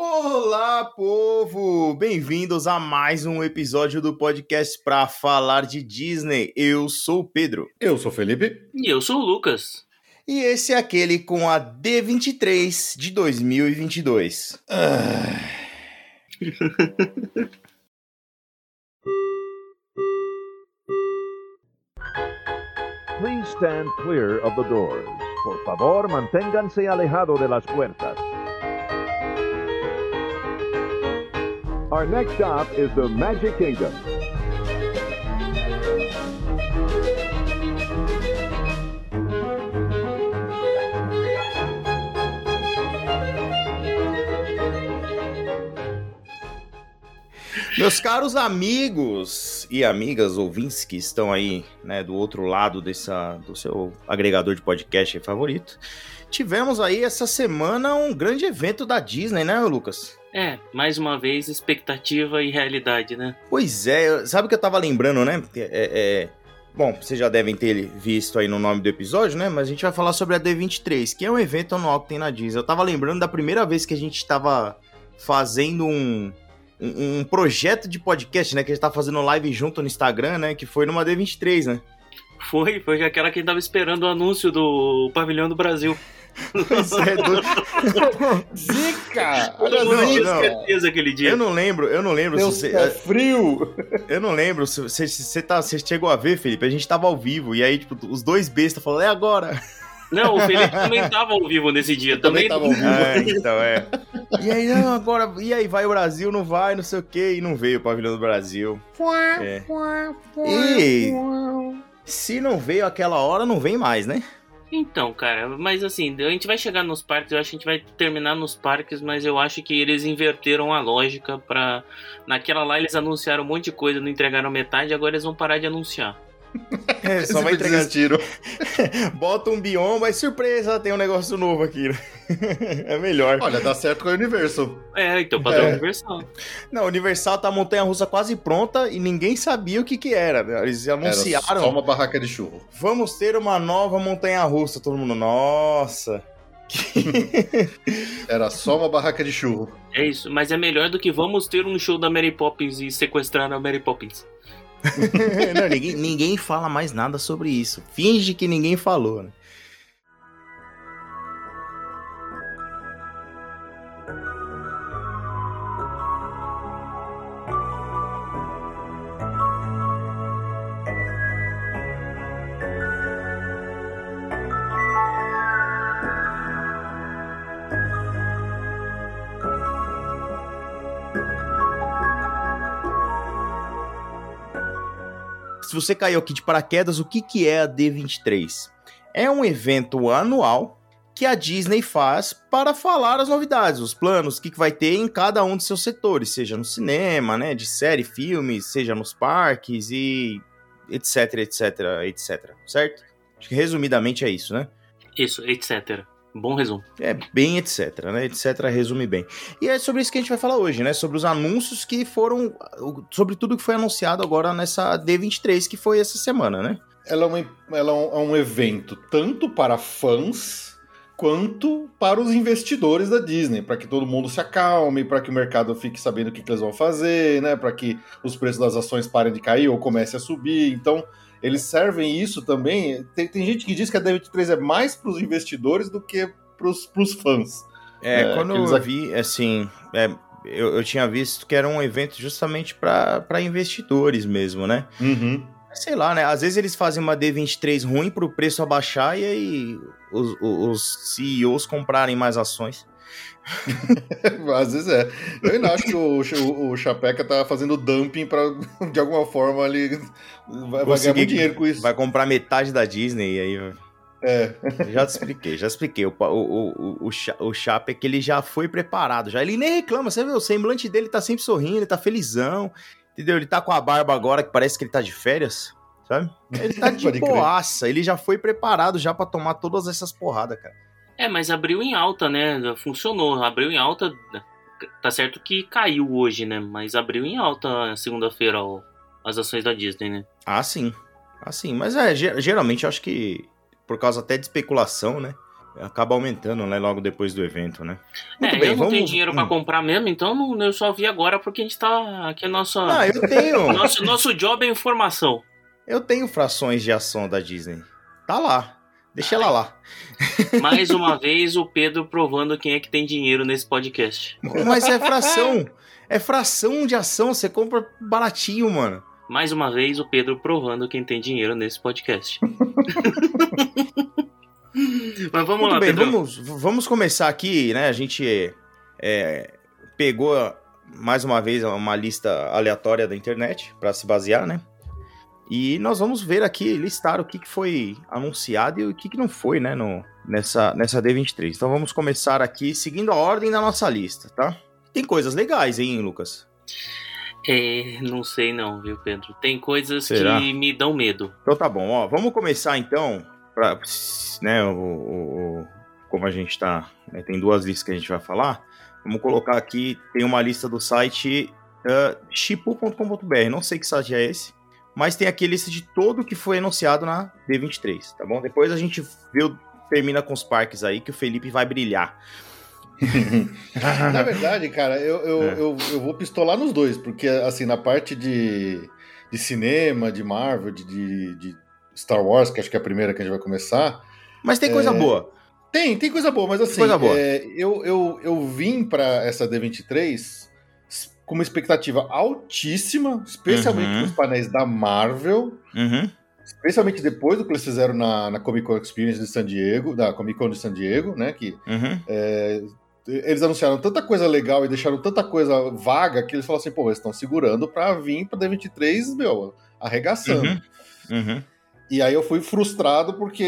Olá, povo! Bem-vindos a mais um episódio do podcast para falar de Disney. Eu sou o Pedro. Eu sou o Felipe. E eu sou o Lucas. E esse é aquele com a D23 de 2022. Ah. Please stand clear of the doors. Por favor, manténganse alejado de las puertas. Our next stop is the Magic Kingdom. Meus caros amigos e amigas ouvintes que estão aí, né, do outro lado dessa, do seu agregador de podcast favorito, tivemos aí essa semana um grande evento da Disney, né, Lucas? É, mais uma vez, expectativa e realidade, né? Pois é, sabe o que eu tava lembrando, né? É, é, bom, vocês já devem ter visto aí no nome do episódio, né? Mas a gente vai falar sobre a D23, que é um evento anual que tem na Disney. Eu tava lembrando da primeira vez que a gente tava fazendo um, um, um projeto de podcast, né? Que a gente tava fazendo live junto no Instagram, né? Que foi numa D23, né? Foi, foi aquela que a gente tava esperando o anúncio do Pavilhão do Brasil. É, do... Zica! Todo mundo tinha certeza aquele dia. Eu não lembro, eu não lembro Deus se você. é frio! Eu não lembro se você, se você, tá, você chegou a ver, Felipe. A gente tava ao vivo. E aí, tipo, os dois bestas falaram, é agora. Não, o Felipe também tava ao vivo nesse dia. Também, Também tava ao vivo. É, então é. E aí, não, agora. E aí, vai o Brasil, não vai, não sei o quê. E não veio o pavilhão do Brasil. É. E se não veio aquela hora, não vem mais, né? Então, cara, mas assim, a gente vai chegar nos parques, eu acho que a gente vai terminar nos parques, mas eu acho que eles inverteram a lógica pra. Naquela lá eles anunciaram um monte de coisa, não entregaram metade, agora eles vão parar de anunciar. É, só vai entregar. Desistiram. Bota um bioma, mas surpresa, tem um negócio novo aqui. É melhor. Olha, dá certo com a Universal. É, então, padrão É. universal. Não, Universal tá a montanha russa quase pronta e ninguém sabia o que que era. Eles Era anunciaram. só uma barraca de churro. Vamos ter uma nova montanha russa. Todo mundo, nossa. Era só uma barraca de churro. É isso, mas é melhor do que vamos ter um show da Mary Poppins e sequestrar a Mary Poppins. Não, ninguém, ninguém fala mais nada sobre isso. Finge que ninguém falou, né? Se você caiu aqui de paraquedas, o que, que é a D23? É um evento anual que a Disney faz para falar as novidades, os planos, o que, que vai ter em cada um de seus setores, seja no cinema, né, de série, filmes, seja nos parques e etc, etc, etc, certo? Acho que resumidamente é isso, né? Isso, etc. Bom resumo. É bem etc, né? Etc resume bem. E é sobre isso que a gente vai falar hoje, né? Sobre os anúncios que foram. Sobre tudo que foi anunciado agora nessa D23, que foi essa semana, né? Ela é, uma- ela é um, é um evento tanto para fãs quanto para os investidores da Disney, para que todo mundo se acalme, para que o mercado fique sabendo o que, que eles vão fazer, né? Para que os preços das ações parem de cair ou comecem a subir. Então, eles servem isso também. Tem, tem gente que diz que a D23 é mais para os investidores do que para os fãs. É, É, quando eu vi, assim. é, eu, eu tinha visto que era um evento justamente para investidores mesmo, né? Uhum. Sei lá, né? Às vezes eles fazem uma D23 ruim pro preço abaixar e aí os- os CEOs comprarem mais ações. Às vezes é. Eu ainda acho que o, o, o Chapeca tá fazendo dumping para de alguma forma ali vai, vai ganhar muito dinheiro com isso. Vai comprar metade da Disney e aí. É. Já te expliquei, já expliquei. O, o, o, o, o, Cha- o Chape é que ele já foi preparado. já Ele nem reclama, você vê, o semblante dele tá sempre sorrindo, ele tá felizão. Entendeu? Ele tá com a barba agora que parece que ele tá de férias, sabe? Ele tá de boaça, ele já foi preparado já pra tomar todas essas porradas, cara. É, mas abriu em alta, né? Funcionou. Abriu em alta. Tá certo que caiu hoje, né? Mas abriu em alta segunda-feira as ações da Disney, né? Ah, sim. Ah, sim. Mas é, ge- geralmente eu acho que por causa até de especulação, né? acaba aumentando, né, logo depois do evento, né? Muito é, bem, eu não tenho vamos- dinheiro pra hum. comprar mesmo, então não- eu só vi agora porque a gente tá. Aqui é nosso. Ah, eu tenho. nosso, nosso job é informação. Eu tenho frações de ação da Disney. Tá lá. Deixa ela lá. Mais uma vez, o Pedro provando quem é que tem dinheiro nesse podcast. Mas é fração. É fração de ação. Você compra baratinho, mano. Mais uma vez, o Pedro provando quem tem dinheiro nesse podcast. Mas vamos Muito lá, bem, Pedro. vamos, vamos começar aqui, né? A gente é, pegou mais uma vez uma lista aleatória da internet para se basear, né? E nós vamos ver aqui, listar o que, que foi anunciado e o que, que não foi, né? No, nessa, nessa D23. Então vamos começar aqui seguindo a ordem da nossa lista, tá? Tem coisas legais, hein, Lucas? É, não sei não, viu, Pedro? Tem coisas Será? que me dão medo. Então tá bom, ó. Vamos começar então, pra, né, o, o- o- como a gente tá, né, tem duas listas que a gente vai falar. Vamos colocar aqui, tem uma lista do site uh, chipu.com.br. Não sei que site é esse, mas tem aqui a lista de tudo que foi anunciado na D23, tá bom? Depois a gente vê, termina com os parques aí que o Felipe vai brilhar. Na verdade, cara, eu, eu, É. eu, eu vou pistolar nos dois, porque, assim, na parte de, de cinema, de Marvel, de, de, de Star Wars, que acho que é a primeira que a gente vai começar, Mas tem coisa É, boa. tem, tem coisa boa, mas assim, Coisa boa. é, eu, eu, eu vim pra essa D23 com uma expectativa altíssima, especialmente Uhum. nos painéis da Marvel, Uhum. especialmente depois do que eles fizeram na, na Comic Con Experience de San Diego, da Comic Con de San Diego, né, que Uhum. eles anunciaram tanta coisa legal e deixaram tanta coisa vaga que eles falaram assim, pô, eles estão segurando pra vir pra D23, meu, arregaçando. Uhum. Uhum. E aí eu fui frustrado porque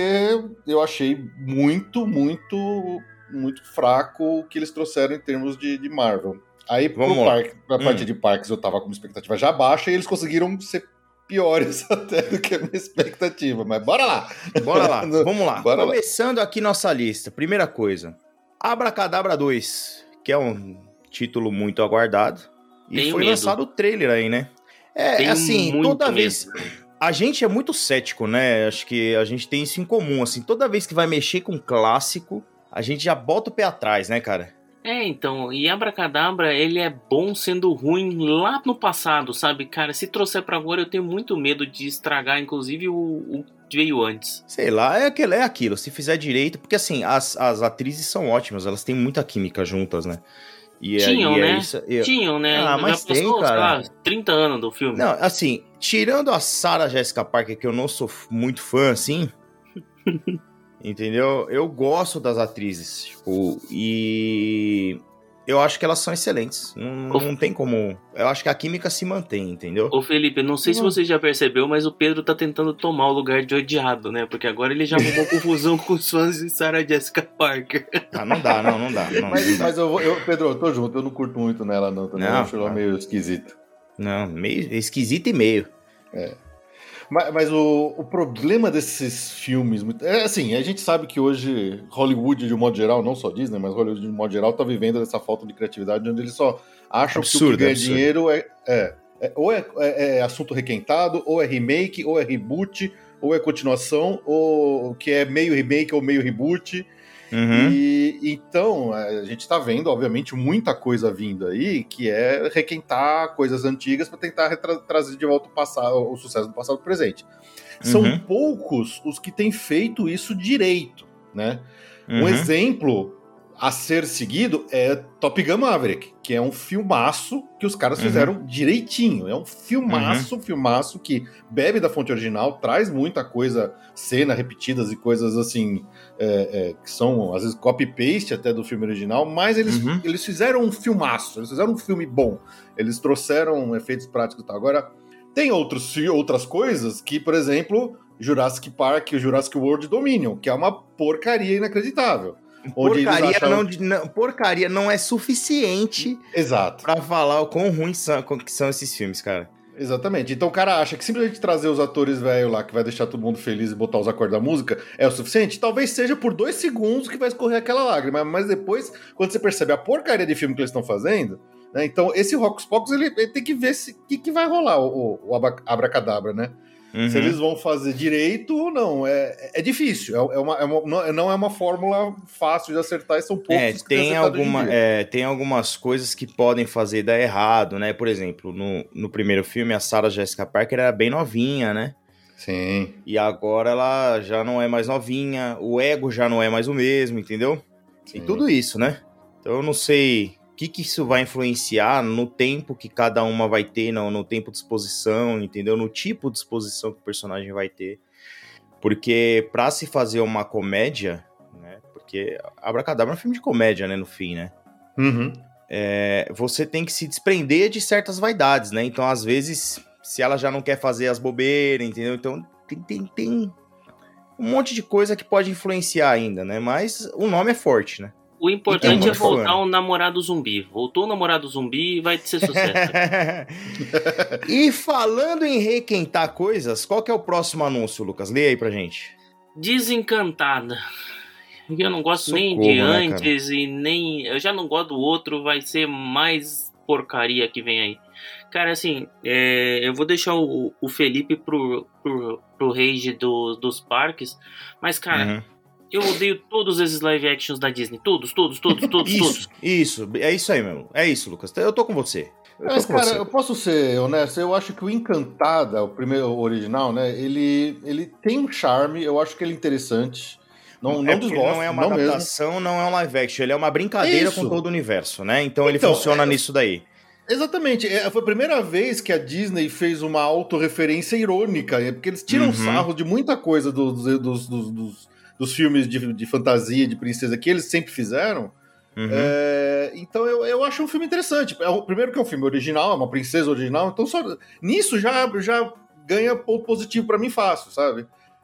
eu achei muito, muito, muito fraco o que eles trouxeram em termos de, de Marvel. Aí pro Vamos lá. parque, pra Hum. parte de parques eu tava com uma expectativa já baixa e eles conseguiram ser piores até do que a minha expectativa. Mas bora lá! Bora lá, No- vamos lá. bora lá. Começando aqui nossa lista. Primeira coisa, Abracadabra 2, que é um título muito aguardado. E Tenho foi medo. lançado o trailer aí, né? É, Tenho assim, toda medo. vez... A gente é muito cético, né? Acho que a gente tem isso em comum, assim. Toda vez que vai mexer com clássico, a gente já bota o pé atrás, né, cara? É, então, e Abracadabra, ele é bom sendo ruim lá no passado, sabe? Cara, se trouxer pra agora, eu tenho muito medo de estragar, inclusive, o, o que veio antes. Sei lá, é aquilo, é aquilo. Se fizer direito, porque assim, as, as atrizes são ótimas, elas têm muita química juntas, né? E é- Tinham, e é né? isso- e- Tinham, né? Ah, mas tem, sei cara. lá, 30 anos do filme. Não, assim, tirando a Sarah Jessica Parker, que eu não sou muito fã, assim. entendeu? Eu gosto das atrizes, tipo, e. Eu acho que elas são excelentes. Não, não tem como. Eu acho que a química se mantém, entendeu? Ô Felipe, não sei se Hum. você já percebeu, mas o Pedro tá tentando tomar o lugar de odiado, né? Porque agora ele já arrumou confusão com os fãs de Sarah Jessica Parker. Ah, não dá, não, não dá. Não, Mas, não, dá. mas eu, vou- eu, Pedro, eu tô junto, eu não curto muito nela, não. Também Não, eu acho ela meio esquisita. Não, meio esquisito e meio. Mas, mas o, o problema desses filmes. É assim, a gente sabe que hoje Hollywood, de um modo geral, não só Disney, mas Hollywood de um modo geral, tá vivendo essa falta de criatividade, onde eles só acham que o Absurdo, que ganha absurdo. dinheiro é, é- é- ou é, é- é assunto requentado, ou é remake, ou é reboot, ou é continuação, ou que é meio remake ou meio reboot. Uhum. E então a gente está vendo, obviamente, muita coisa vindo aí que é requentar coisas antigas para tentar trazer de volta o passado, o sucesso do passado pro presente. São Uhum. poucos os que têm feito isso direito, né? Um Uhum. exemplo a ser seguido é Top Gun Maverick, que é um filmaço que os caras Uhum. fizeram direitinho. É um filmaço, filmaço que bebe da fonte original, traz muita coisa, cena repetidas e coisas assim, é, é, que são às vezes copy-paste até do filme original, mas eles, Uhum. eles fizeram um filmaço, eles fizeram um filme bom. Eles trouxeram efeitos práticos e tal. Agora, tem outros, outras coisas que, por exemplo, Jurassic Park e o Jurassic World Dominion, que é uma porcaria inacreditável. Porcaria, achavam- não, não- porcaria não é suficiente Exato. pra falar o quão ruins são, que são esses filmes, cara. Exatamente. Então o cara acha que simplesmente trazer os atores velhos lá, que vai deixar todo mundo feliz e botar os acordes da música, é o suficiente? Talvez seja por dois segundos que vai escorrer aquela lágrima, mas depois, quando você percebe a porcaria de filme que eles estão fazendo, né? Então esse Rocos Pocos, ele, ele tem que ver o que, que vai rolar, o, o, o abra- abracadabra, né? Uhum. Se eles vão fazer direito ou não. É, é difícil. É, é uma, é uma- não- é uma fórmula fácil de acertar e são poucos É, que tem, alguma, é, tem algumas coisas que podem fazer dar errado, né? Por exemplo, no, no primeiro filme, a Sarah Jessica Parker era bem novinha, né? Sim. E agora ela já não é mais novinha, o ego já não é mais o mesmo, entendeu? E Sim. tudo isso, né? Então eu não sei que, que isso vai influenciar no tempo que cada uma vai ter, no, no tempo de exposição, entendeu? No tipo de exposição que o personagem vai ter. Porque pra se fazer uma comédia, né? Porque Abracadabra é um filme de comédia, né? No fim, né? Uhum. é, você tem que se desprender de certas vaidades, né? Então, às vezes, se ela já não quer fazer as bobeiras, entendeu? Então, tem, tem, tem um monte de coisa que pode influenciar ainda, né? Mas o nome é forte, né? O importante é muito voltar o namorado zumbi. Voltou o namorado zumbi e vai ser sucesso. e falando em requentar coisas, qual que é o próximo anúncio, Lucas? Lê aí pra gente. Desencantada. Eu não gosto nem Socorro, de né, antes e nem. Eu já não gosto do outro, vai ser mais porcaria que vem aí. Cara, assim, é, eu vou deixar o, o Felipe pro, pro, pro rage do, dos parques, mas, cara, Uhum. Eu odeio todos esses live actions da Disney. Todos, todos, todos, todos, todos. Isso, isso, é isso aí mesmo. É isso, Lucas. Eu tô com você. Eu Mas, com cara, você. eu posso ser honesto, eu acho que o Encantada, o primeiro original, né, ele, ele tem um charme, eu acho que ele é interessante. Não, não É desgosto, não é uma não mesmo. adaptação, não é um live action, ele é uma brincadeira Isso. com todo o universo, né? Então, ele Então, funciona é- nisso daí. Exatamente, é, foi a primeira vez que a Disney fez uma autorreferência irônica, é, porque eles tiram Uhum. sarro de muita coisa dos, dos, dos, dos- dos filmes de, de fantasia, de princesa, que eles sempre fizeram. Uhum. É, então eu, eu acho um filme interessante. É o, primeiro que é um filme original, é uma princesa original, então só nisso já, já ganha ponto positivo pra mim fácil, sabe?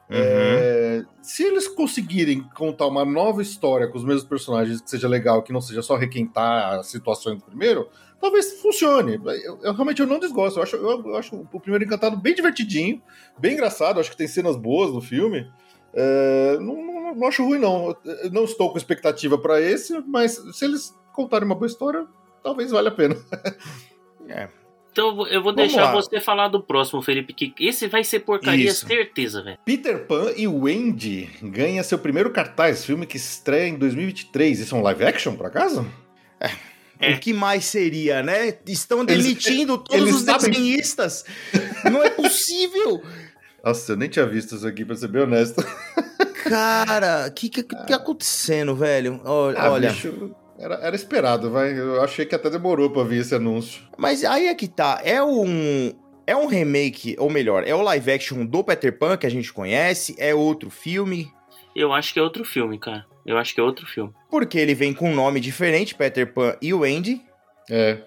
Uhum. É, se eles conseguirem contar uma nova história com os mesmos personagens que seja legal, que não seja só requentar as situações do primeiro, talvez funcione. Eu, eu realmente eu não desgosto. Eu acho, eu, eu acho o primeiro encantado bem divertidinho, bem engraçado. Acho que tem cenas boas no filme. É, não, não- não acho ruim, não. Eu não estou com expectativa pra esse, mas se eles contarem uma boa história, talvez valha a pena. É. Então eu vou- Vamos deixar lá. você falar do próximo, Felipe, que esse vai ser porcaria, Isso. certeza, velho. Peter Pan e Wendy ganha seu primeiro cartaz, filme que estreia em 2023. Isso é um live action, por acaso? É. O que mais seria, né? Estão Eles- demitindo todos eles os sabem- desenhistas. Não é possível. Nossa, eu nem tinha visto isso aqui, pra ser bem honesto. Cara, o que, que, que acontecendo, velho? Olha, Ah, olha. bicho, era, era esperado, vai. Eu achei que até demorou pra vir esse anúncio. Mas aí é que tá. É um. É um remake, ou melhor, é o live action do Peter Pan que a gente conhece, é outro filme, Eu acho que é outro filme, cara. Eu acho que é outro filme. porque ele vem com um nome diferente, Peter Pan e o Andy. É.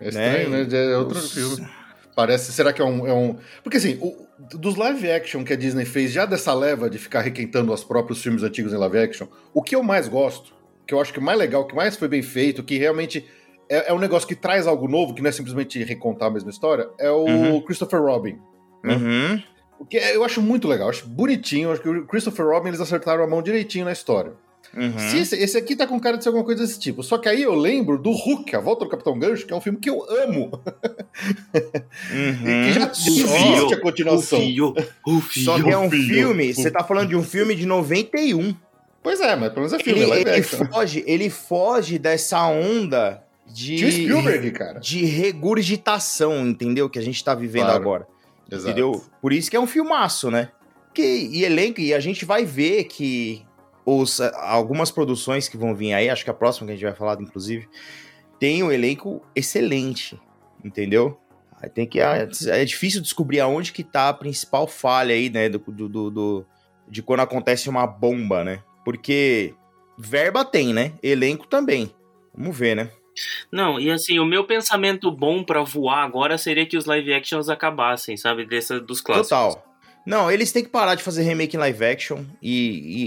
É estranho, né? É outro Os- filme. Parece. Será que é um. é um- Porque assim, o- dos live action que a Disney fez, já dessa leva de ficar requentando os próprios filmes antigos em live action, o que eu mais gosto, que eu acho que o mais legal, que mais foi bem feito, que realmente é, é um negócio que traz algo novo, que não é simplesmente recontar a mesma história, é o Uhum. Christopher Robin. Uhum. O que eu acho muito legal, acho bonitinho, acho que o Christopher Robin eles acertaram a mão direitinho na hisória. Uhum. Se esse, esse aqui tá com cara de ser alguma coisa desse tipo. Só que aí eu lembro do Hulk, A Volta do Capitão Gancho, que é um filme que eu amo. Uhum. E que já existe a continuação. O fio, o fio. Só que é um filme, você tá falando de um filme de 91. Pois é, mas pelo menos é filme, Ele, é ele foge, ele foge dessa onda de, o Spielberg, cara. de regurgitação, entendeu? Que a gente tá vivendo Claro. agora. Exato. Entendeu? Por isso que é um filmaço, né? Que, e elenco, e a gente vai ver que os, algumas produções que vão vir aí, acho que a próxima que a gente vai falar, inclusive, tem um elenco excelente, entendeu? Aí tem que. É, é difícil descobrir aonde que tá a principal falha aí, né? Do, do, do- de quando acontece uma bomba, né? Porque verba tem, né? Elenco também. Vamos ver, né? Não, e assim, o meu pensamento bom pra voar agora seria que os live actions acabassem, sabe? Dessa, dos clássicos. Total. Não, eles têm que parar de fazer remake em live action e,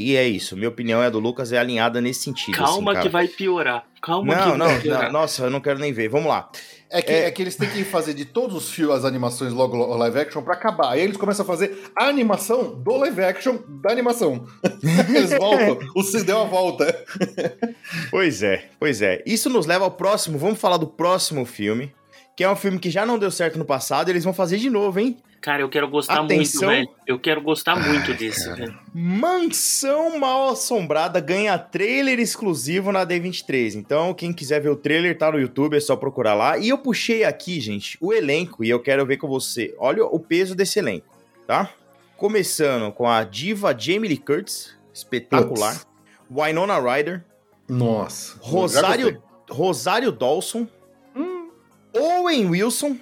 e- e é isso. Minha opinião é a do Lucas, é alinhada nesse sentido. Calma assim, que vai piorar. Calma Não, que não, vai piorar. não, nossa, eu não quero nem ver. Vamos lá. É que, É. é que eles têm que fazer de todos os filmes as animações logo lo- live action pra acabar. Aí eles começam a fazer a animação do live action da animação. eles voltam, o Cis deu a volta. Pois é, pois é. Isso nos leva ao próximo. Vamos falar do próximo filme, que é um filme que já não deu certo no passado, eles vão fazer de novo, hein? Cara, eu quero gostar Atenção. muito, velho. Eu quero gostar muito desse, velho. Mansão Mal Assombrada ganha trailer exclusivo na D23. Então, quem quiser ver o trailer, tá no YouTube, é só procurar lá. E eu puxei aqui, gente, o elenco, e eu quero ver com você. Olha o peso desse elenco, tá? Começando com a diva Jamie Lee Curtis, espetacular. Putz. Winona Ryder, Nossa. Rosário. Rosário Dawson, Owen Wilson,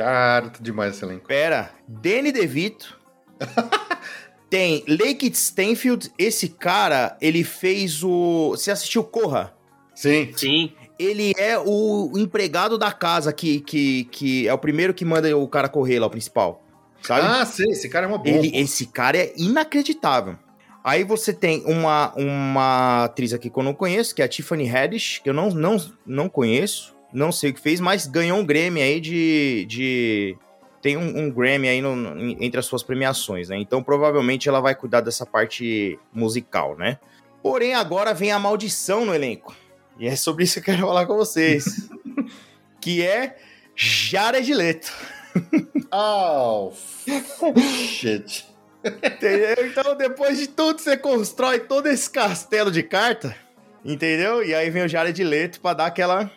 Cara, tá demais esse elenco. Pera, Danny DeVito. Tem Lake Stanfield. Esse cara, ele fez o. Você assistiu Corra? Sim. Sim. Ele é o empregado da casa que, que, que é o primeiro que manda o cara correr lá, o principal. Sabe? Ah, sim, esse cara é uma boa. Ele, esse cara é inacreditável. Aí você tem uma, uma atriz aqui que eu não conheço, que é a Tiffany Haddish, que eu não, não, não conheço, não sei o que fez, mas ganhou um Grammy aí de. de tem um, um Grammy aí no- entre as suas premiações, né? Então provavelmente ela vai cuidar dessa parte musical, né? Porém, agora vem a maldição no elenco. E é sobre isso que eu quero falar com vocês. que é Jared Leto. Oh, shit. Entendeu? Então, depois de tudo, você constrói todo esse castelo de carta, entendeu? E aí vem o Jared Leto pra dar aquela.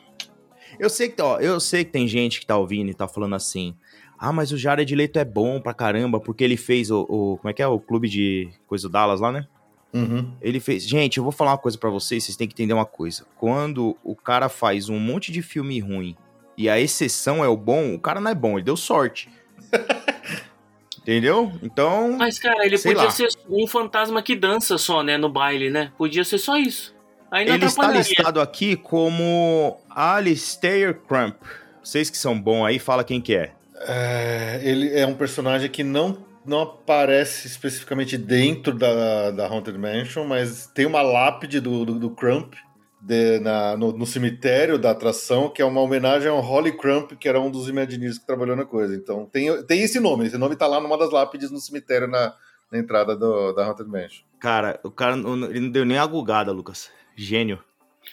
Eu sei que, ó, eu sei que tem gente que tá ouvindo e tá falando assim. Ah, mas o Jared Leto é bom pra caramba, porque ele fez o. o- como é que é? O clube de coisa do Dallas lá, né? Uhum. Ele fez. Gente, eu vou falar uma coisa pra vocês, vocês têm que entender uma coisa. Quando o cara faz um monte de filme ruim e a exceção é o bom, o cara não é bom, ele deu sorte. Entendeu? Então. Mas, cara, ele podia lá. ser um fantasma que dança só, né, no baile, né? Podia ser só isso. Aí não Ele está listado aqui como Alistair Crump. Vocês que são bons aí, fala quem que é. É, ele é um personagem que não, não aparece especificamente dentro da, da Haunted Mansion, mas tem uma lápide do, do, do Crump de- na- no, no cemitério da atração, que é uma homenagem ao Holly Crump, que era um dos Imagineers que trabalhou na coisa. Então tem, tem esse nome, esse nome tá lá numa das lápides no cemitério na, na entrada do- da Haunted Mansion. Cara, o cara não- ele não deu nem a gugada, Lucas. Gênio.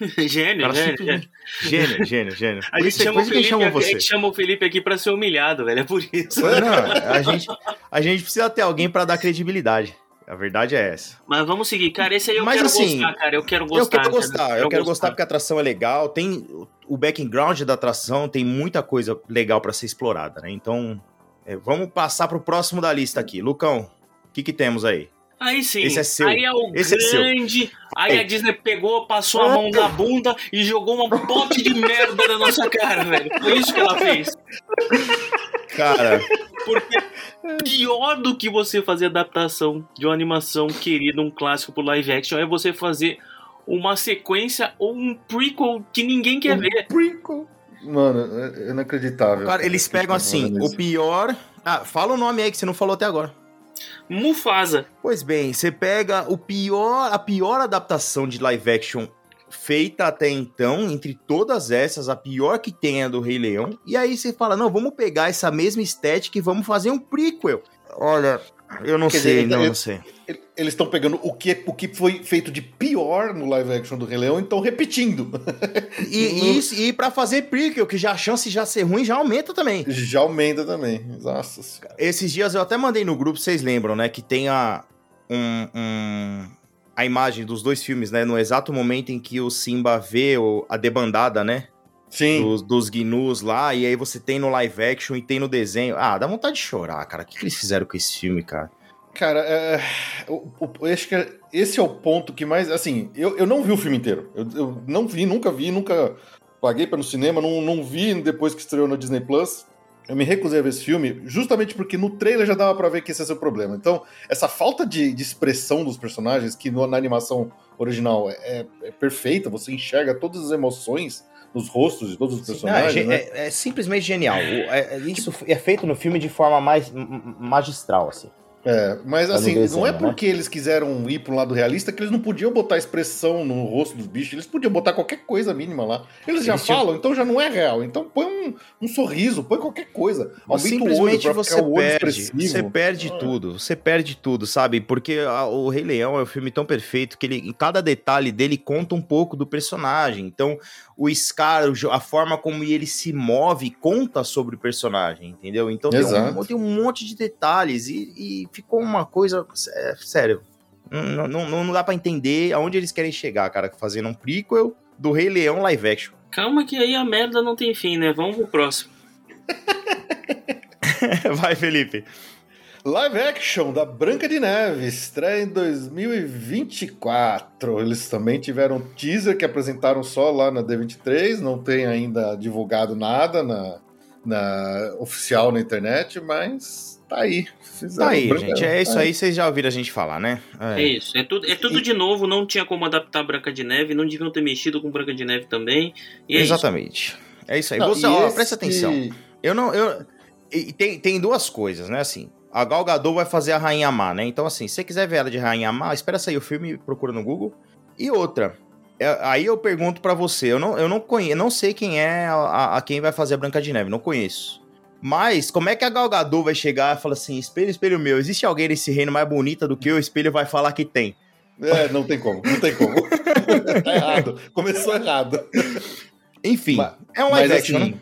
gênio, Cara, gênio, simplesmente- gênio. Gênio, gênio. A Por gente, é chama o isso que a gente Felipe, a você. gente chama o Felipe aqui pra ser humilhado, velho. É por isso. Não, a gente, a gente precisa ter alguém pra dar credibilidade. A verdade é essa. Mas vamos seguir. Cara, esse aí eu Mas, quero assim, gostar, cara. Eu quero gostar. eu quero cara. gostar, eu quero gostar porque a atração é legal. Tem o background da atração, tem muita coisa legal pra ser explorada, né? Então, é, vamos passar pro próximo da lista aqui. Lucão, o que que temos aí? Aí sim. Esse é seu. Aí é o Esse é grande. Aí Ei. a Disney pegou, passou a mão na bunda e jogou um pote de merda na nossa cara, velho. Foi isso que ela fez. Cara, Porque pior do que você fazer adaptação de uma animação querida, um clássico pro live action, é você fazer uma sequência ou um prequel que ninguém quer ver. Prequel. Mano, é inacreditável. cara, eles pegam assim, o pior. Ah, fala o nome aí que você não falou até agora. Mufasa. Pois bem, você pega o pior, a pior adaptação de live action feita até então, entre todas essas, a pior que tem é do Rei Leão. E aí você fala, não, vamos pegar essa mesma estética e vamos fazer um prequel. Olha, eu não Quer sei, dizer, não, eu- não sei. Eles estão pegando o que, o que foi feito de pior no live action do Rei Leão e estão repetindo. E, e, e pra fazer prequel, que já a chance de já ser ruim já aumenta também. Já aumenta também. Nossa senhora. Esses dias eu até mandei no grupo, vocês lembram, né? Que tem a, um, um- a imagem dos dois filmes, né? No exato momento em que o Simba vê o- a debandada, né? Sim. Dos, dos gnus lá, e aí você tem no live action e tem no desenho. Ah, dá vontade de chorar, cara. O que, que eles fizeram com esse filme, cara? Cara, é, o- o- eu acho que esse é o ponto que mais. Assim, eu, eu não vi o filme inteiro. Eu, eu não vi, nunca vi, nunca paguei para no cinema, não, não vi depois que estreou na Disney Plus. Eu me recusei a ver esse filme, justamente porque no trailer já dava pra ver que esse ia ser o problema. Então, essa falta de, de expressão dos personagens, que no- na animação original é, é perfeita, você enxerga todas as emoções nos rostos de todos os Não, é, personagens, né? é- é simplesmente genial. O- é- é- isso é feito no filme de forma mais magistral, assim. É, mas assim, desenho, não é né? porque eles quiseram ir para um lado realista que eles não podiam botar expressão no rosto dos bichos, eles podiam botar qualquer coisa mínima lá. Eles já Eles tinham- falam, então já não é real. Então põe um, um sorriso, põe qualquer coisa. Mas Aumenta o olho simplesmente você o olho perde. Você perde Ah. tudo. Você perde tudo, sabe? Porque a- o Rei Leão é um filme tão perfeito que ele, em cada detalhe dele conta um pouco do personagem. Então, o Scar, a forma como ele se move, conta sobre o personagem, entendeu? Então tem um, tem um monte de detalhes e, e ficou uma coisa. é, sério. Não, não, não dá pra entender aonde eles querem chegar, cara, fazendo um prequel do Rei Leão live action. Calma que aí a merda não tem fim, né? Vamos pro próximo. Vai, Felipe. Live action da Branca de Neve estreia em 2024. Eles também tiveram um teaser que apresentaram só lá na D23, não tem ainda divulgado nada na, na oficial na internet, mas tá aí. Fizeram Tá aí, Branca- gente. É isso tá aí, vocês já ouviram a gente falar, né? É isso. É tudo, é tudo de novo, não tinha como adaptar Branca de Neve, não deviam ter mexido com Branca de Neve também. E é isso. Exatamente. É isso aí. Não, Você, e ó, esse- presta atenção. Eu não. Eu, e tem, tem duas coisas, né? Assim, a Gal Gadot vai fazer a Rainha Má, né? Então, assim, se você quiser ver ela de Rainha Má, espera sair o filme, procura no Google. E outra. é, aí eu pergunto pra você, eu não, eu não conheço, não sei quem é a, a- quem vai fazer a Branca de Neve, não conheço. Mas como é que a Gal Gadot vai chegar e falar assim, espelho, espelho meu, existe alguém nesse reino mais bonita do que eu? O espelho vai falar que tem. É, não tem como, não tem como. tá errado. Começou errado. Enfim, Ma- é um Mas live action, assim, né?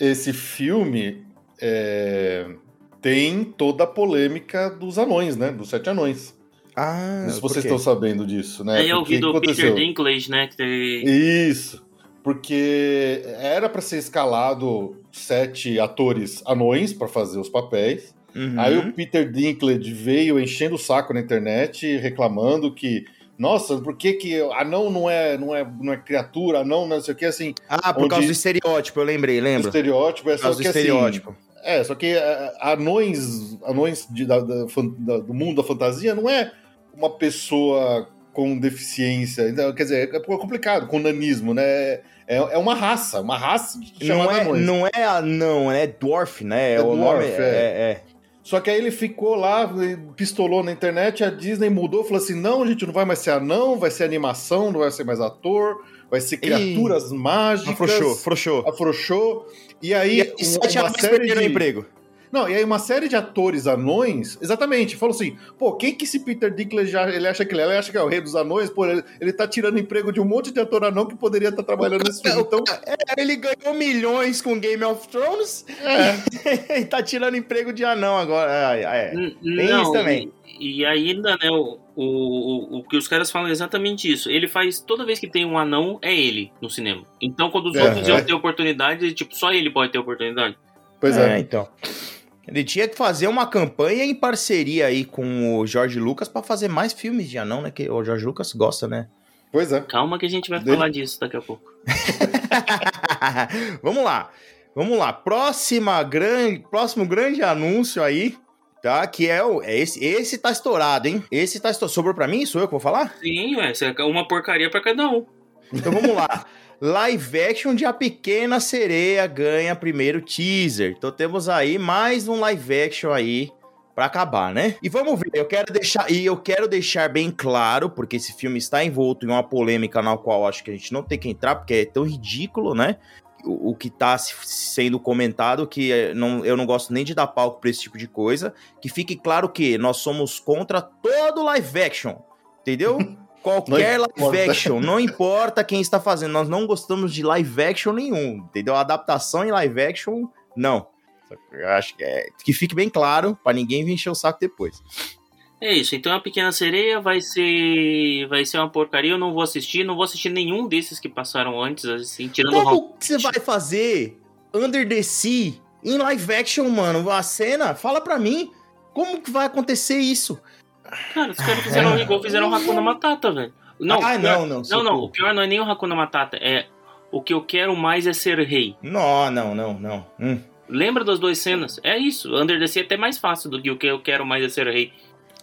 esse filme é, tem toda a polêmica dos anões, né? Dos sete anões. Ah, Não sei se vocês estão sabendo disso, né? Aí eu ouvi o do que Peter aconteceu? Dinklage, né? Que teve... Isso. Porque era pra ser escalado sete atores anões pra fazer os papéis. Uhum. Aí o Peter Dinklage veio enchendo o saco na internet, reclamando que, nossa, por que que anão não é, não é, não é criatura, anão não sei o que, assim, Ah, por onde- causa do estereótipo, eu lembrei, o lembro. estereótipo é Por só causa do que assim, estereótipo. É, só que é, anões, anões de- da- da da- do mundo da fantasia não é uma pessoa com deficiência, então, quer dizer, é complicado, com nanismo, né? É, é uma raça, uma raça Não é, anões. não é anão, é dwarf, né? É o nome dwarf, é, é. Só que aí ele ficou lá, pistolou na internet, a Disney mudou, falou assim: não, a gente não vai mais ser anão, vai ser animação, não vai ser mais ator, vai ser criaturas mágicas. Afrouxou, afrouxou. Afrouxou. E aí, E um- uma série de... emprego. Não, e aí uma série de atores anões, exatamente, falou assim, pô, quem que esse Peter Dinklage já, ele acha que ele é? Ele acha que é o rei dos anões? Pô, ele, ele tá tirando emprego de um monte de ator anão que poderia estar trabalhando nesse filme. Então, É, ele ganhou milhões com Game of Thrones é, e tá tirando emprego de anão agora. É, é. N- Tem não, isso também. E, e ainda, né, o, o, o que os caras falam é exatamente isso. Ele faz, toda vez que tem um anão, é ele no cinema. Então, quando os É, outros iam é. ter oportunidade, tipo, só ele pode ter oportunidade. pois é. É, então. Ele tinha que fazer uma campanha em parceria aí com o Jorge Lucas pra fazer mais filmes de anão, né? Que o Jorge Lucas gosta, né? Pois é. Calma que a gente vai Dele- falar disso daqui a pouco. Vamos lá. Vamos lá. Próxima grande, próximo grande anúncio aí, tá? Que é o é esse, esse tá estourado, hein? Esse tá estourado. Sobrou pra mim? Sou eu que vou falar? Sim, ué, é uma porcaria pra cada um. Então vamos lá. Live action de A Pequena Sereia ganha primeiro teaser. Então temos aí mais um live action aí pra acabar, né? E vamos ver, eu quero deixar e eu quero deixar bem claro, porque esse filme está envolto em uma polêmica na qual acho que a gente não tem que entrar, porque é tão ridículo, né? O, o que tá se- sendo comentado, que é, não, eu não gosto nem de dar palco pra esse tipo de coisa. Que fique claro que nós somos contra todo live action, entendeu? Qualquer Não live importa. action, não importa quem está fazendo, nós não gostamos de live action nenhum, entendeu? Adaptação em live action, não. Eu acho que, é, que fique bem claro, pra ninguém vir encher o saco depois. É isso, então a Pequena Sereia vai ser vai ser uma porcaria, eu não vou assistir, não vou assistir nenhum desses que passaram antes, assim, tirando o. Como que você vai fazer Under the Sea em live action, mano? A cena, fala pra mim, como que vai acontecer isso? Cara, os caras fizeram igual fizeram o Hakuna Matata, velho. Não, ah, pior- não, não. não, não, o pior não é nem o Hakuna Matata, é o que eu quero mais é ser rei. Não, não, não, não. Hum. Lembra das duas cenas? É isso, Under the Sea é até mais fácil do que o que eu quero mais é ser rei.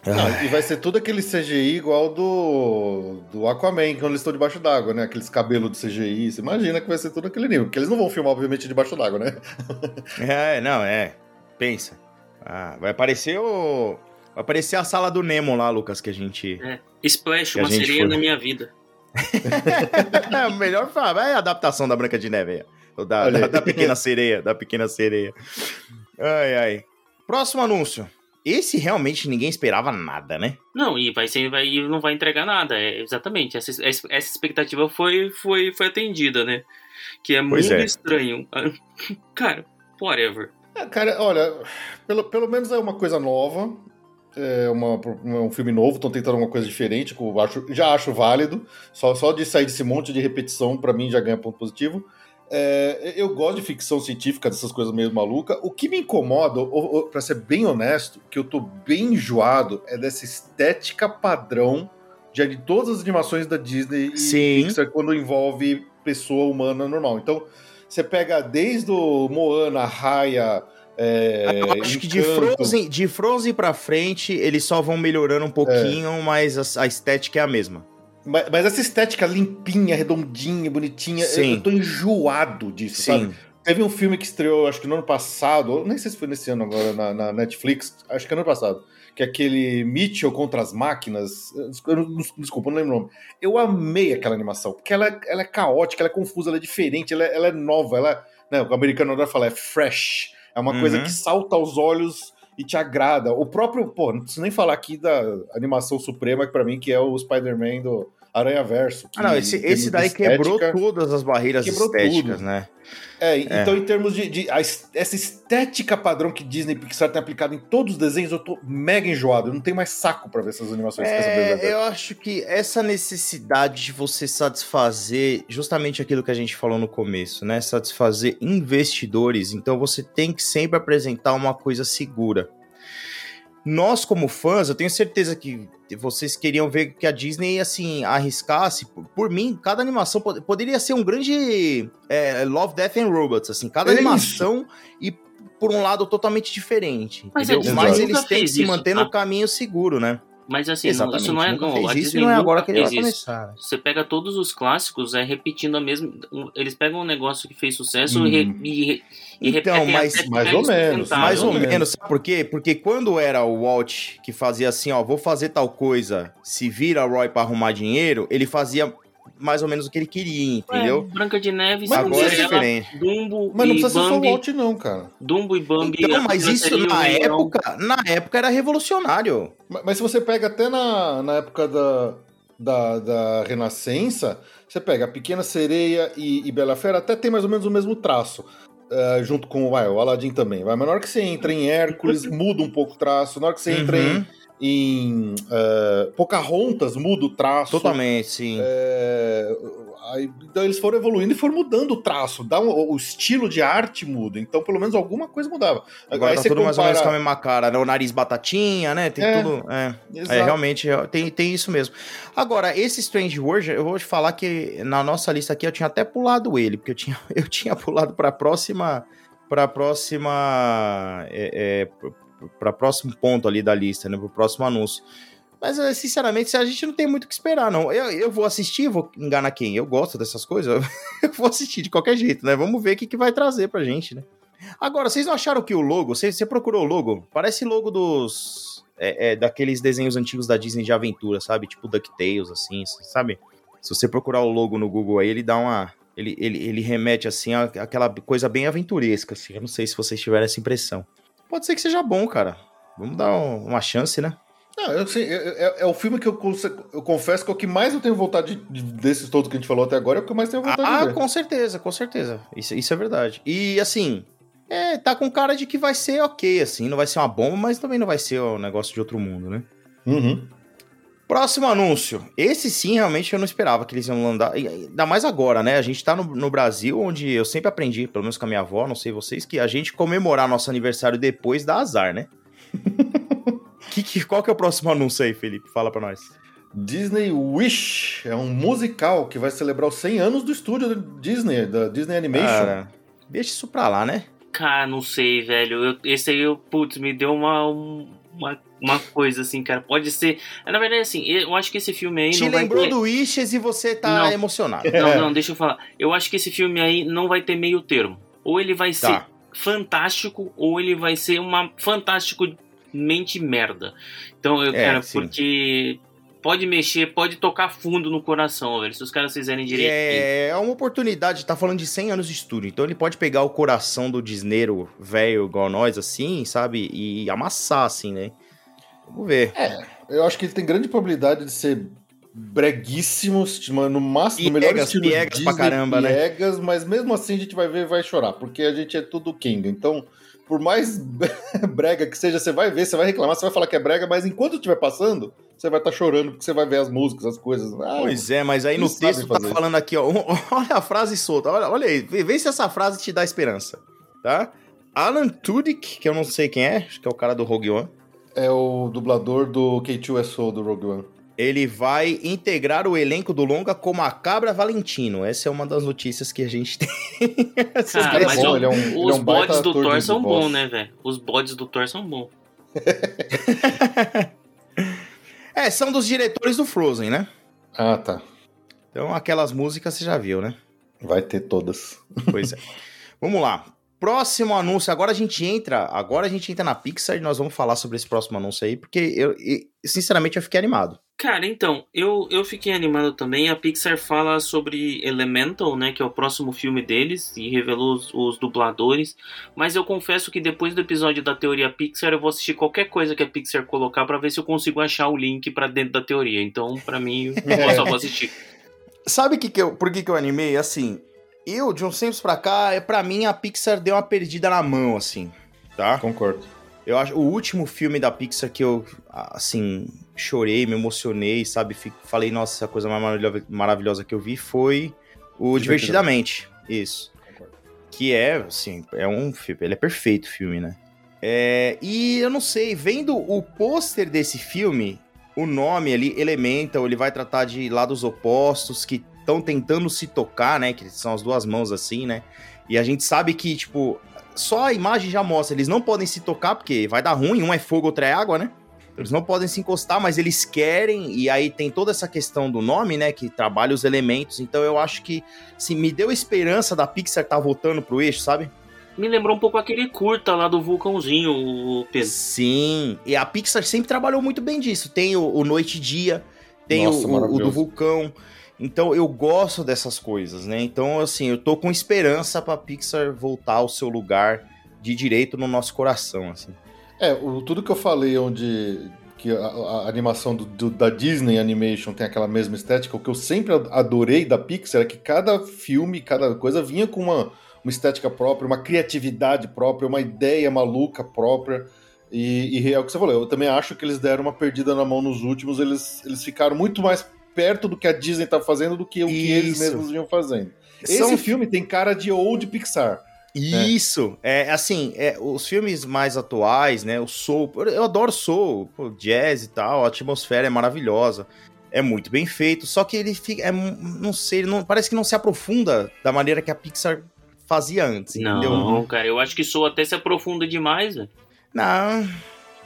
Não, e vai ser tudo aquele CGI igual do, do Aquaman, quando eles estão debaixo d'água, né? Aqueles cabelos de CGI. Você imagina que vai ser tudo aquele nível. Porque eles não vão filmar, obviamente, debaixo d'água, né? É, não, é. Pensa. Ah, vai aparecer o. Vai aparecer a sala do Nemo lá, Lucas, que a gente. É. Splash, uma gente sereia foi. na minha vida. É, melhor é a adaptação da Branca de Neve aí. ó. Da, da, da pequena sereia, da pequena sereia. Ai, ai. Próximo anúncio. Esse realmente ninguém esperava nada, né? Não, e vai ser, vai, e não vai entregar nada. É, exatamente. Essa, essa essa expectativa foi, foi, foi atendida, né? Que é Pois muito é. estranho. Cara, whatever. É, cara, olha, pelo, pelo menos é uma coisa nova. É uma- um filme novo, estão tentando uma coisa diferente, que eu acho, já acho válido. Só, só de sair desse monte de repetição, pra mim já ganha ponto positivo. É, eu gosto de ficção científica, dessas coisas meio malucas. O que me incomoda, pra ser bem honesto, que eu tô bem enjoado, é dessa estética padrão de, de todas as animações da Disney e Sim. Pixar quando envolve pessoa humana normal. Então, você pega desde o Moana, Raya. É, Eu acho que de. Frozen, de Frozen pra frente, eles só vão melhorando um pouquinho, mas a, a estética é a mesma. Mas, mas essa estética limpinha, redondinha, bonitinha, eu- Sim. eu tô enjoado disso, sabe? Sim. Teve um filme que estreou, acho que no ano passado, nem sei se foi nesse ano agora, na, na Netflix, acho que é no ano passado, que é aquele Mitchell contra as máquinas. Não- desculpa, não lembro o nome. Eu amei aquela animação, porque ela, é- ela é caótica, ela é confusa, ela é diferente, ela é, ela é nova, ela é, né, o americano adora falar, é fresh. É uma Uhum. coisa que salta aos olhos e te agrada. O próprio, pô, não preciso nem falar aqui da animação suprema, que pra mim que é o Spider-Man do Aranha Verso. Ah, não, esse, esse daí quebrou quebrou as barreiras Quebrou estéticas, tudo. né? É, então em termos de, de- a es- essa estética padrão que Disney e Pixar tem aplicado em todos os desenhos, eu tô mega enjoado. Eu não tenho mais saco pra ver essas animações. É, eu acho que essa necessidade de você satisfazer justamente aquilo que a gente falou no começo, né? Satisfazer investidores, então você tem que sempre apresentar uma coisa segura. Nós, como fãs, eu tenho certeza que vocês queriam ver que a Disney, assim, arriscasse. Por, por mim, cada animação pod- poderia ser um grande é, Love, Death and Robots, assim. Cada É isso. animação e por um lado totalmente diferente, Mas entendeu? Mas eles têm que se manter tá? no caminho seguro, né? Mas assim, Exatamente. isso não é. Não, fez a isso Disney não é agora que ele vai começar. Você pega todos os clássicos, é repetindo a mesma. Eles pegam um negócio que fez sucesso e, re- Hum. e, re- e Então, mas- mais ficar ou menos. Mais ou menos. menos, sabe por quê? Porque quando era o Walt que fazia assim, ó, vou fazer tal coisa, se vira Roy pra arrumar dinheiro, ele fazia mais ou menos o que ele queria, entendeu? É, Branca de Neve, Mas não Agora é diferente. Dumbo Mas não e precisa ser só o Bambi. Walt, não, cara. Dumbo e Bambi. Então, mas isso na época, na época era revolucionário. Mas, mas se você pega até na, na época da, da, da Renascença, você pega a Pequena Sereia e, e Bela Fera, até tem mais ou menos o mesmo traço. eh, junto com vai, o Aladdin também. Vai. Mas na hora que você entra em Hércules, muda um pouco o traço. Na hora que você entra em, Uhum, em eh, Pocahontas, muda o traço. Totalmente, sim. É, aí, então eles foram evoluindo e foram mudando o traço, dá um- o estilo de arte muda, então pelo menos alguma coisa mudava. Agora aí tá você tudo mais ou menos com a compara- mesma cara, né? O nariz batatinha, né? Tem É, tudo. É. É, realmente, é, tem, tem isso mesmo. Agora, esse Strange World, eu vou te falar que na nossa lista aqui eu tinha até pulado ele, porque eu tinha, eu tinha pulado pra próxima. Pra próxima. É, é, pra próximo ponto ali da lista, né? Pro próximo anúncio. Mas, é, sinceramente, a gente não tem muito o que esperar, não. Eu, eu vou assistir, vou enganar quem? Eu gosto dessas coisas. Eu vou assistir de qualquer jeito, né? Vamos ver o que, que vai trazer pra gente, né? Agora, vocês não acharam que o logo, você, você procurou o logo? Parece logo dos. É, é, daqueles desenhos antigos da Disney de aventura, sabe? Tipo DuckTales, assim, sabe? Se você procurar o logo no Google aí, ele dá uma. Ele, ele, ele remete, assim, a, aquela coisa bem aventuresca, assim. Eu não sei se vocês tiveram essa impressão. Pode ser que seja bom, cara. Vamos dar um- uma chance, né? Não, eu sei, é, é- o filme que eu, eu confesso que é o que mais eu tenho vontade de, de- desses todos que a gente falou até agora, é o que eu mais tenho vontade Ah, de ver. com certeza, com certeza. Isso, isso é verdade. E assim, é, tá com cara de que vai ser ok, assim. Não vai ser uma bomba, mas também não vai ser um negócio de outro mundo, né? Uhum. Próximo anúncio. Esse sim, realmente eu não esperava que eles iam mandar. Ainda mais agora, né? A gente tá no, no Brasil, onde eu sempre aprendi, pelo menos com a minha avó, não sei vocês, que a gente comemorar nosso aniversário depois dá azar, né? que, que, qual que é o próximo anúncio aí, Felipe? Fala pra nós. Disney Wish é um musical que vai celebrar os 100 anos do estúdio da Disney, da Disney Animation. Cara, deixa isso pra lá, né? Cara, não sei, velho. Eu- esse aí, eu, putz, me deu uma, um- uma, uma coisa assim, cara. Pode ser. Na verdade, assim, eu acho que esse filme aí Te não vai lembrou ter... do Wishes e você tá Não. emocionado. Não, não, deixa eu falar. Eu acho que esse filme aí não vai ter meio termo. Ou ele vai ser Tá. fantástico, ou ele vai ser uma fantástico mente merda. Então, eu, É, cara, sim. porque pode mexer, pode tocar fundo no coração, velho. Se os caras fizerem direito. É, é uma oportunidade, tá falando de 100 anos de estúdio, então ele pode pegar o coração do disneiro velho igual nós, assim, sabe, e amassar, assim, né? Vamos ver. Eu acho que ele tem grande probabilidade de ser breguíssimo, no máximo, no melhor estilo piegas Disney, pra caramba, né? piegas, mas mesmo assim a gente vai ver e vai chorar, porque a gente é tudo king. Então, por mais brega que seja, você vai ver, você vai reclamar, você vai falar que é brega, mas enquanto estiver passando, você vai estar chorando, porque você vai ver as músicas, as coisas. Ah, Pois é, mas aí no texto tá isso. falando aqui, ó, olha a frase solta, olha, olha aí, vê, vê se essa frase te dá esperança, tá? Alan Tudyk, que eu não sei quem é, acho que é o cara do Rogue One, É o dublador do K2SO do Rogue One. ele vai integrar o elenco do longa como a Cabra Valentino. Essa é uma das notícias que a gente tem. Cara, cara é mas bom, o- ele é um- ele é os um bodes do Thor são bons, né, velho? Os bodes do Thor são bons. É, são dos diretores do Frozen, né? Ah, tá. Então aquelas músicas você já viu, né? Vai ter todas. Pois é. Vamos lá. Próximo anúncio. Agora a gente entra. Agora a gente entra na Pixar e nós vamos falar sobre esse próximo anúncio aí, porque eu, e, sinceramente, eu fiquei animado. Cara, então, eu, eu fiquei animado também. A Pixar fala sobre Elemental, né? Que é o próximo filme deles, e revelou os, os dubladores. Mas eu confesso que depois do episódio da teoria Pixar, eu vou assistir qualquer coisa que a Pixar colocar pra ver se eu consigo achar o link pra dentro da teoria. Então, pra mim, eu só vou assistir. Sabe que que eu, por que, que eu animei? Assim, eu, de uns tempos pra cá, é para mim a Pixar deu uma perdida na mão, assim, tá? Concordo. Eu acho o último filme da Pixar que eu, assim, chorei, me emocionei, sabe? Fico- Falei, nossa, a coisa mais maravilhosa, maravilhosa que eu vi foi o Divertidamente. Isso. Concordo. Que é, assim, é um filme. Ele é perfeito o filme, né? É, e eu não sei, vendo o pôster desse filme, o nome ali, Elemental, ele vai tratar de lados opostos que estão tentando se tocar, né? Que são as duas mãos assim, né? E a gente sabe que, tipo, só a imagem já mostra, eles não podem se tocar porque vai dar ruim, um é fogo, outro é água, né? Eles não podem se encostar, mas eles querem, e aí tem toda essa questão do nome, né? Que trabalha os elementos. Então eu acho que, assim, me deu esperança da Pixar estar voltando pro eixo, sabe? Me lembrou um pouco aquele curta lá do vulcãozinho, o Pedro. Sim, e a Pixar sempre trabalhou muito bem disso. Tem o, o Noite e Dia, tem Nossa, o- o, do Vulcão. Então eu gosto dessas coisas, né? Então, assim, eu tô com esperança pra Pixar voltar ao seu lugar de direito no nosso coração, assim. É, o- tudo que eu falei onde que a, a animação do- do- da Disney Animation tem aquela mesma estética, o que eu sempre adorei da Pixar é que cada filme, cada coisa vinha com uma, uma estética própria, uma criatividade própria, uma ideia maluca própria. E, e é o que você falou, eu também acho que eles deram uma perdida na mão nos últimos, eles, eles ficaram muito mais perto do que a Disney tá fazendo do que o que eles mesmos vinham fazendo. São Esse filme tem cara de old Pixar. Isso, é assim, é, os filmes mais atuais, né? O soul, eu adoro soul, jazz e tal, a atmosfera é maravilhosa, é muito bem feito, só que ele fica, é, não sei, ele não, parece que não se aprofunda da maneira que a Pixar fazia antes, entendeu? Não, cara, eu acho que Soul até se aprofunda demais, velho. Não,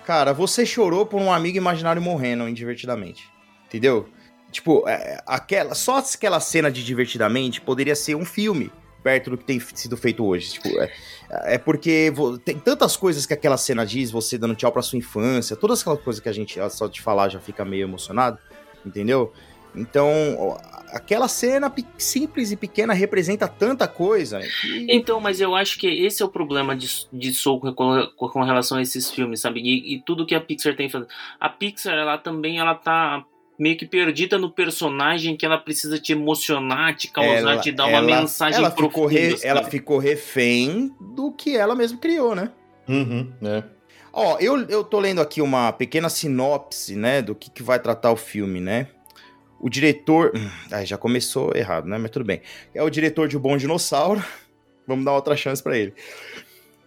cara, você chorou por um amigo imaginário morrendo indivertidamente, entendeu? Tipo, é, aquela, só aquela cena de divertidamente poderia ser um filme perto do que tem sido feito hoje. Tipo, é, é porque vo- tem tantas coisas que aquela cena diz, você dando tchau pra sua infância, todas aquelas coisas que a gente, só de falar, já fica meio emocionado, entendeu? Então, aquela cena simples e pequena representa tanta coisa que... Então, mas eu acho que esse é o problema de, de Soul com, com- relação a esses filmes, sabe? E, e tudo que a Pixar tem feito. A Pixar, ela também, ela tá meio que perdida no personagem que ela precisa te emocionar, te causar, ela- te dar uma ela- mensagem ela ficou, profunda. re- sabe? ela ficou refém do que ela mesma criou, né? Uhum, né? Ó, eu, eu tô lendo aqui uma pequena sinopse, né, do que, que vai tratar o filme, né? O diretor. Ai, já começou errado, né? Mas tudo bem. É o diretor de O Bom Dinossauro. Vamos dar outra chance pra ele.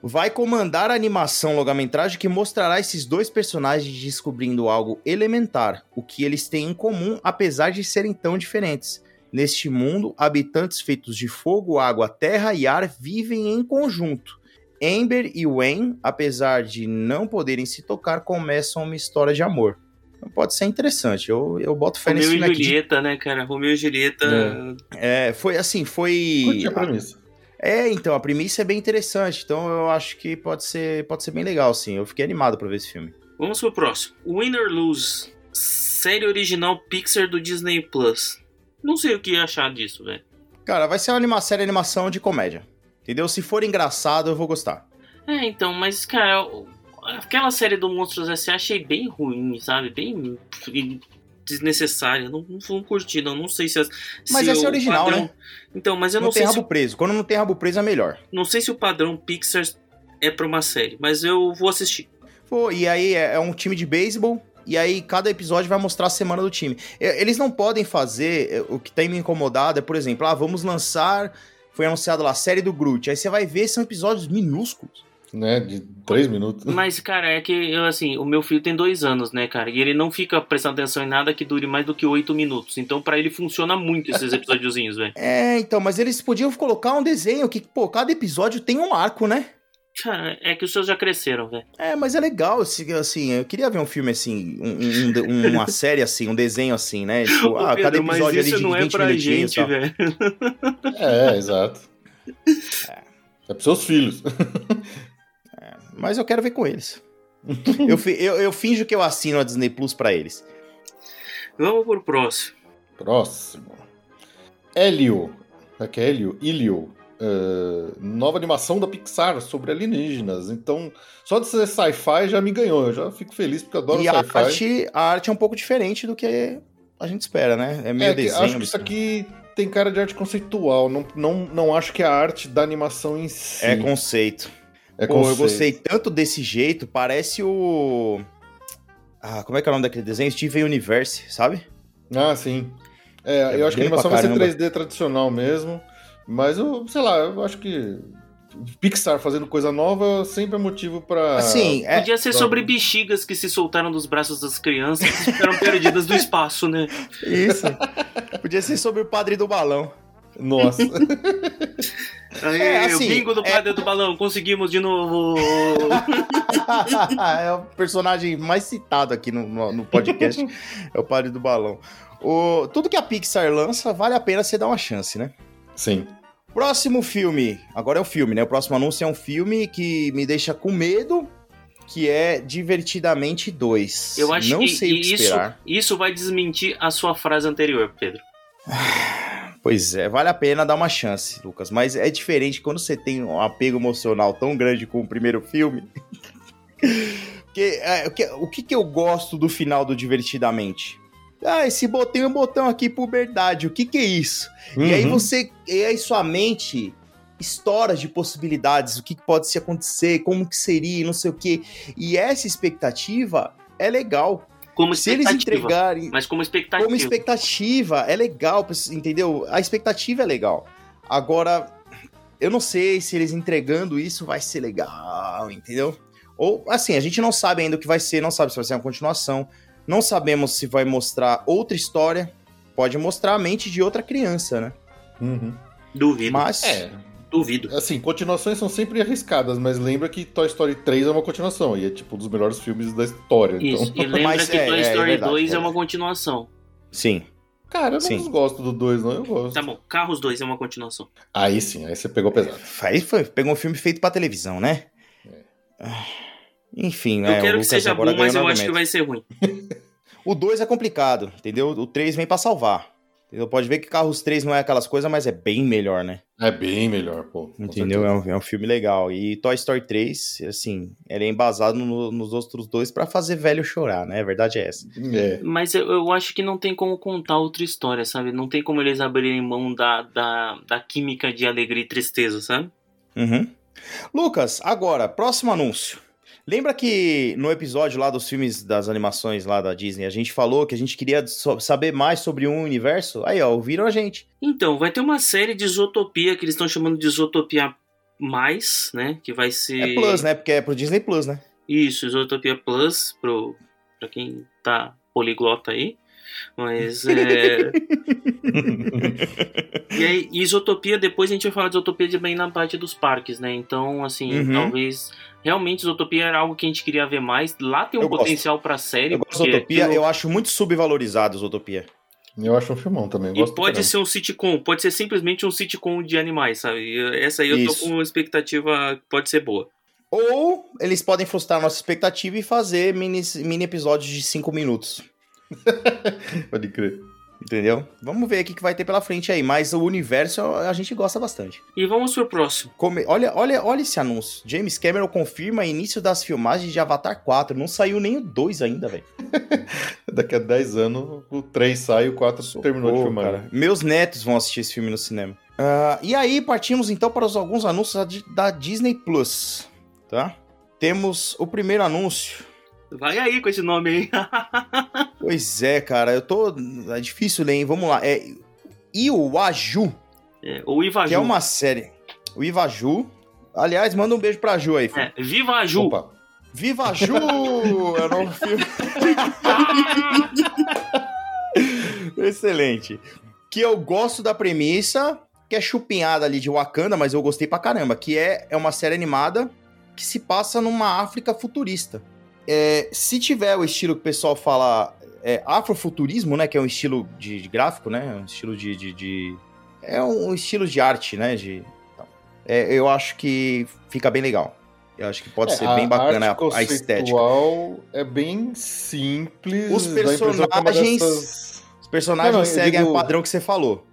Vai comandar a animação longa-metragem que mostrará esses dois personagens descobrindo algo elementar, o que eles têm em comum, apesar de serem tão diferentes. Neste mundo, habitantes feitos de fogo, água, terra e ar vivem em conjunto. Amber e Wayne, apesar de não poderem se tocar, começam uma história de amor. Então pode ser interessante. Eu, eu boto fé nesse Romeu e filme aqui. de- Julieta, né, cara? Romeu e Julieta. É, foi assim, foi. Curti a premissa. É, então, a premissa é bem interessante. Então eu acho que pode ser, pode ser bem legal, sim. Eu fiquei animado pra ver esse filme. Vamos pro próximo. Winner Lose. Série original Pixar do Disney Plus. Não sei o que achar disso, velho. Cara, vai ser uma anima série animação de comédia. Entendeu? Se for engraçado, eu vou gostar. É, então, mas, cara, aquela série do Monstros S.A. achei bem ruim, sabe? Bem desnecessária. Não, não, não curti, não. Não sei se... as- Mas se essa é original, né? Então, mas eu não não, tem sei rabo se, preso. Quando não tem rabo preso é melhor. não sei se o padrão Pixar é pra uma série, mas eu vou assistir. Pô, e aí é, é um time de beisebol. E aí cada episódio vai mostrar a semana do time. É, Eles não podem fazer. é, O que tem me incomodado é, por exemplo, ah, vamos lançar. Foi anunciado lá a série do Groot. Aí você vai ver, são episódios minúsculos. Né? De três minutos. Mas, cara, é que eu, assim, o meu filho tem dois anos, né, cara? E ele não fica prestando atenção em nada que dure mais do que oito minutos. Então, pra ele funciona muito esses episódiozinhos, velho. É, então, mas eles podiam colocar um desenho que, pô, cada episódio tem um arco, né? Cara, é que os seus já cresceram, velho. É, mas é legal, assim, assim, eu queria ver um filme assim, um- um- um- uma série assim, um desenho assim, né? Tipo, Ô, ah, cada Pedro, mas episódio ali isso de não é 20 pra minutinhos. gente, velho. É, exato. É pros seus filhos. Mas eu quero ver com eles. eu, eu, eu finjo que eu assino a Disney Plus pra eles. Vamos pro próximo. Próximo. Hélio. É que é Hélio? Ilio. É, nova animação da Pixar sobre alienígenas. Então, só de ser sci-fi já me ganhou. Eu já fico feliz porque adoro e a sci-fi. arte, a arte é um pouco diferente do que a gente espera, né? É meio É, desenho. acho que isso aqui tem cara de arte conceitual. Não, não, não acho que é a arte da animação em si. É conceito. É Pô, eu conceito. gostei tanto desse jeito, parece o. Ah, como é que é o nome daquele desenho? Steven Universe, sabe? Ah, sim. É, É eu acho que a animação vai ser caramba. 3D tradicional mesmo. Mas eu, sei lá, eu acho que Pixar fazendo coisa nova sempre é motivo pra. Assim, é, Podia ser sobre bexigas que se soltaram dos braços das crianças e ficaram perdidas do espaço, né? isso. Podia ser sobre o padre do balão. Nossa. Aí, É, assim, o bingo do é- padre do balão, conseguimos de novo. é o personagem mais citado aqui no, no, no podcast. é o padre do balão. O, tudo que a Pixar lança, vale a pena você dar uma chance, né? Sim. Próximo filme. Agora é o filme, né? O próximo anúncio é um filme que me deixa com medo, que é Divertidamente 2. Eu acho Não que sei o que isso, esperar. isso vai desmentir a sua frase anterior, Pedro. Pois é, vale a pena dar uma chance, Lucas. Mas é diferente quando você tem um apego emocional tão grande com o primeiro filme. Porque, é, o, que, o que que eu gosto do final do Divertidamente? Ah, esse botão é um botão aqui, puberdade. O que que é isso? E aí Uhum. você. E aí sua mente estoura de possibilidades, o que que pode se acontecer, como que seria, não sei o quê. E essa expectativa é legal. Como Se eles entregarem Mas como expectativa. como expectativa, é legal, entendeu? A expectativa é legal. Agora, eu não sei se eles entregando isso vai ser legal, entendeu? Ou, assim, a gente não sabe ainda o que vai ser, não sabe se vai ser uma continuação, não sabemos se vai mostrar outra história, pode mostrar a mente de outra criança, né? Uhum. Duvido. Mas, É, Duvido. assim, continuações são sempre arriscadas, mas lembra que Toy Story 3 é uma continuação, e é tipo um dos melhores filmes da história. Isso. Então, E lembra Mas que é, Toy é, é Story verdade, 2 é é. uma continuação. sim. cara, eu não Sim. desgosto do 2, não, eu gosto. Tá bom, Carros 2 é uma continuação. Aí sim, aí você pegou pesado. Aí foi, pegou um filme feito pra televisão, né? Ah, Enfim, Eu né? quero que seja bom, mas eu acho que vai ser ruim. O 2 é complicado, entendeu? O 3 vem pra salvar. Entendeu? Pode ver que Carros 3 não é aquelas coisas, mas é bem melhor, né? É bem melhor, pô. Entendeu? É um, é um filme legal. E Toy Story 3, assim, ele é embasado no- nos outros dois pra fazer velho chorar, né? A verdade é essa. É. Mas eu, eu acho que não tem como contar outra história, sabe? Não tem como eles abrirem mão da, da, da química de alegria e tristeza, sabe? Uhum. Lucas, agora, próximo anúncio. Lembra que no episódio lá dos filmes das animações lá da Disney, a gente falou que a gente queria so- saber mais sobre um universo? Aí, ó, ouviram a gente. Então, vai ter uma série de Isotopia que eles estão chamando de Isotopia Mais, né? Que vai ser. É Plus, né? Porque é pro Disney Plus, né? Isso, Isotopia Plus, pro, pra quem tá poliglota aí. Mas é. e aí, Isotopia, depois a gente vai falar de Isotopia bem na parte dos parques, né? Então, assim, Uhum. talvez. Realmente, Isotopia era algo que a gente queria ver mais. Lá tem um Eu gosto. potencial pra série. Eu gosto aquilo- eu acho muito subvalorizado Utopia. Eu acho um filmão também. E pode ser um sitcom, pode ser simplesmente um sitcom de animais, sabe? E Essa aí eu Isso. tô com uma expectativa que pode ser boa. Ou eles podem frustrar a nossa expectativa e fazer mini, mini episódios de 5 minutos. Pode crer. Entendeu? Vamos ver o que vai ter pela frente aí. Mas o universo a gente gosta bastante. E vamos pro próximo. Come- Olha, olha, olha esse anúncio. James Cameron confirma início das filmagens de Avatar 4. Não saiu nem o 2 ainda, velho. Daqui a 10 anos, o 3 sai, o 4 terminou de filmar. cara. Meus netos vão assistir esse filme no cinema. Ah, e aí, partimos então para os, alguns anúncios da Disney Plus. Tá? Temos o primeiro anúncio. Vai aí com esse nome aí. Pois é, cara, eu tô. É difícil ler, hein? Vamos lá. É Iwaju, É, o Iva que é uma série. O Ivaju. Aliás, manda um beijo pra Ju aí, filho. É, Viva a Ju. Opa. Viva a Ju! é o novo filme. Excelente. Que eu gosto da premissa, que é chupinhada ali de Wakanda, mas eu gostei pra caramba. Que é, é uma série animada que se passa numa África futurista. É, se tiver o estilo que o pessoal fala é, afrofuturismo, né? Que é um estilo de, de gráfico, né? Um estilo de, de, de- É um estilo de arte, né? De, então, é, eu acho que fica bem legal. Eu acho que pode É, ser bem bacana a, a estética. é bem simples. Os é personagens- dessas- Os personagens Não, não, seguem digo- o padrão que você falou.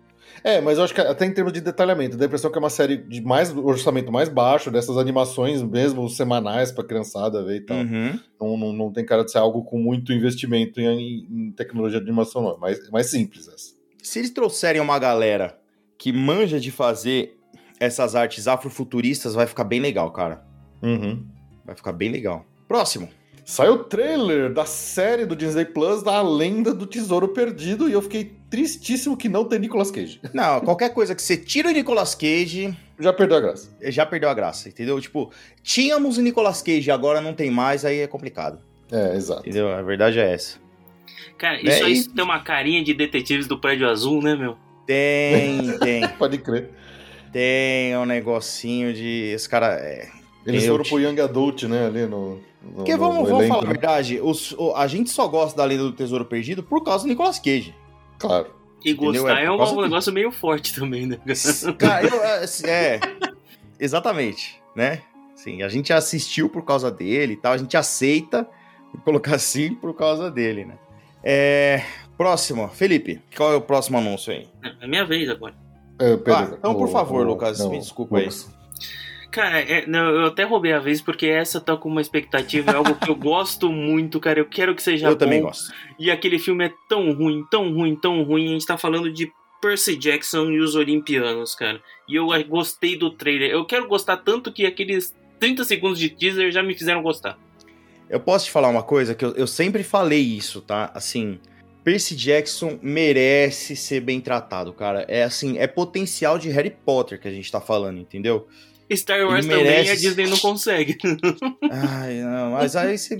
É, mas eu acho que até em termos de detalhamento, dá a impressão que é uma série de mais orçamento mais baixo, dessas animaões mesmo semanais pra criançada ver e tal. Uhum. Não, não, não tem cara de ser algo com muito investimento em, em tecnologia de animação, não. É mais, é mais simples essa. Se eles trouxerem uma galera que manja de fazer essas artes afrofuturistas, vai ficar bem legal, cara. Uhum. Vai ficar bem legal. Próximo. Saiu o trailer da série do Disney Plus da Lenda do Tesouro Perdido e eu fiquei tristíssimo que não tem Nicolas Cage. Não, qualquer coisa que você tira o Nicolas Cage, Já perdeu a graça. já perdeu a graça, entendeu? Tipo, tínhamos o Nicolas Cage, agora não tem mais, aí é complicado. É, exato. Entendeu? A verdade é essa. Cara, isso É, aí e- tem uma carinha de detetives do prédio azul, né, meu? Tem, tem, Pode crer. tem um negocinho de. Esse cara. É... Eles Eu foram te- pro Young Adult, né, ali no. No Porque vamos, vamos falar a né? verdade, os- o- a gente só gosta da lenda do Tesouro Perdido por causa do Nicolas Cage. Claro. E Entendeu? gostar É é, um negócio meio forte também, né? Cara, eu, assim, é. Exatamente, né? Sim, a gente assistiu por causa dele e tal, a gente aceita, colocar assim, por causa dele, né? É. Próximo, Felipe, qual é o próximo anúncio aí? É minha vez agora. É, Pedro, Ah, então, por favor, o- Lucas, me desculpa aí. Cara, é- não, eu até roubei a vez porque essa tá com uma expectativa, é algo que eu gosto muito, cara. Eu quero que seja eu bom. também gosto. E aquele filme é tão ruim, tão ruim, tão ruim. A gente tá falando de Percy Jackson e os Olimpianos, cara. E eu gostei do trailer. Eu quero gostar tanto que aqueles 30 segundos de teaser já me fizeram gostar. Eu posso te falar uma coisa que eu, eu sempre falei isso, tá? Assim, Percy Jackson merece ser bem tratado, cara. É assim, é potencial de Harry Potter que a gente tá falando, entendeu? Star Wars Ele também merece- a Disney não consegue. Ai, não, mas aí você.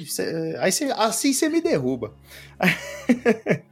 aí você assim você me derruba.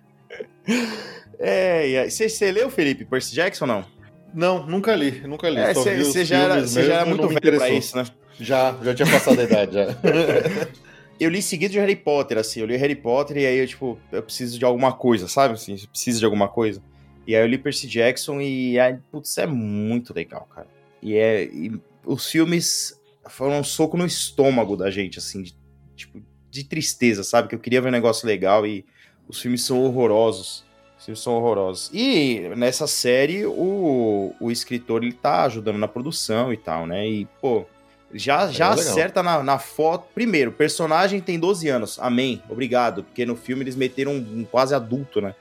é, e aí, você, leu, Felipe, Percy Jackson ou não? Não, nunca li, nunca li. É, você você já, era, já era muito velho pra isso, né? Já, já tinha passado a idade, já. Eu li seguido de Harry Potter, assim. Eu li Harry Potter e aí eu, tipo, eu preciso de alguma coisa, sabe? Assim, preciso de alguma coisa. E aí eu li Percy Jackson e, aí, putz, é muito legal, cara. E é. e os filmes foram um soco no estômago da gente, assim, de, tipo, de tristeza, sabe? Que eu queria ver um negócio legal e os filmes são horrorosos. Os filmes são horrorosos. E nessa série, o, o escritor, ele tá ajudando na produção e tal, né? E, pô, já, já É legal. acerta na, na foto. Primeiro, o personagem tem 12 anos. Amém. Obrigado. Porque no filme eles meteram um, um quase adulto, né?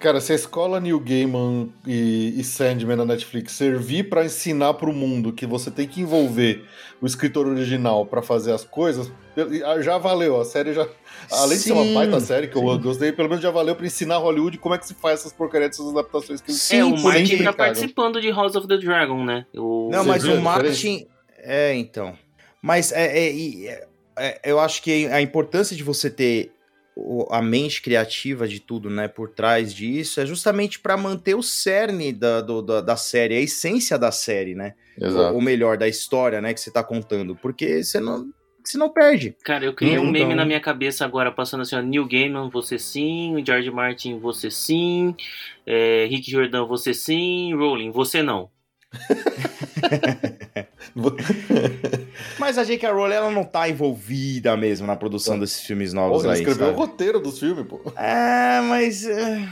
Cara, se a escola New Gaiman e, e Sandman na Netflix servir pra ensinar pro mundo que você tem que envolver o escritor original pra fazer as coisas, já valeu. A série já. Além de ser uma Sim, baita série que eu sim. gostei, pelo menos já valeu pra ensinar Hollywood como é que se faz essas porcarias dessas adaptações que eles Sim, é, o Martin tá cara. participando de House of the Dragon, né? O... Não, mas o Martin. É, então. Mas é, é- é- é- eu acho que a importância de você ter o- a mente criativa de tudo, né, por trás disso, é justamente para manter o cerne da, do- da, da série, a essência da série, né? Exato. Ou melhor, da história, né, que você tá contando. Porque você não, você não perde. Cara, eu criei um Então- meme na minha cabeça agora, passando assim, ó, Neil Gaiman, você sim, George Martin, você sim, é, Rick Jordan, você sim, Rowling, você não. Mas a J.K. Rowling, ela não tá envolvida mesmo na produção desses filmes novos Pô, ela aí, escreveu o sabe? roteiro dos filmes, pô. É, mas... é,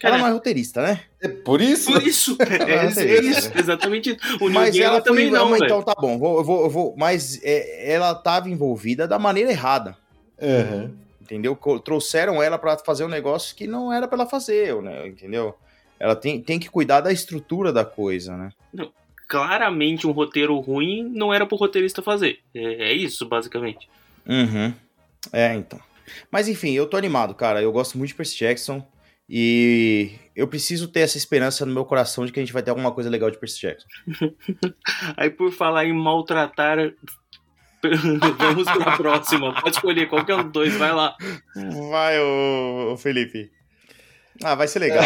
Cara, ela não é roteirista, né? É por isso? Por isso, é, Ah, é beleza, isso, exatamente isso. O Mas ela foi... também não, mas velho. então tá bom, vou, vou, vou... Mas é, ela tava envolvida da maneira errada. Aham. entendeu? Trouxeram ela pra fazer um negócio que não era pra ela fazer, né? entendeu? Ela tem, tem que cuidar da estrutura da coisa, né? Claramente um roteiro ruim não era pro roteirista fazer. É, é isso, basicamente. Uhum. É, então. Mas enfim, eu tô animado, cara. Eu gosto muito de Percy Jackson e eu preciso ter essa esperança no meu coração de que a gente vai ter alguma coisa legal de Percy Jackson. Aí por falar em maltratar. Vamos pra próxima. Pode escolher qualquer um dos dois, vai lá. Vai, ô, Felipe. Ah, vai ser legal.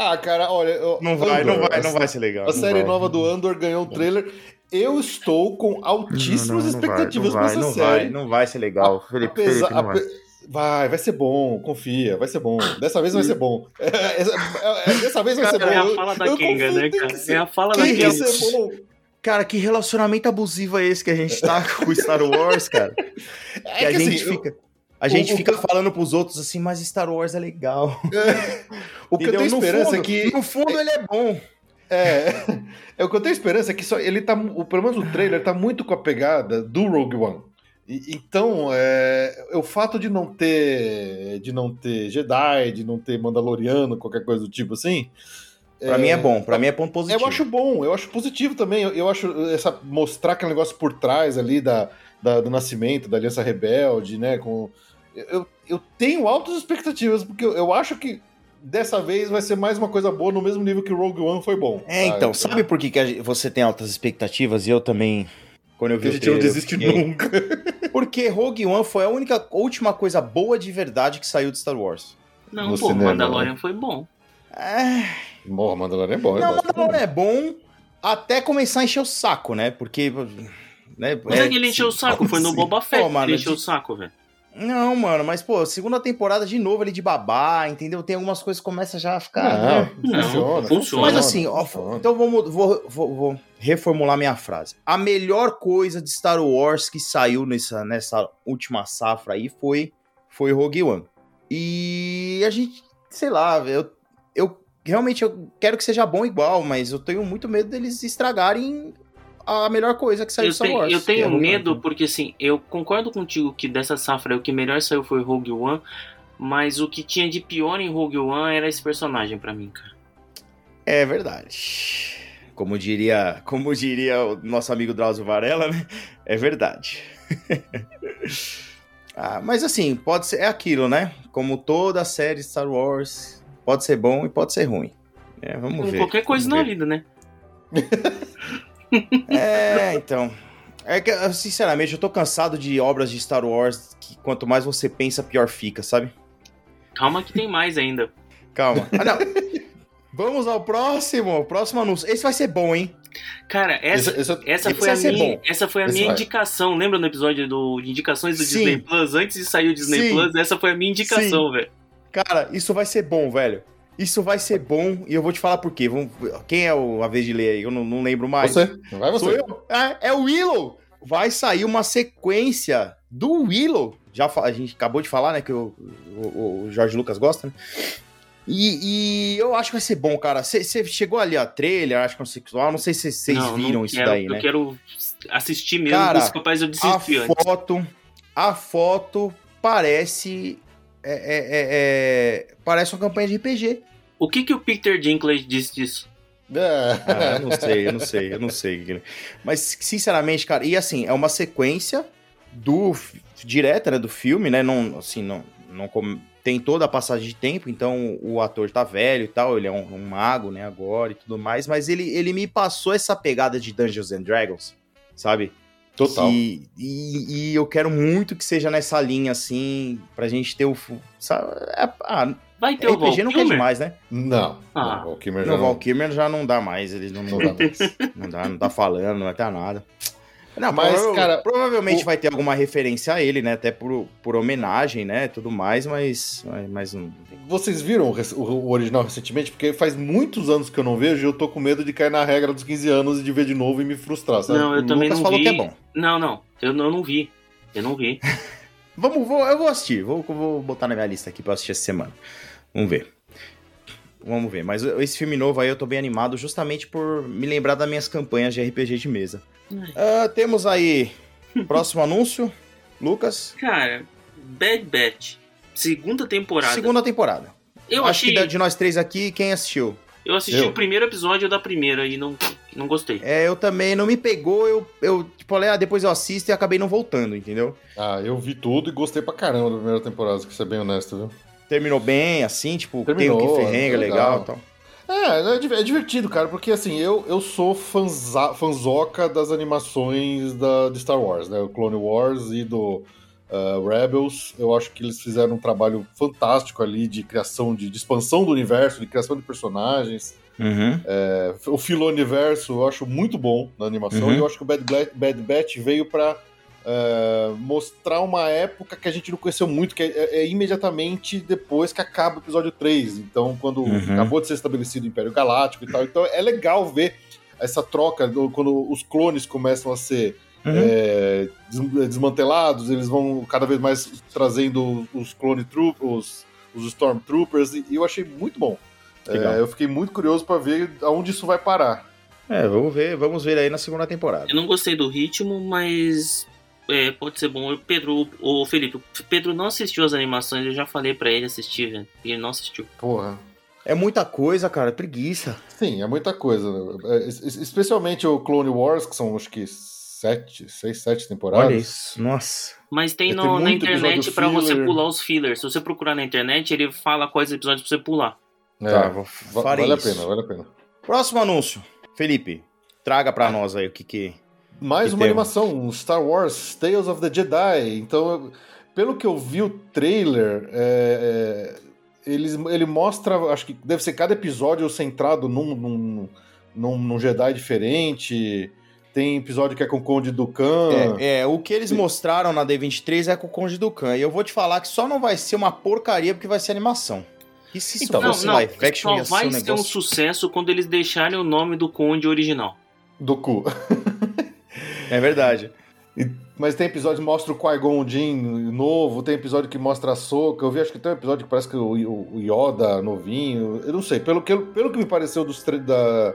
Ah, cara, olha. eu- Não vai, não Andor, vai, a- não vai ser legal. A não série vai. nova do Andor ganhou um trailer. Eu estou com altíssimas Não, não, não vai, expectativas não pra vai, essa não série. Vai, não vai ser legal. Felipe, Apesar- Felipe, não vai. Vai, vai ser bom, confia, vai ser bom. Dessa vez vai ser bom. Essa- é- é- Dessa vez vai ser bom. É a Eu- fala da eu Kenga, né, cara? que É a fala da que Kenga. ser bom. Cara, que relacionamento abusivo é esse que a gente tá com o Star Wars, cara? É que a que gente assim, fica. A gente o- fica o- falando pros outros assim, mas Star Wars é legal. o que eu Entendeu? tenho No esperança fundo- é que. No fundo ele é bom. É, é o que eu tenho esperança é que só ele tá, o, pelo menos o trailer tá muito com a pegada do Rogue One. E- então, é, o fato de não ter de não ter Jedi, de não ter Mandaloriano, qualquer coisa do tipo assim, Pra mim é bom, pra mim é ponto positivo. eu acho bom, eu acho positivo também. Eu, eu acho essa mostrar aquele negócio por trás ali da, da- do nascimento da Aliança Rebelde, né? Com, eu, eu tenho altas expectativas, porque eu, eu acho que dessa vez vai ser mais uma coisa boa no mesmo nível que o Rogue One foi bom. É, então, sabe por que, que você tem altas expectativas e eu também, quando eu vi a o gente não trailer, eu desiste fiquei- nunca. Porque Rogue One foi a única, última coisa boa de verdade que saiu de Star Wars. Não, No pô, cinema, Mandalorian foi bom. É, Morra, Mandalorian é bom, é não, bom. Mandalorian é bom até começar a encher o saco, né? Porque... Né, Mas é, que ele encheu o saco, foi no. Boba Fett Pô, mano, ele encheu de- o saco, velho. Não, mano, mas, pô, segunda temporada de novo ele de babá, entendeu? Tem algumas coisas que começam já a ficar. né? Não, Não, funciona, funciona. Mas assim, ó, então vamos, vou, vou- vou reformular minha frase. A melhor coisa de Star Wars que saiu nessa, nessa última safra aí foi, foi Rogue One. E a gente, sei lá, eu, eu realmente eu quero que seja bom igual, mas eu tenho muito medo deles estragarem a melhor coisa que saiu Eu de Star tenho, Wars. eu tenho é Rogue medo porque, assim, eu concordo contigo que dessa safra o que melhor saiu foi Rogue One, mas o que tinha de pior em Rogue One era esse personagem pra mim, cara. É verdade. Como diria, como diria o nosso amigo Drauzio Varela, né? É verdade. ah, mas assim, pode ser é aquilo, né? Como toda série Star Wars, pode ser bom e pode ser ruim. É, vamos Como ver. qualquer coisa na ver. vida, né? É, então. É que, sinceramente, eu tô cansado de obras de Star Wars que quanto mais você pensa, pior fica, sabe? Calma que tem mais ainda. Calma. Ah, não. Vamos ao próximo. Próximo anúncio. Esse vai ser bom, hein? Cara, essa, Esse- esse- essa esse foi a minha, essa foi a Esse minha vai. indicação. Lembra no episódio do de indicações do Sim. Disney Plus? Antes de sair o Disney Sim. Plus, essa foi a minha indicação, velho. Cara, isso vai ser bom, velho. Isso vai ser bom e eu vou te falar por quê. Vamos... Quem é o, a vez de ler aí? Eu não, não lembro mais. Você, vai você. Sou eu? É, é o Willow. Vai sair uma sequência do Willow. Já a gente acabou de falar, né? Que o, o, o Jorge Lucas gosta, né? E, e eu acho que vai ser bom, cara. Você chegou ali a trailer, acho que conceitual. Não sei se vocês viram não isso quero, daí, Eu né? quero assistir mesmo, Cara, isso capaz eu A desistir antes. foto, a foto parece. é- é- é- é- parece uma campanha de RPG. O que, que o Peter Dinklage disse disso? É. Ah, eu não sei, eu não sei, eu não sei. Mas, sinceramente, cara, e assim, é uma sequência do direta, né, do filme, né? Não, assim, não, não com- tem toda a passagem de tempo, então o ator tá velho e tal, ele é um, um mago, né, agora e tudo mais, mas ele, ele me passou essa pegada de Dungeons and Dragons, sabe? Total. E, e, e eu quero muito que seja nessa linha, assim, pra gente ter o. Sabe? É, ah, Vai ter o Val RPG não quer demais, né? Não. Ah. não, o Valkyrie já não- Kilmer já não dá mais, eles não, Não dá mais. não dá, não tá falando, não vai ter nada. Não, Mas, prova- cara, provavelmente o- vai ter alguma referência a ele, né? Até por, por homenagem, né? Tudo mais, mas, mas- não. Vocês viram o o, o original recentemente? Porque faz muitos anos que eu não vejo e eu tô com medo de cair na regra dos 15 anos e de ver de novo e me frustrar, sabe? Não, eu o também Lucas não falou vi. que é bom. Não, não. Eu não, eu não vi. Eu não vi. Vamos, vou, eu vou assistir. Vou, vou botar na minha lista aqui pra assistir essa semana. Vamos ver. Vamos ver. Mas esse filme novo aí eu tô bem animado justamente por me lembrar das minhas campanhas de RPG de mesa. Ah, temos aí próximo anúncio. Lucas, Cara, Bad Batch. Segunda temporada. segunda temporada. Eu Acho achei. que da- de nós três aqui, quem assistiu? Eu assisti Eu. o primeiro episódio da primeira e não, não gostei. É, eu também não me pegou, eu, eu tipo, falei, ah, depois eu assisto e acabei não voltando, entendeu? Ah, eu vi tudo e gostei pra caramba da primeira temporada, que ser bem honesto, viu? Terminou bem, assim, tipo, Terminou, tem o que ferrenga, é legal legal. e tal. É, é é divertido, cara, porque assim, eu, eu sou fanza, fanzoca das animações da, de Star Wars, né? O Clone Wars e do uh, Rebels. Eu acho que eles fizeram um trabalho fantástico ali de criação, de, de expansão do universo, de criação de personagens. Uhum. É, o Filo-Universo eu acho muito bom na animação Uhum. e eu acho que o Bad, Bad Batch veio pra é, mostrar uma época que a gente não conheceu muito, que é, é- é imediatamente depois que acaba o episódio 3. Então, quando Uhum. acabou de ser estabelecido o Império Galáctico e tal. Então, é legal ver essa troca do- quando os clones começam a ser Uhum. é, des- desmantelados, eles vão cada vez mais trazendo os clone troopers, os, os Stormtroopers, e eu achei muito bom. É, eu fiquei muito curioso pra ver aonde isso vai parar. É, vamos ver, vamos ver aí na segunda temporada. Eu não gostei do ritmo, mas é, pode ser bom. O Pedro, o Felipe, o Pedro não assistiu as animações, eu já falei pra ele assistir, velho. E ele não assistiu. Porra. É muita coisa, cara, preguiça. Sim, é muita coisa. É, es- es- especialmente o Clone Wars, que são acho que sete, seis, sete temporadas. Olha isso, nossa. Mas tem Vai no- na internet pra você pular os fillers. Se você procurar na internet, ele fala quais episódios pra você pular. É, Tá, vou, vale a isso. pena, vale a pena. Próximo anúncio. Felipe, traga pra nós aí o que que... Mais Que uma temos? animação, um Star Wars Tales of the Jedi. Então, pelo que eu vi o trailer, é, é, eles, ele mostra, acho que deve ser cada episódio centrado num, num, num, num Jedi diferente. Tem episódio que é com o Conde Dukan. É, é, o que eles mostraram na D23 é com o Conde Dukan. E eu vou te falar que só não vai ser uma porcaria porque vai ser animação. E se isso Então, não, fosse não, live action, só ser vai um ser um negócio... sucesso quando eles deixarem o nome do Conde original. Do cu. É verdade. Mas tem episódio que mostra o Qui-Gon Jinn novo, tem episódio que mostra a Soca. Eu vi, acho que tem um episódio que parece que o, o- o Yoda novinho. Eu não sei. Pelo que, pelo que me pareceu dos da,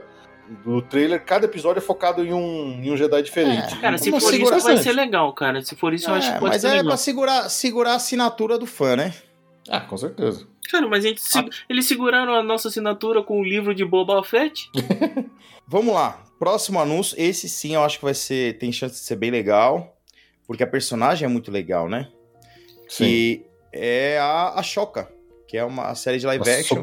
do trailer, cada episódio é focado em um, em um Jedi diferente. Cara, se for isso, vai ser legal, cara. Se for isso, eu acho É, que pode mas ser é legal. pra segurar, segurar a assinatura do fã, né? Ah, com certeza. Cara, mas a gente se- eles seguraram a nossa assinatura com o livro de Boba Fett. Vamos lá. Próximo anúncio. Esse sim eu acho que vai ser. Tem chance de ser bem legal. Porque a personagem é muito legal, né? Sim. Que é a, a Shoka. Que é uma série de live action.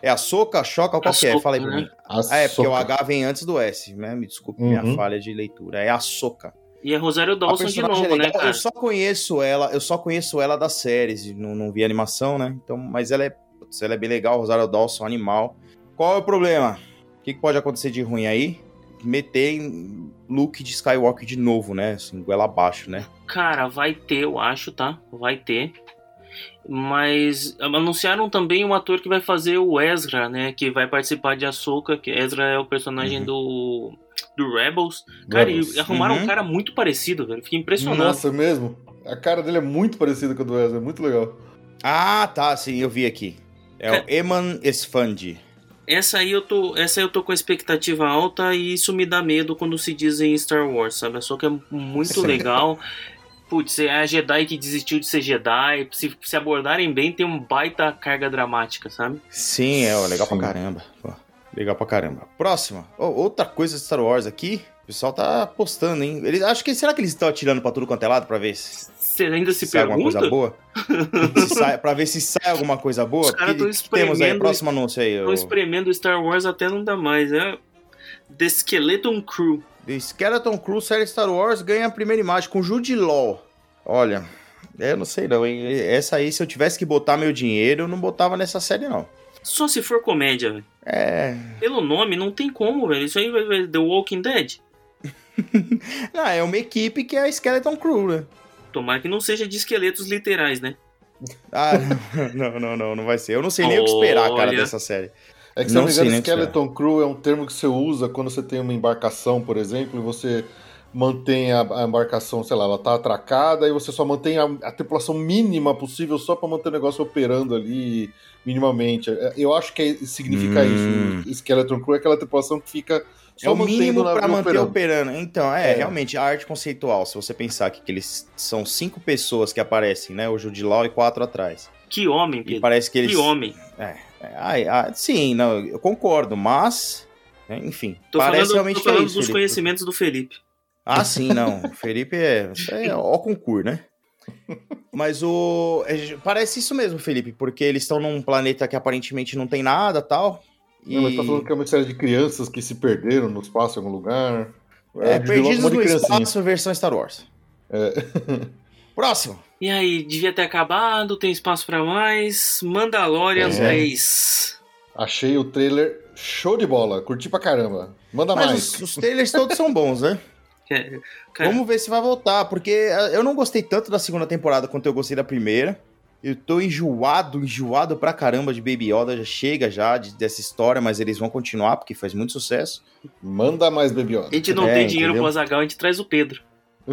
É a Soca, a Shoka, qual que é? Fala aí pra né? mim. Ah, é, porque o. H vem antes do S, né? Me desculpe minha Uhum. falha de leitura. É a Soca. E é Rosário A Dawson de novo, é né, cara? Eu só conheço ela, eu só conheço ela das séries, não, não vi animação, né? Então, mas ela é, putz, ela é bem legal, Rosário Dawson, animal. Qual é o problema? O que, que pode acontecer de ruim aí? Meter em Luke de Skywalker de novo, né? Assim, goela abaixo, né? Cara, vai ter, eu acho, tá? Vai ter. Mas anunciaram também um ator que vai fazer o Ezra, né? Que vai participar de Ahsoka, que Ezra é o personagem Uhum. do, do Rebels. Cara, Rebels. e arrumaram Uhum. um cara muito parecido, velho. Fiquei impressionado. Nossa, é mesmo? A cara dele é muito parecida com a do Ezra, é muito legal. Ah, tá, sim, eu vi aqui. É o Eman Esfandi. Essa aí eu tô, essa aí eu tô com a expectativa alta e isso me dá medo quando se diz em Star Wars, sabe? A Ahsoka é muito Sim. legal. Putz, é a Jedi que desistiu de ser Jedi. Se, se abordarem bem, tem um baita carga dramática, sabe? Sim, é ó, legal Sim. pra caramba. Pô, legal pra caramba. Próxima. Ó, outra coisa de Star Wars aqui. O pessoal tá postando, hein? Eles, acho que, será que eles estão atirando pra tudo quanto é lado pra ver se, Você ainda se sai alguma pergunta? coisa boa? se sai, pra ver se sai alguma coisa boa? Os caras Que- tão que temos aí, espremendo- próximo anúncio aí. Estão o espremendo Star Wars até não dá mais. É The Skeleton Crew. The Skeleton Crew série Star Wars ganha a primeira imagem com Jude Law. Olha, eu não sei não, hein? Essa aí, se eu tivesse que botar meu dinheiro, eu não botava nessa série, não. Só se for comédia, velho. É. Pelo nome, não tem como, velho. Isso aí vai The Walking Dead. Não, é uma equipe que é a Skeleton Crew, né? Tomara que não seja de esqueletos literais, né? Ah, não, não, não, não vai ser. Eu não sei nem o que esperar, cara, Olha. dessa série. É que, se Não não me engano, Skeleton Crew é um termo que você usa quando você tem uma embarcação, por exemplo, e você mantém a, a embarcação, sei lá, ela tá atracada e você só mantém a, a tripulação mínima possível só pra manter o negócio operando ali minimamente. É, Eu acho que é- significa Hum. isso. Skeleton Crew é aquela tripulação que fica só É o mínimo navio manter operando. operando. Então, é, É. realmente, a arte conceitual, se você pensar que, que eles são cinco pessoas que aparecem, né? O Jude Law e quatro atrás. Que homem, E Pedro. parece que eles... Que homem. É, ai, ah, sim, não, eu concordo, mas... é, Enfim, Tô parece falando, realmente tô que é falando isso, dos Felipe. conhecimentos do Felipe. Ah, sim, não. O Felipe é, é ó concurso, né? Mas o. é, Parece isso mesmo, Felipe, porque eles estão num planeta que aparentemente não tem nada tal. E... Não, mas tá falando que é uma série de crianças que se perderam no espaço em algum lugar. É, de Perdidos no. Espaço, versão Star Wars. É. Próximo. E aí, devia ter acabado, tem espaço pra mais. Mandalorian É. 3. Achei o trailer show de bola, curti pra caramba. Manda Mas mais. os, os trailers todos são bons, né? É, Cara, Vamos ver se vai voltar, porque ah, eu não gostei tanto da segunda temporada quanto eu gostei da primeira. Eu tô enjoado, enjoado pra caramba de Baby Yoda, já chega já de- dessa história, mas eles vão continuar porque faz muito sucesso. Manda mais, Baby Yoda. a gente não É, tem dinheiro entendeu? pro Azagal, a gente traz o Pedro.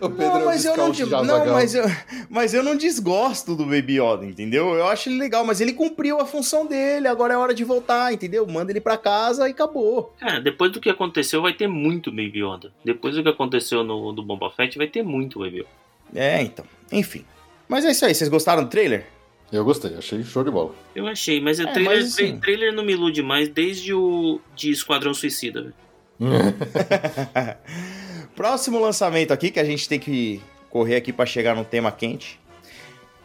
O Pedro não, é o mas eu não, de não mas, eu, mas eu não desgosto do Baby Yoda, entendeu? Eu acho ele legal, mas ele cumpriu a função dele, agora é hora de voltar, entendeu? Manda ele pra casa e acabou. Cara, depois do que aconteceu, vai ter muito Baby Yoda. Depois do que aconteceu no do Boba Fett, vai ter muito Baby Yoda. É, então, enfim. Mas é isso aí, vocês gostaram do trailer? Eu gostei, achei show de bola. Eu achei, mas o É, trailer, mas assim- trailer não me ilude mais desde o de Esquadrão Suicida. velho. Próximo lançamento aqui, que a gente tem que correr aqui pra chegar no tema quente.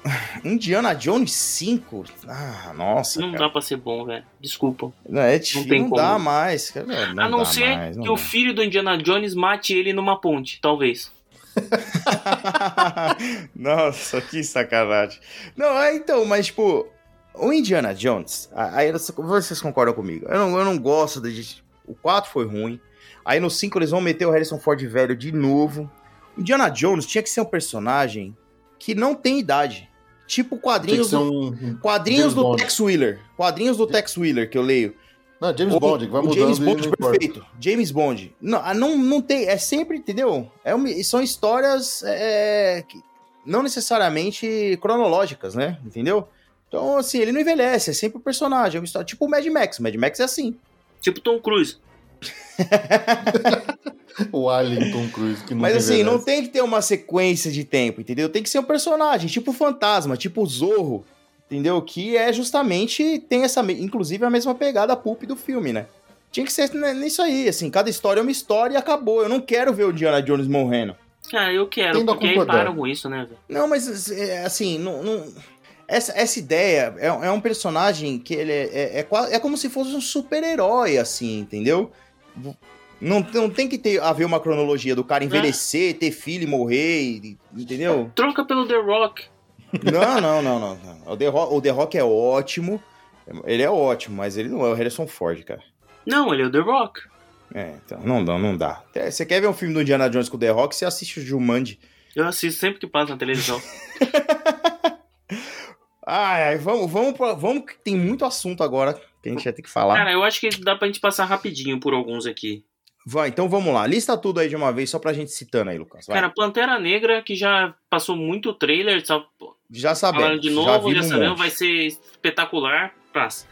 Indiana Jones 5? Ah, nossa, Não cara. dá pra ser bom, velho. Desculpa. Não, é difícil, tem não, como. dá mais. cara. Não, não a não dá ser mais, não que o dá. filho do Indiana Jones mate ele numa ponte, talvez. Nossa, que sacanagem. Não, é então, mas tipo, o Indiana Jones, aí vocês concordam comigo. Eu não, eu não gosto de. O 4 foi ruim. Aí no 5 eles vão meter o Harrison Ford velho de novo. O Indiana Jones tinha que ser um personagem que não tem idade. Tipo quadrinhos ser do, um. quadrinhos do. Tex Wheeler. Quadrinhos do Tex Wheeler que eu leio. Não, James O- Bond, que vai mudando James Bond não importa. perfeito. James Bond. Não, ah, não, não tem. É sempre, entendeu? É uma- são histórias é, que não necessariamente cronológicas, né? Entendeu? Então, assim, ele não envelhece, é sempre o personagem. É uma história, tipo o Mad Max. O Mad Max é assim. Tipo Tom Cruise. O Alien Tom Cruise, que não Mas assim, não envelhece. tem que ter uma sequência de tempo, entendeu? Tem que ser um personagem, tipo o Fantasma, tipo o Zorro, entendeu? Que é justamente, tem essa, inclusive a mesma pegada pulp do filme, né? Tinha que ser nisso aí, assim, cada história é uma história e acabou. Eu não quero ver o Indiana Jones morrendo. Cara, eu quero, Tendo porque param com isso, né, velho? Não, mas é, assim, não, não- essa, essa ideia é, é um personagem que ele é, é, é, é como se fosse um super-herói, assim, entendeu? Não, não tem que ter, haver uma cronologia do cara envelhecer, ter filho e morrer, entendeu? Troca pelo The Rock. Não, não, não, não. não. O, The Rock, o The Rock é ótimo, ele é ótimo, mas ele não é o Harrison Ford, cara. Não, ele é o The Rock. É, então, não dá, não dá. É, Você quer ver um filme do Indiana Jones com o The Rock, você assiste o Jumanji. Eu assisto sempre que passa na televisão. Ai, ai, vamos, vamos, vamos, que tem muito assunto agora que a gente vai ter que falar. Cara, eu acho que dá pra gente passar rapidinho por alguns aqui. Vai, então vamos lá. Lista tudo aí de uma vez, só pra gente citando aí, Lucas. Vai. Cara, Pantera Negra, que já passou muito trailer, só já sabemos. falando de já novo, já, um sabemos, vai ser espetacular. Passa.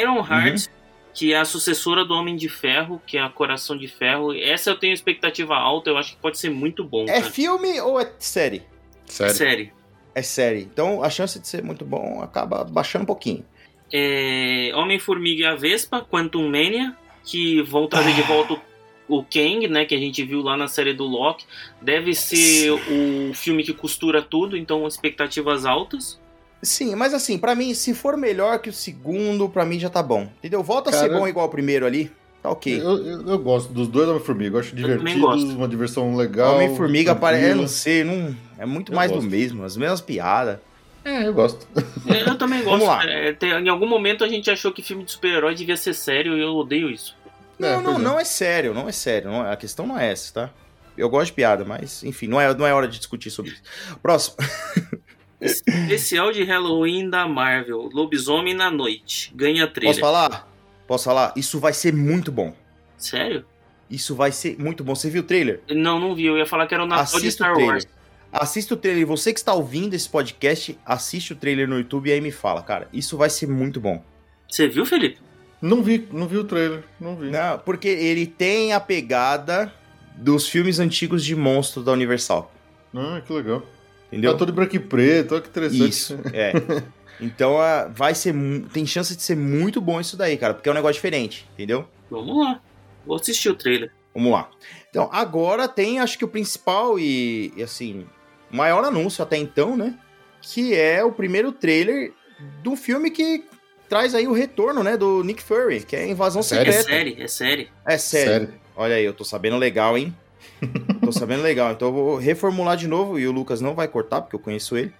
Iron Heart, que é a sucessora do Homem de Ferro, que é a Coração de Ferro. Essa eu tenho expectativa alta, eu acho que pode ser muito bom, É cara. filme ou é série? Sério. Série. É série. Então a chance de ser muito bom acaba baixando um pouquinho. É, Homem-Formiga e a Vespa, Quantum Mania, que vão trazer Ah. de volta o o Kang, né, que a gente viu lá na série do Loki. Deve ser o filme que costura tudo, então expectativas altas. Sim, mas assim, pra mim, se for melhor que o segundo, pra mim já tá bom. Entendeu? Volta a ser Cara, bom igual o primeiro ali. Tá ok. Eu, eu, eu gosto dos dois Homem-Formiga, eu acho divertido, gosto. uma diversão legal. Homem-Formiga parece. É, não sei, não, é muito Eu mais do gosto. mesmo, as mesmas piadas. É, eu gosto. É, Eu também gosto. Vamos lá. É, tem- em algum momento a gente achou que filme de super-herói devia ser sério e eu odeio isso. Não, É, não, é. não é sério, não é sério. não é- a questão não é essa, tá? Eu gosto de piada, mas enfim, não é, não é hora de discutir sobre isso. Próximo. Especial de Halloween da Marvel. Lobisomem na noite. Ganha Posso trailer. falar? Posso falar? Isso vai ser muito bom. Sério? Isso vai ser muito bom. Você viu o trailer? Não, não vi. Eu ia falar que era o Natal de Assista Star o trailer. Wars. Assista o trailer. Você que está ouvindo esse podcast, assiste o trailer no YouTube e aí me fala, cara. Isso vai ser muito bom. Você viu, Felipe? Não vi, não vi o trailer, não vi. Não, porque ele tem a pegada dos filmes antigos de monstros da Universal. Ah, que legal. Entendeu? Tá todo branco e preto, olha que interessante. Isso, é. Então ah, vai ser. Tem chance de ser muito bom isso daí, cara, porque é um negócio diferente, entendeu? Vamos lá. Vou assistir o trailer. Vamos lá. Então, agora tem, acho que o principal e, e, assim, o maior anúncio até então, né? Que é o primeiro trailer do filme que traz aí o retorno, né? Do Nick Fury, que é Invasão? É Secreta. série, é série. É sério. Olha aí, eu tô sabendo legal, hein? tô sabendo legal. Então eu vou reformular de novo e o Lucas não vai cortar, porque eu conheço ele.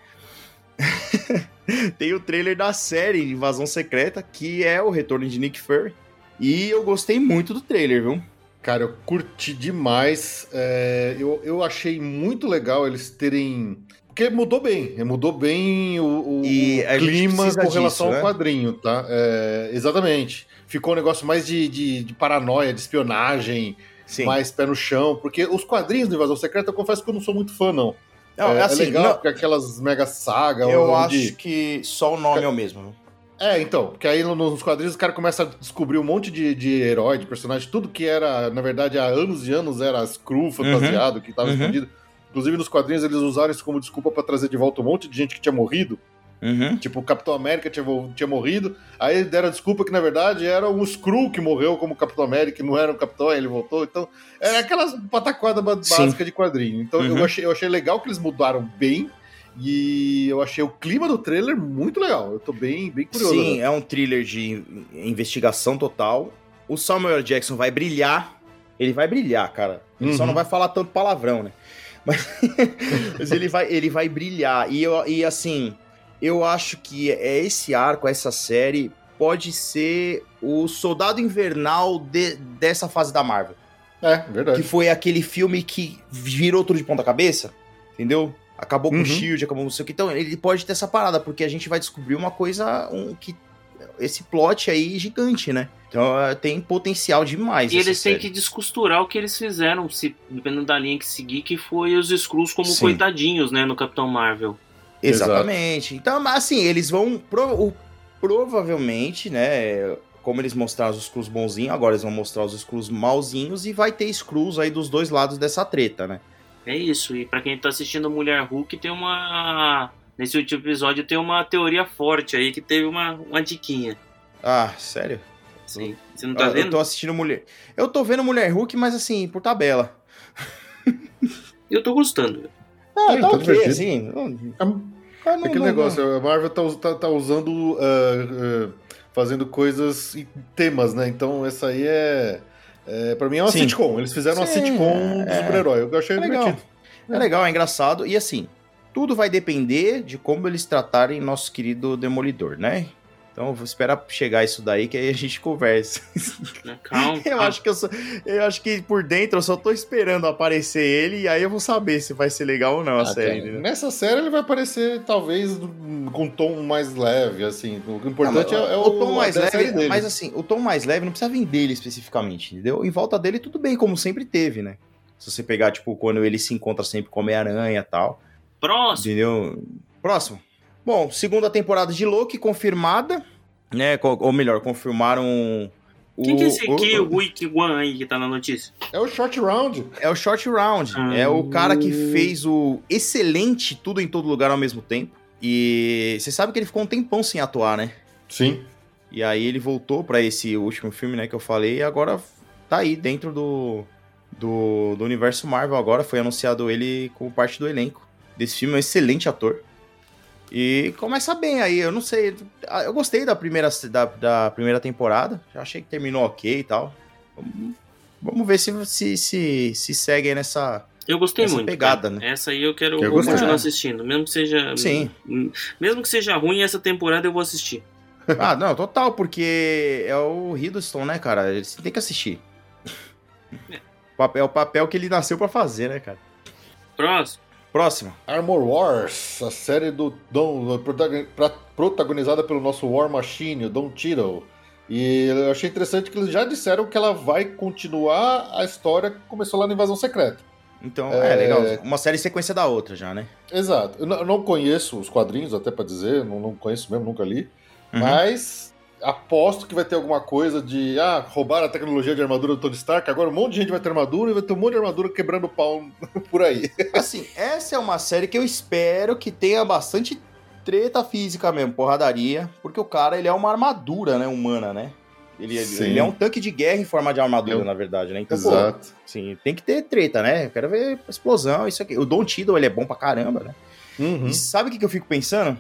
Tem o trailer da série Invasão Secreta, que é o retorno de Nick Fury. E eu gostei muito do trailer, viu? Cara, eu curti demais. é, eu, eu achei muito legal eles terem. Porque mudou bem, mudou bem o, o E clima com relação disso, ao né? quadrinho, tá? É, exatamente. Ficou um negócio mais de, de, de paranoia, de espionagem, Sim. mais pé no chão. Porque os quadrinhos do Invasão Secreta, eu confesso que eu não sou muito fã, não. Não, é, assim, é legal, não, porque aquelas mega sagas. eu onde... acho que só o nome é o mesmo. É, então, porque aí no- nos quadrinhos o cara começa a descobrir um monte de, de herói, de personagem, tudo que era, na verdade, há anos e anos era as cru fantasiado, que tava uhum. escondido. Inclusive nos quadrinhos eles usaram isso como desculpa pra trazer de volta um monte de gente que tinha morrido. Uhum. Tipo, o Capitão América tinha, tinha morrido, aí deram a desculpa que na verdade era um Skrull que morreu como Capitão América, e não era um Capitão, aí ele voltou. Então, era aquelas pataquadas básicas de quadrinho. Então Uhum. eu, achei, eu achei legal que eles mudaram bem. E eu achei o clima do trailer muito legal. Eu tô bem, bem curioso. Sim, né? é um thriller de investigação total. O Samuel. Jackson vai brilhar. Ele vai brilhar, cara. Ele só Uhum. não vai falar tanto palavrão, né? Mas, mas ele, vai, ele vai brilhar. E, eu, e assim, eu acho que é esse arco, essa série, pode ser o soldado invernal de- dessa fase da Marvel. É, Que verdade. foi aquele filme que virou tudo de ponta cabeça, entendeu? Acabou com Uhum. o Shield, acabou não sei o que. Então, ele pode ter essa parada, porque a gente vai descobrir uma coisa um, que. Esse plot aí gigante, né? Então é, tem potencial demais. E eles têm que descosturar o que eles fizeram, se, dependendo da linha que seguir, que foi os Skrulls como Sim. coitadinhos, né, no Capitão Marvel. Exatamente. Então, mas, assim, eles vão. pro- provavelmente, né? Como eles mostraram os Skrulls bonzinhos, agora eles vão mostrar os Skrulls malzinhos e vai ter Skrulls aí dos dois lados dessa treta, né? É isso. E pra quem tá assistindo Mulher Hulk, tem uma. Nesse último episódio tem uma teoria forte aí que teve uma, uma diquinha. Ah, sério? Sim. Você não tá eu, eu vendo? tô assistindo Mulher. Eu tô vendo Mulher Hulk, mas assim, por tabela. Eu tô gostando. Ah, Sim, tá tá ok, divertido. assim. Não, É não- aquele não- negócio, a Marvel tá, tá- tá usando. ah, ah, fazendo coisas e temas, né? Então essa aí é. é pra mim é uma Sim. sitcom. Eles fizeram uma Sim, sitcom do é. super-herói. Eu achei É legal. divertido. É legal, é engraçado. E assim, tudo vai depender de como eles tratarem nosso querido Demolidor, né? Então eu vou esperar chegar isso daí que aí a gente conversa. Né? Calma. Eu acho que eu, só- eu acho que por dentro eu só tô esperando aparecer ele e aí eu vou saber se vai ser legal ou não a Ah, série. cara, entendeu? Nessa série ele vai aparecer, talvez, com um tom mais leve, assim. O importante Não, é, é o, tom mais a série leve, dele. mas assim, o tom mais leve não precisa vir dele especificamente, entendeu? Em volta dele tudo bem, como sempre teve, né? Se você pegar, tipo, quando ele se encontra sempre com Homem-Aranha e tal, Próximo. entendeu? Próximo. Bom, segunda temporada de Loki confirmada, né? Ou melhor, confirmaram o... Quem que é esse aqui, o- o Wiki One aí que tá na notícia? É o short round. É o Short Round. Ah. É o cara que fez o excelente Tudo em Todo Lugar ao mesmo tempo. E você sabe que ele ficou um tempão sem atuar, né? Sim. E aí ele voltou pra esse último filme, né, que eu falei, e agora tá aí dentro do, do, do universo Marvel agora. Foi anunciado ele como parte do elenco desse filme, é um excelente ator. E começa bem aí, eu não sei. Eu gostei da primeira, da, da primeira temporada. Já achei que terminou ok e tal. Vamos, vamos ver se, se, se, se segue aí nessa. Eu gostei Essa muito. pegada, né? Essa aí eu quero Eu continuar É. assistindo. Mesmo que seja. Sim. Mesmo que seja ruim, essa temporada eu vou assistir. Ah, não, total, porque é o Hiddleston, né, cara? Você tem que assistir. Papel, o papel que ele nasceu pra fazer, né, cara? Próximo. Próximo. Armor Wars, a série do Don, protagonizada pelo nosso War Machine, o Don Cheadle. E eu achei interessante que eles já disseram que ela vai continuar a história que começou lá na Invasão Secreta. Então, é, É. legal. Uma série sequência da outra já, né? Exato. Eu não, conheço os quadrinhos, até pra dizer, não, não conheço mesmo, nunca li. Uhum. Mas aposto que vai ter alguma coisa de ah, roubar a tecnologia de armadura do Tony Stark, agora um monte de gente vai ter armadura e vai ter um monte de armadura quebrando o pau por aí. Assim, essa é uma série que eu espero que tenha bastante treta física mesmo, porradaria, porque o cara, ele é uma armadura, né, humana, né? Ele, ele- é um tanque de guerra em forma de armadura, Eu- na verdade, né? Então, pô, Exato. Sim, tem que ter treta, né? Eu quero ver explosão, isso aqui. O Don Tiddle, ele é bom pra caramba, né? Uhum. E sabe o que que eu fico pensando?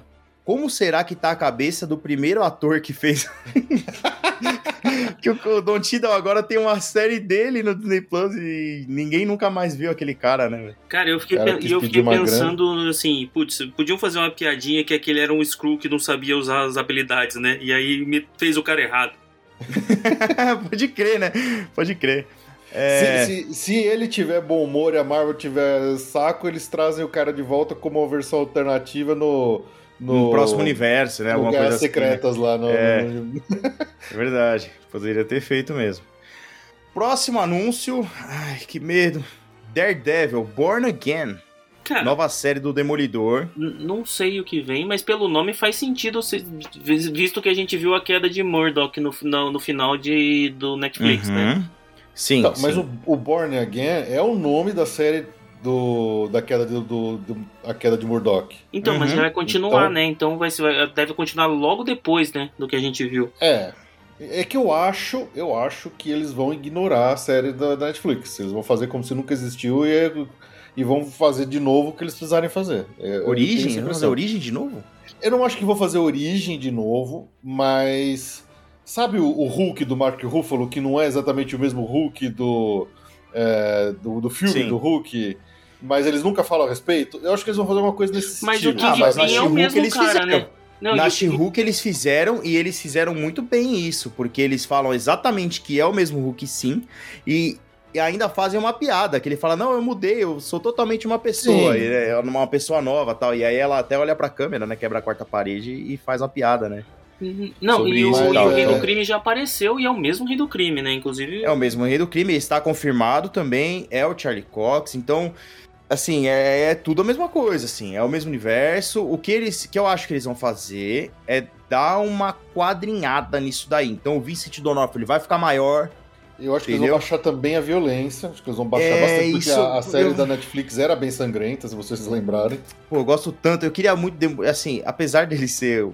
Como será que tá a cabeça do primeiro ator que fez... que o, o Don Tiddle agora tem uma série dele no Disney Plus e ninguém nunca mais viu aquele cara, né? velho? Cara, eu fiquei, Cara, e eu fiquei uma grana. pensando assim, putz, podiam fazer uma piadinha que aquele era um Screw que não sabia usar as habilidades, né? E aí me fez o cara errado. Pode crer, né? Pode crer. É, Se, se- se ele tiver bom humor e a Marvel tiver saco, eles trazem o cara de volta como uma versão alternativa no. No, próximo universo, né? No Alguma coisa assim, né? Secretas lá no. É. no- É verdade. Poderia ter feito mesmo. Próximo anúncio. Ai, que medo. Daredevil, Born Again. Cara, Nova série do Demolidor. não sei o que vem, mas pelo nome faz sentido, se- visto que a gente viu a queda de Murdoch no, final- no final de, do Netflix, né? Uhum. Sim, Então, mas sim. o, o Born Again é o nome da série do, da queda de, do, do- a queda de Murdoch. Então, mas Uhum. já vai continuar, Então- né? Então vai, ser- vai- deve continuar logo depois, né? Do que a gente viu. É. É que eu acho, eu acho que eles vão ignorar a série da, da Netflix. Eles vão fazer como se nunca existiu e, e vão fazer de novo o que eles precisarem fazer. É, Origem? Vamos fazer origem de novo? Eu não acho que vou fazer origem de novo, mas sabe o, o Hulk do Mark Ruffalo, que não é exatamente o mesmo Hulk do, é, do, do filme Sim. do Hulk, mas eles nunca falam a respeito? Eu acho que eles vão fazer uma coisa nesse Mas o estilo. Ah, mas na é o mesmo eles cara, fizeram. né? Não, Na e o- She-Hulk eles fizeram e eles fizeram muito bem isso, porque eles falam exatamente que é o mesmo Hulk sim, e, e ainda fazem uma piada, que ele fala, não, eu mudei, eu sou totalmente uma pessoa, é uma pessoa nova tal, e aí ela até olha pra câmera, né, quebra a quarta parede e faz uma piada, né. Uhum. Não, sobre e o, isso e e o Rei é. do Crime já apareceu e é o mesmo Rei do Crime, né? Inclusive. É o mesmo rei do crime, está confirmado também, é o Charlie Cox, então, assim, é, é tudo a mesma coisa, assim, é o mesmo universo. O que eles, que eu acho que eles vão fazer é dar uma quadrinhada nisso daí. Então o Vincent D'Onofrio ele vai ficar maior. Eu acho que eles Entendeu? vão baixar também a violência. Acho que eles vão baixar É, bastante, porque isso- a, a série eu- da Netflix era bem sangrenta, se vocês se lembrarem. Pô, eu gosto tanto, eu queria muito, dem- assim, apesar dele ser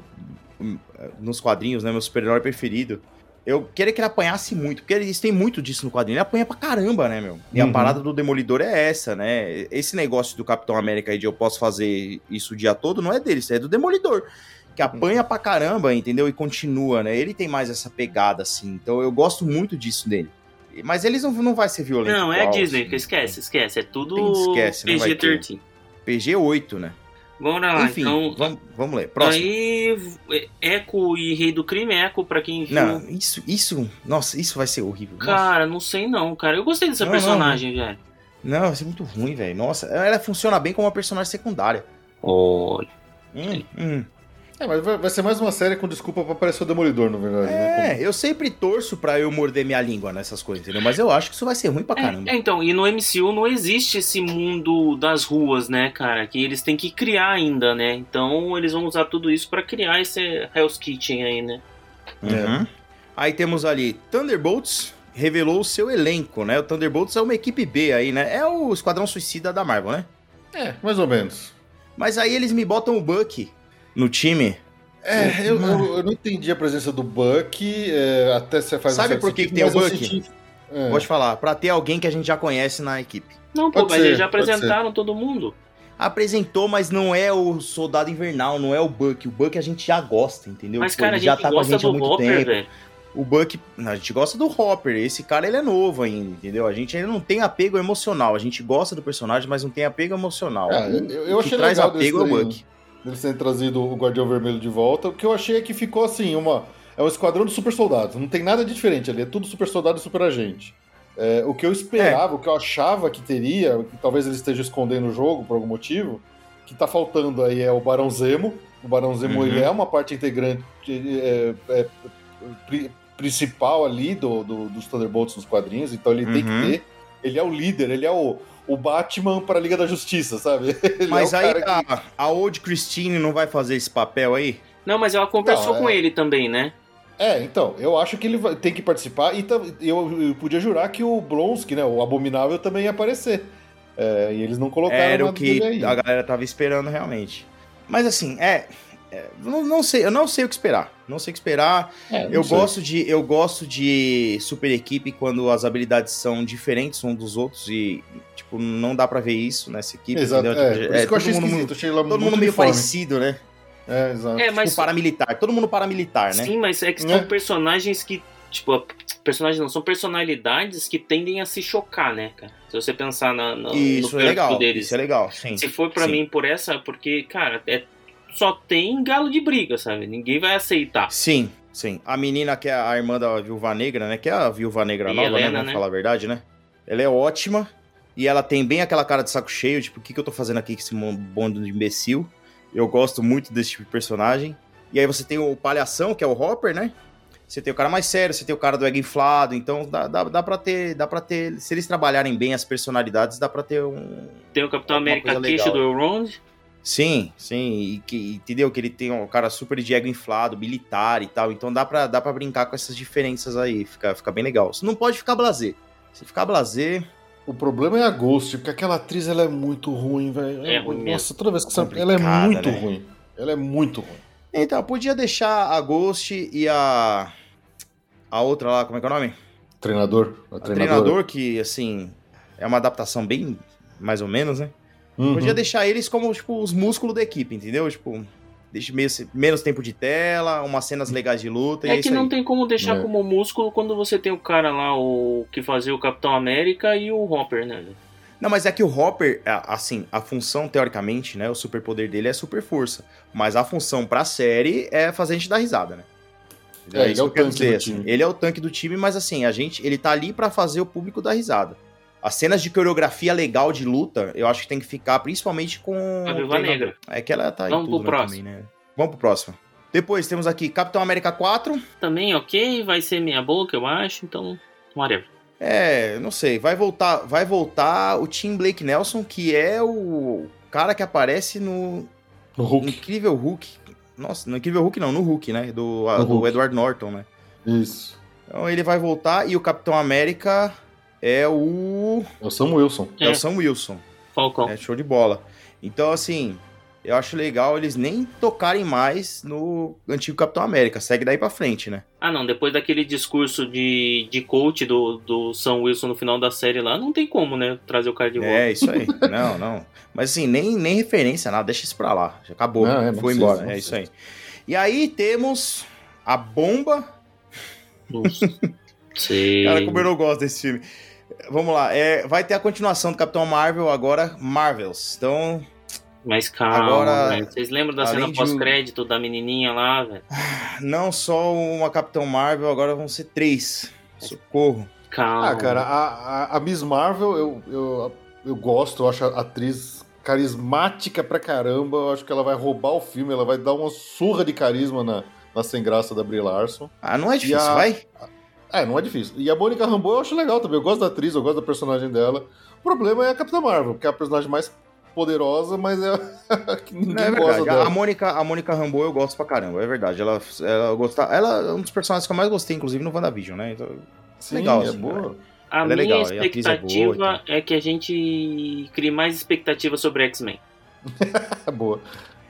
hum, nos quadrinhos, né, meu super-herói preferido. Eu queria que ele apanhasse muito, porque eles têm muito disso no quadrinho. Ele apanha pra caramba, né, meu? E a Uhum. parada do Demolidor é essa, né? Esse negócio do Capitão América aí de eu posso fazer isso o dia todo não é dele, isso é do Demolidor. Que apanha pra caramba, entendeu? E continua, né? Ele tem mais essa pegada, assim. Então eu gosto muito disso dele. Mas eles não, não vai ser violento. Não, é a igual, Disney, assim. que esquece, esquece. É tudo Esquece, não vai PG-13. PG-8, né? Bora lá, Enfim, então. vamos, vamos ler. Próximo. Aí, Echo e Rei do Crime, Echo, pra quem viu. Não, isso, isso, nossa, isso vai ser horrível. Nossa. Cara, não sei não, cara. Eu gostei dessa Não, personagem, velho. Não, vai ser muito ruim, velho. Nossa, ela funciona bem como uma personagem secundária. Olha. Hum, hum. É, mas vai, ser mais uma série com desculpa pra aparecer o Demolidor, na verdade. né? É, eu sempre torço pra eu morder minha língua nessas coisas, entendeu? Mas eu acho que isso vai ser ruim pra caramba. É, é, então, e no MCU não existe esse mundo das ruas, né, cara? Que eles têm que criar ainda, né? Então eles vão usar tudo isso pra criar esse Hell's Kitchen aí, né? Uhum. Aí temos ali Thunderbolts revelou o seu elenco, né? O Thunderbolts é uma equipe B aí, né? É o Esquadrão Suicida da Marvel, né? É, mais ou menos. Mas aí eles me botam o Buck no time. É, eu, eu, eu não entendi a presença do Buck, é, até você faz Sabe por que tem o Buck? senti- é. Pode falar, pra ter alguém que a gente já conhece na equipe. Não, pô, Pode mas ser, eles já pode apresentaram todo mundo. Apresentou, mas não é o Soldado Invernal, não é o Buck. O Buck a gente já gosta, entendeu? Mas, Pô, cara, a ele gente já tá com a gosta gente há do muito Hopper, tempo. velho. O Buck, a gente gosta do Hopper. Esse cara ele é novo ainda, entendeu? A gente ainda não tem apego emocional. A gente gosta do personagem, mas não tem apego emocional. É, eu, eu o que achei traz legal apego é o Buck. Deles terem trazido o Guardião Vermelho de volta. O que eu achei é que ficou assim, uma. É um esquadrão de super soldados. Não tem nada de diferente ali. É tudo super soldado e super agente. É, o que eu esperava, o que eu achava que teria, que talvez ele esteja escondendo o jogo por algum motivo, que tá faltando aí é o Barão Zemo. O Barão Zemo Uhum. ele é uma parte integrante é, é, pri- principal ali do, do- dos Thunderbolts nos quadrinhos, então ele tem Uhum. que ter. Ele é o líder, ele é o, o Batman para a Liga da Justiça, sabe? Ele Mas é aí cara que- a, a Old Christine não vai fazer esse papel aí? Não, mas ela conversou Não, é- com ele também, né? É, então, eu acho que ele vai- tem que participar e eu, eu podia jurar que o Blonsky, né, o Abominável, também ia aparecer. É, e eles não colocaram Era o que a galera tava esperando realmente. Mas assim, é. é, não, não sei, eu não sei o que esperar. Não sei o que esperar. É, Eu sei. gosto de eu gosto de super equipe quando as habilidades são diferentes um dos outros e tipo não dá pra ver isso nessa equipe. Exato, entendeu? é, Tipo, por isso que eu achei todo mundo, esquisito, achei todo mundo meio uniforme. parecido, né? É, exato. É, mas. Tipo paramilitar, todo mundo paramilitar, né? Sim, mas é que Né? são personagens que. Tipo, personagens não, são personalidades que tendem a se chocar, né, cara? Se você pensar na, na, isso no é perfil legal. deles. Isso é legal, sim. Se for pra Sim. mim por essa, porque, cara, é, só tem galo de briga, sabe? Ninguém vai aceitar. Sim, sim. A menina que é a irmã da Viúva Negra, né? Que é a Viúva Negra E nova, Helena, né? Vamos né? falar a verdade, né? Ela é ótima. E ela tem bem aquela cara de saco cheio, tipo, o que, que eu tô fazendo aqui com esse bando de imbecil? Eu gosto muito desse tipo de personagem. E aí você tem o palhação, que é o Hopper, né? Você tem o cara mais sério, você tem o cara do ego inflado, então dá, dá, dá pra ter. Dá para ter. Se eles trabalharem bem as personalidades, dá pra ter um. Tem o Capitão América queixo do Elrond. Sim, sim, e que, entendeu? Que ele tem um cara super de ego inflado, militar e tal. Então dá pra, dá pra brincar com essas diferenças aí. Fica, fica bem legal. Você não pode ficar blazer. Se ficar blazer. O problema é a Ghost, porque aquela atriz ela é muito ruim, velho. É ruim Nossa, toda vez que você... ela é muito né? ruim. Ela é muito ruim. Então, podia deixar a Ghost e a. A outra lá, como é que é o nome? Treinador. A A treinadora. treinador, que, assim, é uma adaptação bem mais ou menos, né? Uhum. Podia deixar eles como, tipo, os músculos da equipe, entendeu? Tipo, deixa menos, menos tempo de tela, umas cenas legais de luta e é É que isso não aí. tem como deixar É. como músculo quando você tem o cara lá, o que fazia o Capitão América e o Hopper, né? Não, mas é que o Hopper, assim, a função, teoricamente, né? O superpoder dele é super força. Mas a função pra série é fazer a gente dar risada, né? É, ele isso é o que eu quero tanque do assim. time. Ele é o tanque do time, mas assim, a gente, ele tá ali pra fazer o público dar risada. As cenas de coreografia legal de luta, eu acho que tem que ficar principalmente com. A o Viúva. Negra. É que ela tá Vamos em tudo, pro né, próximo. também, né? Vamos pro próximo. Depois temos aqui Capitão América 4. Também ok, vai ser meia boca, eu acho, então. Whatever. É, não sei, vai voltar, vai voltar o Tim Blake Nelson, que é o cara que aparece no No Hulk. Incrível Hulk. Nossa, no Incrível Hulk não, no Hulk, né? Do, a- do Hulk. Edward Norton, né? Isso. Então ele vai voltar e o Capitão América é o, É o Sam Wilson. é. É. o Sam Wilson. Falcão. É show de bola. Então, assim, eu acho legal eles nem tocarem mais no antigo Capitão América. Segue daí pra frente, né? Ah, não, depois daquele discurso de, de coach do, do Sam Wilson no final da série lá, não tem como, né? Trazer o cara de volta. É, isso aí. não, não. Mas assim, nem, nem referência, nada. Deixa isso pra lá. Já acabou. Não, é, não Foi precisa, embora. não É isso aí. E aí temos a bomba. Nossa. Sei. Cara, como eu não gosto desse filme. Vamos lá. É, vai ter a continuação do Capitão Marvel agora, Marvels. Então, Mas calma, Agora, velho. Vocês lembram da cena de pós-crédito da menininha lá, velho? não só uma Capitão Marvel, agora vão ser três. Socorro. Calma. Ah, cara, a, a, a Miss Marvel, eu, eu, eu gosto, eu acho a atriz carismática pra caramba. Eu acho que ela vai roubar o filme, ela vai dar uma surra de carisma na, na sem graça da Brie Larson. Ah, não é difícil, a- vai? É, não é difícil. E a Mônica Rambeau eu acho legal também. Eu gosto da atriz, eu gosto da personagem dela. O problema é a Capitã Marvel, que é a personagem mais poderosa, mas é a que ninguém é gosta verdade. A dela. Mônica, a Mônica Rambeau eu gosto pra caramba, é verdade. Ela, ela, gosta, ela é um dos personagens que eu mais gostei, inclusive, no WandaVision, né? Então, Sim, legal, é assim, boa. A Ela é minha legal, e a atriz é boa e expectativa é, que a gente crie mais expectativa sobre X-Men. É boa.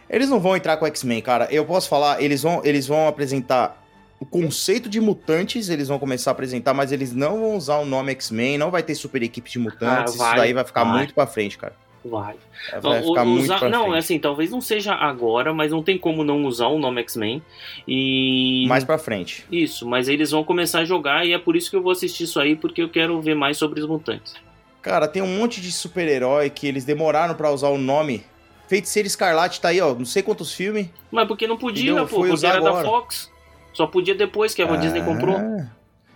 Eles não vão entrar com o X-Men, cara. Eu posso falar, eles vão, eles vão apresentar o conceito de mutantes, eles vão começar a apresentar, mas eles não vão usar o nome X-Men, não vai ter super equipe de mutantes, Ah, vai, isso daí vai ficar vai. muito pra frente, cara. Vai. Vai Não, ficar o- muito usar- pra não, frente. assim, talvez não seja agora, mas não tem como não usar o nome X-Men. E. Mais pra frente. Isso, mas eles vão começar a jogar e é por isso que eu vou assistir isso aí, porque eu quero ver mais sobre os mutantes. Cara, tem um monte de super-herói que eles demoraram pra usar o nome. Feiticeiro Escarlate tá aí, ó, não sei quantos filmes. Mas porque não podia, pô, porque usar era agora. da Fox. Só podia depois que a Disney comprou. Ah.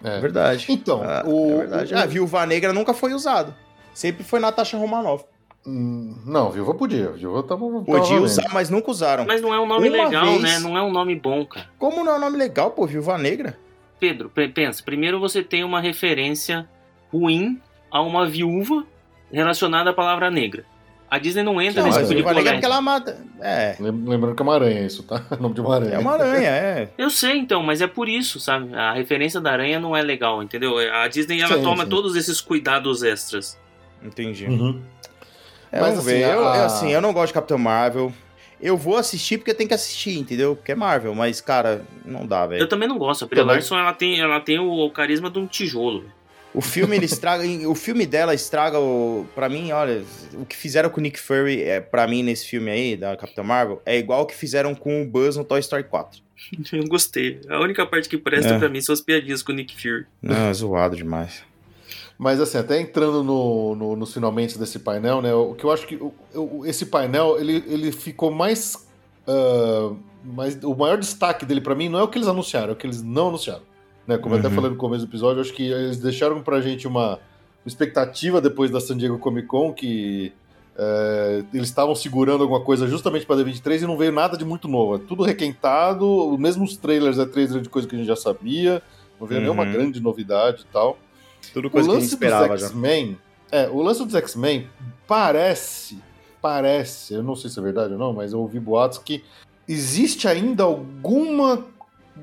É. Verdade. Então, Ah, o, é verdade. o- A Viúva Negra nunca foi usado. Sempre foi Natasha Romanoff. Hum, Não, Viúva podia. Viúva tava, tava Podia usar, mas nunca usaram. Mas não é um nome Uma legal, vez- né? Não é um nome bom, cara. Como não é um nome legal, pô? Viúva Negra? Pedro, pe- pensa. Primeiro você tem uma referência ruim a uma viúva relacionada à palavra negra. A Disney não entra Não, nesse tipo de é porque conversa. ela mata. É. Lem- Lembrando que é uma aranha isso, tá? O nome de uma aranha. É uma aranha, é. Eu sei, então, mas é por isso, sabe? A referência da aranha não é legal, entendeu? A Disney, ela Sim, toma sim. todos esses cuidados extras. Entendi. Uhum. É, Mas, vamos assim, ver. Eu, a- eu, assim, eu não gosto de Capitão Marvel. Eu vou assistir porque tem que assistir, entendeu? Porque é Marvel, mas, cara, não dá, Eu velho. também não gosto. A Brie Também. Larson, ela tem, ela tem o, o carisma de um tijolo. O filme, ele estraga. O filme dela estraga o. Pra mim, olha, o que fizeram com o Nick Fury, é, pra mim, nesse filme aí, da Capitã Marvel, é igual o que fizeram com o Buzz no Toy Story 4. Eu gostei. A única parte que presta É. pra mim são as piadinhas com o Nick Fury. Não, é zoado demais. Mas assim, até entrando no, no, nos finalmente desse painel, né? O que eu acho que esse painel ele, ele ficou mais, ah, mais. O maior destaque dele pra mim não é o que eles anunciaram, é o que eles não anunciaram. Né? Como eu até Uhum. falei no começo do episódio, acho que eles deixaram pra gente uma, expectativa depois da San Diego Comic Con que eh, eles estavam segurando alguma coisa justamente pra D23 e não veio nada de muito novo. É tudo requentado, mesmo os trailers é trailer de coisa que a gente já sabia, não veio Uhum. nenhuma grande novidade e tal. Tudo O coisa que a gente lance esperava dos. X-Men. É, o lance dos X-Men parece. Parece, eu não sei se é verdade ou não, mas eu ouvi boatos que existe ainda alguma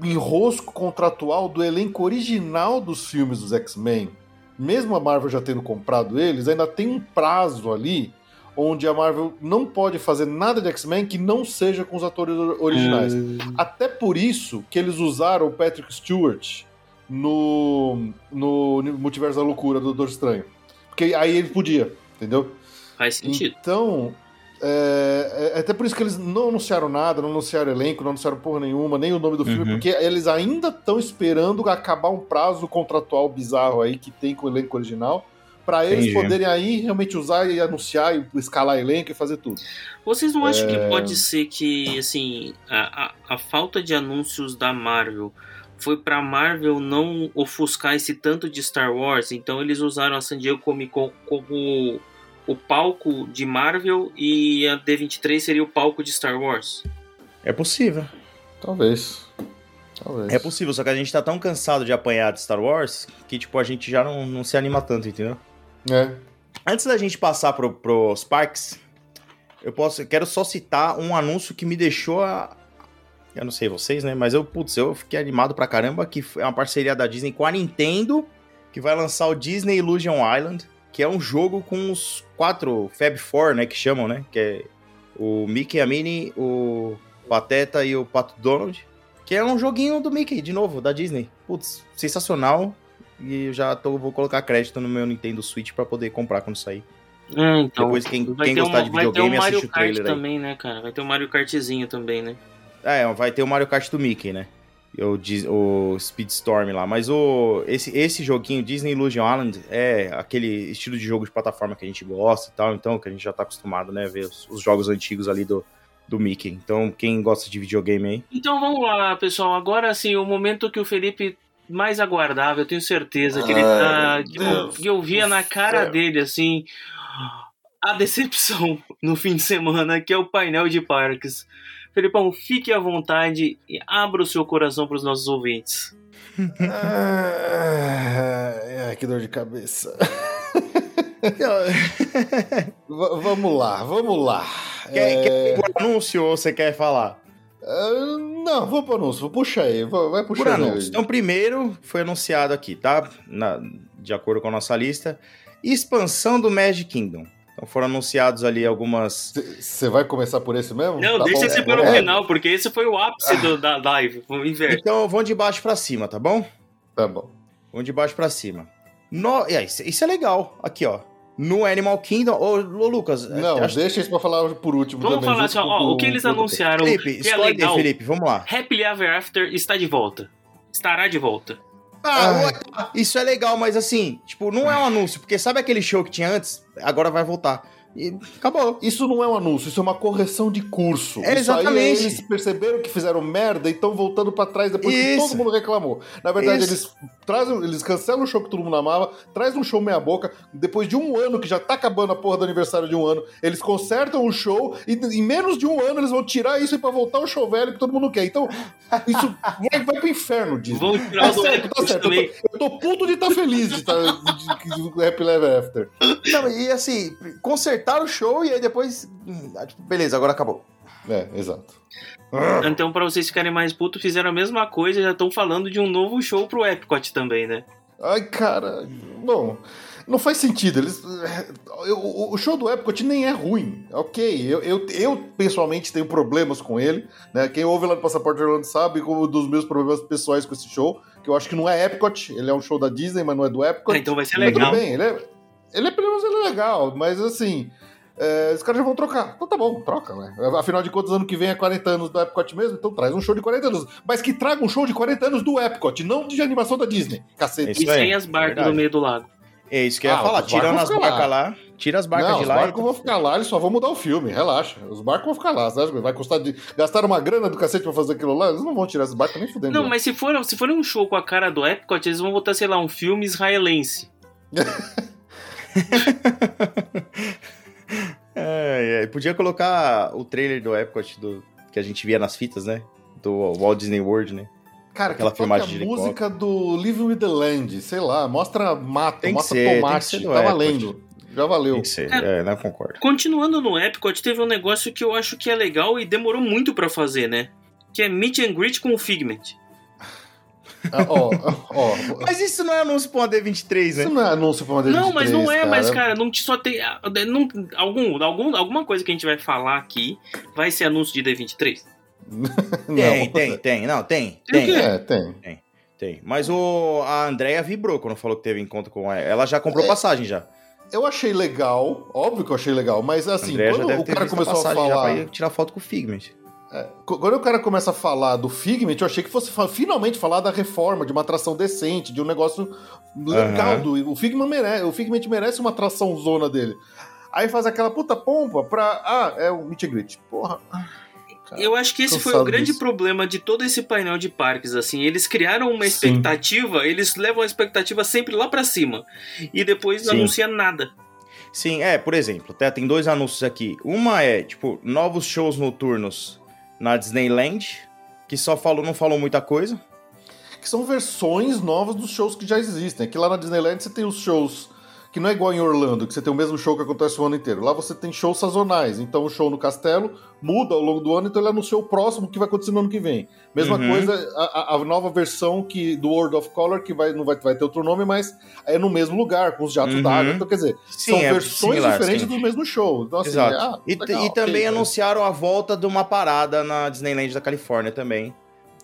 enrosco contratual do elenco original dos filmes dos X-Men. Mesmo a Marvel já tendo comprado eles, ainda tem um prazo ali onde a Marvel não pode fazer nada de X-Men que não seja com os atores or- originais. Até por isso que eles usaram o Patrick Stewart no, no Multiverso da Loucura do Doutor Estranho. Porque aí ele podia, entendeu? Faz sentido. Então, é, é até por isso que eles não anunciaram nada, não anunciaram elenco, não anunciaram porra nenhuma, nem o nome do filme, Uhum. porque eles ainda estão esperando acabar um prazo contratual bizarro aí que tem com o elenco original, pra eles Entendi. poderem aí realmente usar e anunciar, e escalar elenco e fazer tudo. Vocês não acham É. que pode ser que, assim, a, a, a falta de anúncios da Marvel foi pra Marvel não ofuscar esse tanto de Star Wars? Então eles usaram a San Diego Comic Con como o palco de Marvel e a D23 seria o palco de Star Wars? É possível. Talvez. Talvez. É possível, só que a gente tá tão cansado de apanhar de Star Wars que, tipo, a gente já não, não se anima tanto, entendeu? É. Antes da gente passar pro, pros parques, eu posso, eu quero só citar um anúncio que me deixou a. Eu não sei vocês, né? Mas eu, putz, eu fiquei animado pra caramba, que é uma parceria da Disney com a Nintendo, que vai lançar o Disney Illusion Island, que é um jogo com os quatro Fab Four, né? Que chamam, né? Que é o Mickey, a Minnie, o Pateta e o Pato Donald. Que é um joguinho do Mickey, de novo, da Disney. Putz, sensacional. E eu já tô, vou colocar crédito no meu Nintendo Switch pra poder comprar quando sair. É, então. Depois, quem, vai quem ter gostar uma- de videogame, o Mario assiste o Kart trailer aí. também, né, cara? Vai ter o Mario Kartzinho também, né? É, vai ter o Mario Kart do Mickey, né? O, o Speedstorm lá. Mas o, esse, esse joguinho, Disney Illusion Island, é aquele estilo de jogo de plataforma que a gente gosta e tal. Então, que a gente já tá acostumado, né? Ver os, os jogos antigos ali do, do Mickey. Então, quem gosta de videogame aí. Então vamos lá, pessoal. Agora sim, o momento que o Felipe mais aguardava, eu tenho certeza que ele tá. Ai, Que eu, que eu via na cara céu. dele, assim. A decepção no fim de semana, que é o painel de parques. Felipão, fique à vontade e abra o seu coração para os nossos ouvintes. Ah, que dor de cabeça. V- vamos lá, vamos lá. Quer, É, quer por anúncio ou você quer falar? ah, não, vou pro anúncio. Puxa aí, vai vai Por anúncio. Então, primeiro foi anunciado aqui, tá? Na- de acordo com a nossa lista, expansão do Magic Kingdom. Então foram anunciados ali algumas. Você vai começar por esse mesmo? Não, Tá deixa bom. esse para o É, final, porque esse foi o ápice do- da live. Vamos inverter. Então vão de baixo pra cima, tá bom? Tá bom. Vão de baixo pra cima. No... é, isso, isso é legal. Aqui, ó. No Animal Kingdom. Ô, ô Lucas. Não, acho- deixa isso pra falar por último Vamos também. falar junto assim, ó, o que eles anunciaram Felipe, que é escolhe aí, legal. Felipe. Vamos lá. Happily Ever After está de volta. Estará de volta. Ah, isso é legal, mas assim, tipo, não é um anúncio, porque sabe aquele show que tinha antes? Agora vai voltar. E acabou. Isso não é um anúncio, isso é uma correção de curso. É, Isso aí exatamente. eles perceberam que fizeram merda e estão voltando pra trás depois que Isso. todo mundo reclamou. Na verdade, Isso. eles trazem, eles cancelam o show que todo mundo amava, traz um show meia boca, depois de um ano que já tá acabando a porra do aniversário de um ano, eles consertam o show e em menos de um ano eles vão tirar isso pra voltar ao show velho que todo mundo quer. Então, isso vai, vai pro inferno, Disney. Vão tirar Tá o do certo, tá certo. Eu tô, eu tô puto de estar feliz de estar de, de Happy Ever After. Não, e assim, consertaram o show e aí depois. hum, ah, tipo, beleza, agora acabou. É, exato. Então, pra vocês ficarem mais putos, fizeram a mesma coisa e já estão falando de um novo show pro Epcot também, né? Ai, cara. Bom, não faz sentido. Eles, eu- o, show do Epcot nem é ruim. Ok, eu, eu, eu pessoalmente tenho problemas com ele. Né? Quem ouve lá no Passaporte Orlando sabe como dos meus problemas pessoais com esse show. Que eu acho que não é Epcot. Ele é um show da Disney, mas não é do Epcot. Ah, então vai ser Mas legal. Tudo bem, ele é, ele é pelo menos ele é legal, mas assim. é, os caras já vão trocar. Então tá bom, troca, né? Afinal de contas, ano que vem é 40 anos do Epcot mesmo, então traz um show de 40 anos. Mas que traga um show de 40 anos do Epcot, não de animação da Disney. Cacete. Isso E sem as barcas verdade. no meio do lago. É isso que eu ia Ah, falar. os Tirando barcos as barcas lá. Tira as barcas não, de os lá. barcos e- vão ficar lá, eles só vão mudar o filme, relaxa. Os barcos vão ficar lá, que vai custar de. Gastar uma grana do cacete pra fazer aquilo lá? Eles não vão tirar esses barcos nem fudendo. Não, mas se for, se for um show com a cara do Epcot, eles vão botar, sei lá, um filme israelense. É, é, podia colocar o trailer do Epcot do, que a gente via nas fitas, né? Do Walt Disney World, né? Cara, aquela que filmagem a de música do Live with the Land, sei lá, mostra mato, Tem mostra ser, tem que tomate, tá Epcot. valendo. Já valeu. Tem que ser. É, não concordo. Continuando no Epcot, teve um negócio que eu acho que é legal e demorou muito pra fazer, né? Que é meet and greet com o Figment. Ah, ó, ó, Mas isso não é anúncio pra uma D23, isso né? não é anúncio pra uma Não, mas não é, cara. mas cara, não te- só tem ah, não, algum, algum alguma coisa que a gente vai falar aqui vai ser anúncio de D23. Não. Tem, tem, tem. Não, tem. Tem Tem? É, tem. tem. Mas o, a Andrea vibrou quando falou que teve encontro com ela. Ela já comprou É. passagem já. Eu achei legal, óbvio que eu achei legal, mas assim, Andrea já quando o cara visto a começou a passagem já falar. pra ir tirar foto com o Figment. Qu- Quando o cara começa a falar do Figment, eu achei que fosse finalmente falar da reforma, de uma atração decente, de um negócio legal. Aham. Do, o, Figment merece, o Figment merece uma atração zona dele. Aí faz aquela puta pompa pra. Ah, é o meet and greet. Porra. Cara, Eu acho que esse foi o grande disso. problema de todo esse painel de parques, assim. Eles criaram uma Sim. expectativa, eles levam a expectativa sempre lá pra cima. E depois Sim. não anuncia nada. Sim, é, por exemplo, até tem dois anúncios aqui. Uma é, tipo, novos shows noturnos na Disneyland, que só falou, não falou muita coisa. Que são versões novas dos shows que já existem. Aqui lá na Disneyland você tem os shows que não é igual em Orlando, que você tem o mesmo show que acontece o ano inteiro. Lá você tem shows sazonais. Então o show no castelo muda ao longo do ano, então ele anunciou o próximo que vai acontecer no ano que vem. Mesma Uhum. coisa, a, a- nova versão que, do World of Color, que vai, não vai, vai ter outro nome, mas é no mesmo lugar, com os jatos Uhum. d'água. Então, quer dizer, Sim, são é versões similar, diferentes sim. do mesmo show. Então, assim, Exato. ah, e, legal, e também ok, né? anunciaram a volta de uma parada na Disneyland da Califórnia também.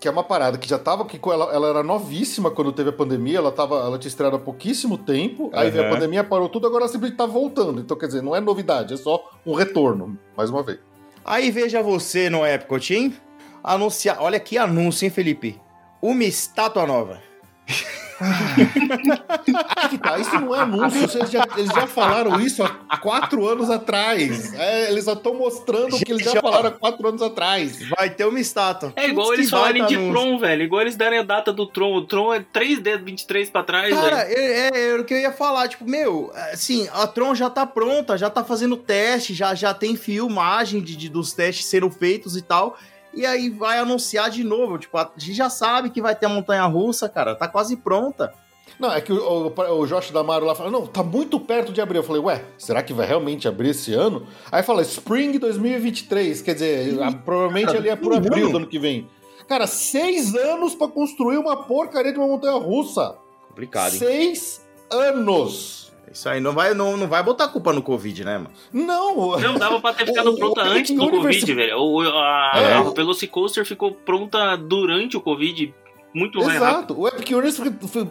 Que é uma parada que já tava que ela, ela era novíssima quando teve a pandemia, ela tava, ela tinha estreado há pouquíssimo tempo, aí veio a pandemia, parou tudo, agora ela simplesmente tá voltando. Então, quer dizer, não é novidade, é só um retorno, mais uma vez. Aí veja você no Epcot, hein? Anunciar. Olha que anúncio, hein, Felipe? Uma estátua nova. Que tá, isso não é anúncio, eles já, eles já falaram isso há quatro anos atrás. É, eles só estão mostrando o que eles já falaram há quatro anos atrás. Vai ter uma estátua. É igual Putz, eles falarem de anúncio. Tron, velho. Igual eles darem a data do Tron. O Tron é 3D23 pra trás, Cara, velho. é, é, é o que eu ia falar, tipo, meu, assim, a Tron já tá pronta, já tá fazendo teste, já, já tem filmagem de, de- dos testes sendo feitos e tal. E aí vai anunciar de novo, tipo, a gente já sabe que vai ter a montanha russa, cara, tá quase pronta. Não, é que o, o, o Josh Damaro lá fala, não, tá muito perto de abrir. Eu falei, ué, será que vai realmente abrir esse ano? Aí fala, Spring 2023, quer dizer, provavelmente cara, ali é por abril ano. do ano que vem. Cara, seis anos pra construir uma porcaria de uma montanha russa. Complicado, hein? Seis anos. Isso aí não vai, não, não vai botar culpa no Covid, né, mano? Não, Não, dava pra ter ficado O- pronta o antes do Universe- Covid, velho. O, a, É. a Velocicoaster ficou pronta durante o Covid, muito mais rápido. Exato. O Epic Universe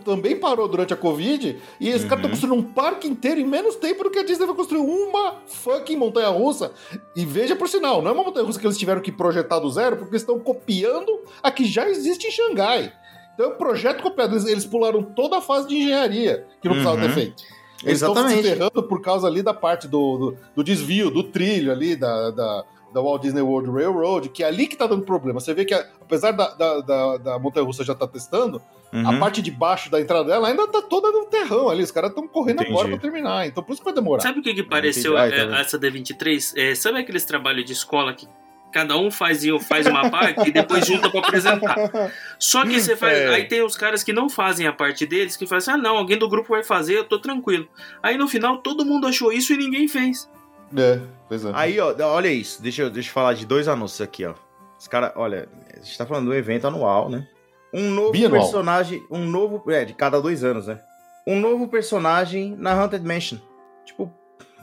também parou durante a Covid e esses caras estão Uhum. construindo um parque inteiro em menos tempo do que a Disney vai construir uma fucking montanha russa. E veja por sinal, não é uma montanha russa que eles tiveram que projetar do zero, porque eles estão copiando a que já existe em Xangai. Então é um projeto copiado. Eles, eles pularam toda a fase de engenharia que não precisava Uhum. ter feito. Eles estão se Exatamente. ferrando por causa ali da parte do, do, do desvio, do trilho ali, da, da, da Walt Disney World Railroad, que é ali que tá dando problema. Você vê que, apesar da, da, da, da Montanha Russa já tá testando, Uhum. a parte de baixo da entrada dela ainda tá toda no terrão ali. Os caras estão correndo Entendi. agora pra terminar. Então por isso que vai demorar. Sabe o que, que pareceu Entendi. Ah, é, bem. essa D23? É, sabe aqueles trabalhos de escola que cada um faz, faz uma parte e depois junta pra apresentar? Só que você faz. É. Aí tem os caras que não fazem a parte deles, que fazem assim: ah, não, alguém do grupo vai fazer, eu tô tranquilo. Aí no final todo mundo achou isso e ninguém fez. É, pois é. Aí, ó, olha isso. Deixa eu, deixa eu falar de dois anúncios aqui, ó. Os caras, olha, a gente tá falando do evento anual, né? Um novo Bianual. personagem. Um novo. É, de cada dois anos, né? Um novo personagem na Haunted Mansion. Tipo,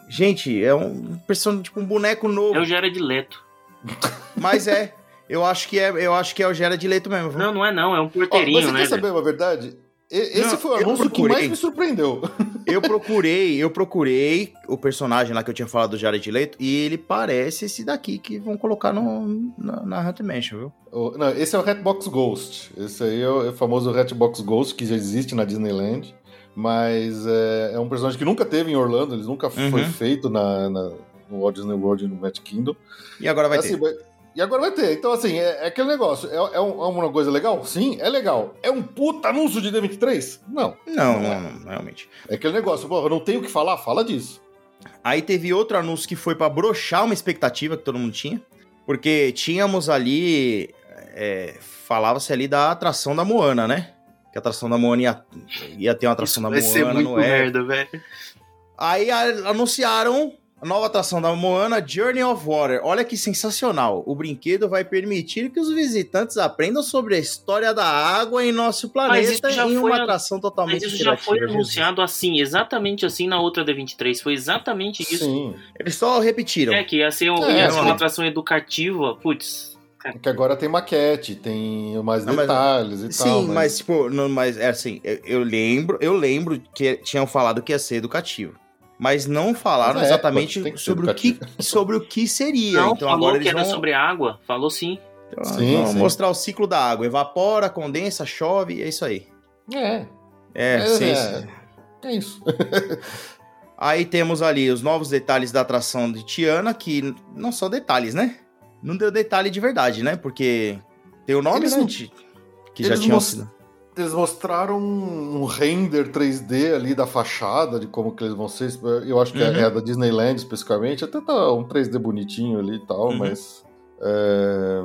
gente, é um personagem, tipo, um boneco novo. É o Jared Leto. Mas é. Eu acho que é, eu acho que é o Gera de Leito mesmo. viu? Não, não é não, é um porteirinho, mas você né? quer velho? saber uma verdade? E- Esse Não, foi o eu anúncio que procurei. mais me surpreendeu. Eu procurei, eu procurei o personagem lá que eu tinha falado do Jared Leto e ele parece esse daqui que vão colocar no, na, na Mansion, viu? O- não, esse é o Hatbox Ghost. Esse aí é o, é o famoso Hatbox Ghost que já existe na Disneyland. Mas é, é um personagem que nunca teve em Orlando, ele nunca foi Uhum. feito na, na- no Walt Disney World e no Magic Kingdom. E agora vai Assim, ter. vai- E agora vai ter. Então, assim, é, é aquele negócio. É, é um- é uma coisa legal? Sim, é legal. É um puta anúncio de D23? Não. Não, não é. não, não, realmente. É aquele negócio. Pô, eu não tenho o que falar? Fala disso. Aí teve outro anúncio que foi pra broxar uma expectativa que todo mundo tinha. Porque tínhamos ali. é, Falava-se ali da atração da Moana, né? Que a atração da Moana ia, ia ter uma atração da vai Moana ser muito merda, velho. Aí a- anunciaram a nova atração da Moana, Journey of Water. Olha que sensacional. O brinquedo vai permitir que os visitantes aprendam sobre a história da água em nosso Mas isso planeta já em uma a- atração totalmente Mas isso já foi anunciado assim, exatamente assim na outra D23. Foi exatamente isso. Sim. Eles só repetiram. É, que ia ser, um- É, ia ser uma atração educativa. Putz, Que agora tem maquete, tem mais Não, mas- detalhes e tal. Sim, mas, tipo, não, mas é assim, eu, eu lembro, eu lembro que tinham falado que ia ser educativo. Mas não falaram Mas é, exatamente pô, sobre o, que, sobre o que seria. não, então falou agora que eles era vão, sobre água. Falou sim. então, Sim, sim. mostrar o ciclo da água. Evapora, condensa, chove, é isso aí. É, É, É, sim, é. sim. é isso. Aí temos ali os novos detalhes da atração de Tiana, que não são detalhes, né? Não deu detalhe de verdade, né? Porque tem o nome, Eles né? não- que já eles tinham most- sido. Eles mostraram um render 3D ali da fachada, de como que eles vão ser. Eu acho que é- Uhum. é da Disneyland especificamente. Até tá um 3D bonitinho ali e tal, Uhum. mas. é,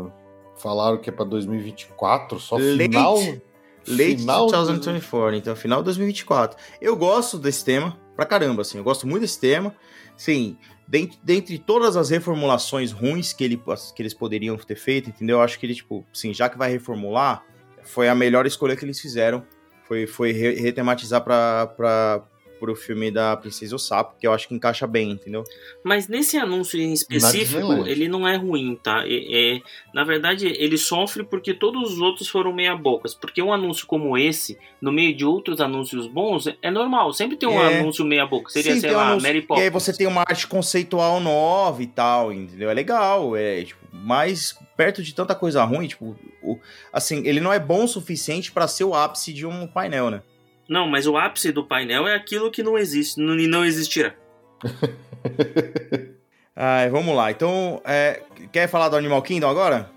falaram que é pra 2024, só Late- final. Late final de- 2024, então final de 2024. Eu gosto desse tema, pra caramba, assim. Eu gosto muito desse tema. Sim, dentre, dentre todas as reformulações ruins que, ele, que eles poderiam ter feito, entendeu? Eu acho que ele, tipo, sim, já que vai reformular, foi a melhor escolha que eles fizeram. Foi, foi re- retematizar pra, pro filme da Princesa e o Sapo, que eu acho que encaixa bem, entendeu? Mas nesse anúncio em específico, Disneyland. ele não é ruim, tá? É, é- na verdade, ele sofre porque todos os outros foram meia bocas. Porque um anúncio como esse, no meio de outros anúncios bons, é normal. Sempre tem um É. anúncio meia boca. Seria, Sim, sei tem um lá, anúncio- Mary E Poppins. aí você tem uma arte conceitual nova e tal, entendeu? É legal, é tipo, mas perto de tanta coisa ruim, tipo, o- assim, ele não é bom o suficiente pra ser o ápice de um painel, né? Não, mas o ápice do painel é aquilo que não existe não- e não existirá. Ai, vamos lá. Então, é, quer falar do Animal Kingdom agora?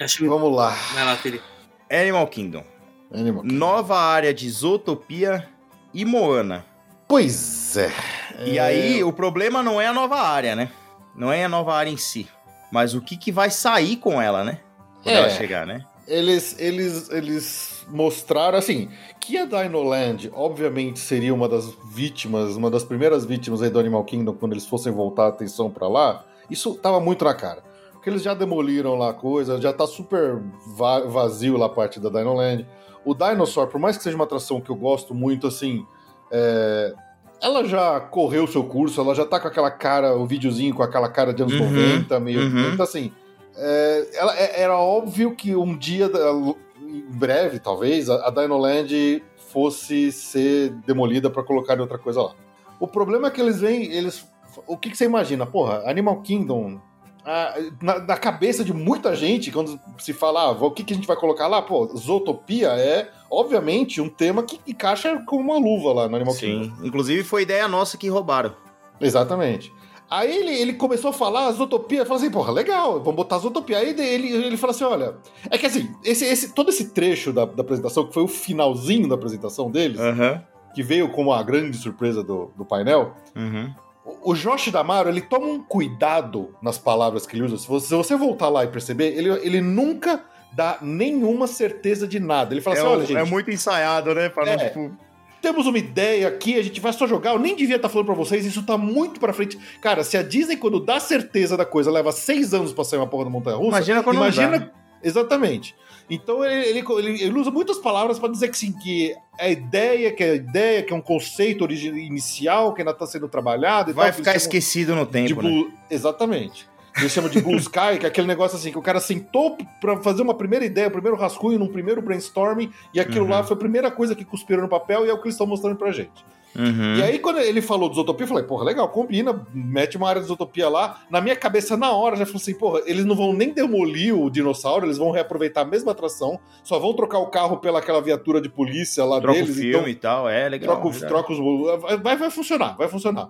Acho que... Vamos lá. Vai lá, Felipe. Animal Kingdom. Animal. Nova área de Zootopia e Moana. Pois é. E É, aí, o problema não é a nova área, né? Não é a nova área em si. Mas o que, que vai sair com ela, né? Quando É. ela chegar, né? Eles, eles, eles mostraram assim que a Dinoland, obviamente, seria uma das vítimas, uma das primeiras vítimas aí do Animal Kingdom quando eles fossem voltar a atenção pra lá. Isso tava muito na cara. Porque eles já demoliram lá a coisa, já tá super va- vazio lá a parte da Dinoland. O Dinosaur, por mais que seja uma atração que eu gosto muito, assim, é, ela já correu o seu curso, ela já tá com aquela cara, o videozinho com aquela cara de anos Uhum, 90, meio. uhum. Então, assim, é, ela- é- era óbvio que um dia, em breve, talvez, a, a Dinoland fosse ser demolida para colocar outra coisa lá. O problema é que eles vêm, eles. O que, que você imagina? Porra, Animal Kingdom ah, na, na cabeça de muita gente, quando se fala ah, o que, que a gente vai colocar lá, pô, Zootopia é, obviamente, um tema que encaixa como uma luva lá no Animal Kingdom. Sim. Inclusive foi ideia nossa que roubaram. Exatamente. Aí ele, ele começou a falar as utopias, falou assim, porra, legal, vamos botar as utopias. Aí ele, ele fala assim, olha, é que assim, esse, esse, todo esse trecho da, da apresentação, que foi o finalzinho da apresentação deles, Aham. que veio como a grande surpresa do, do painel, Uhum. o Josh Damaro, ele toma um cuidado nas palavras que ele usa. Se você, se você voltar lá e perceber, ele, ele nunca dá nenhuma certeza de nada. Ele fala É, assim, olha, o- gente, é muito ensaiado, né? Pra não, É. tipo, temos uma ideia aqui, a gente vai só jogar. Eu nem devia estar falando pra vocês, isso tá muito pra frente. Cara, se a Disney, quando dá certeza da coisa, leva seis anos pra sair uma porra da montanha russa, Imagina quando não imagina. dá. Exatamente. Então ele, ele, ele- usa muitas palavras pra dizer que sim, que a ideia, que a ideia, que é um conceito inicial, que ainda tá sendo trabalhado e vai tal, ficar esquecido no de tempo, né? blue- Exatamente. Eles chamam de Blue Sky, que é aquele negócio assim, que o cara sentou pra fazer uma primeira ideia, o primeiro rascunho, num primeiro brainstorming, e aquilo Uhum. lá foi a primeira coisa que cuspiram no papel e é o que eles estão mostrando pra gente. Uhum. E aí, quando ele falou de Zootopia, eu falei, porra, legal, combina, mete uma área de Zootopia lá. Na minha cabeça, na hora, já falou assim, porra, eles não vão nem demolir o dinossauro, eles vão reaproveitar a mesma atração, só vão trocar o carro pelaquela viatura de polícia lá Troca o deles, filme então e tal, é legal. troca, os- verdade. troca os. Vai, vai funcionar, vai funcionar.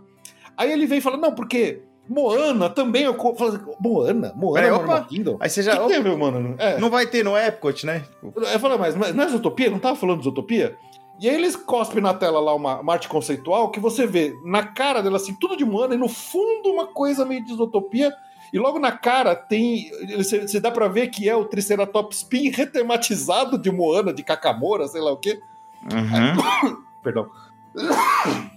Aí ele vem e fala, não, porque Moana também. Eu falei, Moana? Moana Peraí, opa. Kingdom? Aí você já. que tem a ver, mano? É. Não vai ter no Epcot, né? Eu falei, mas mas não é Zootopia? Não tava falando de Zootopia? E aí eles cospem na tela lá uma, uma arte conceitual que você vê na cara dela assim, tudo de Moana, e no fundo uma coisa meio de Zootopia. E logo na cara tem. Você, dá pra ver que é o Triceratops Spin retematizado de Moana, de Kakamora, sei lá o quê. Uhum. Perdão.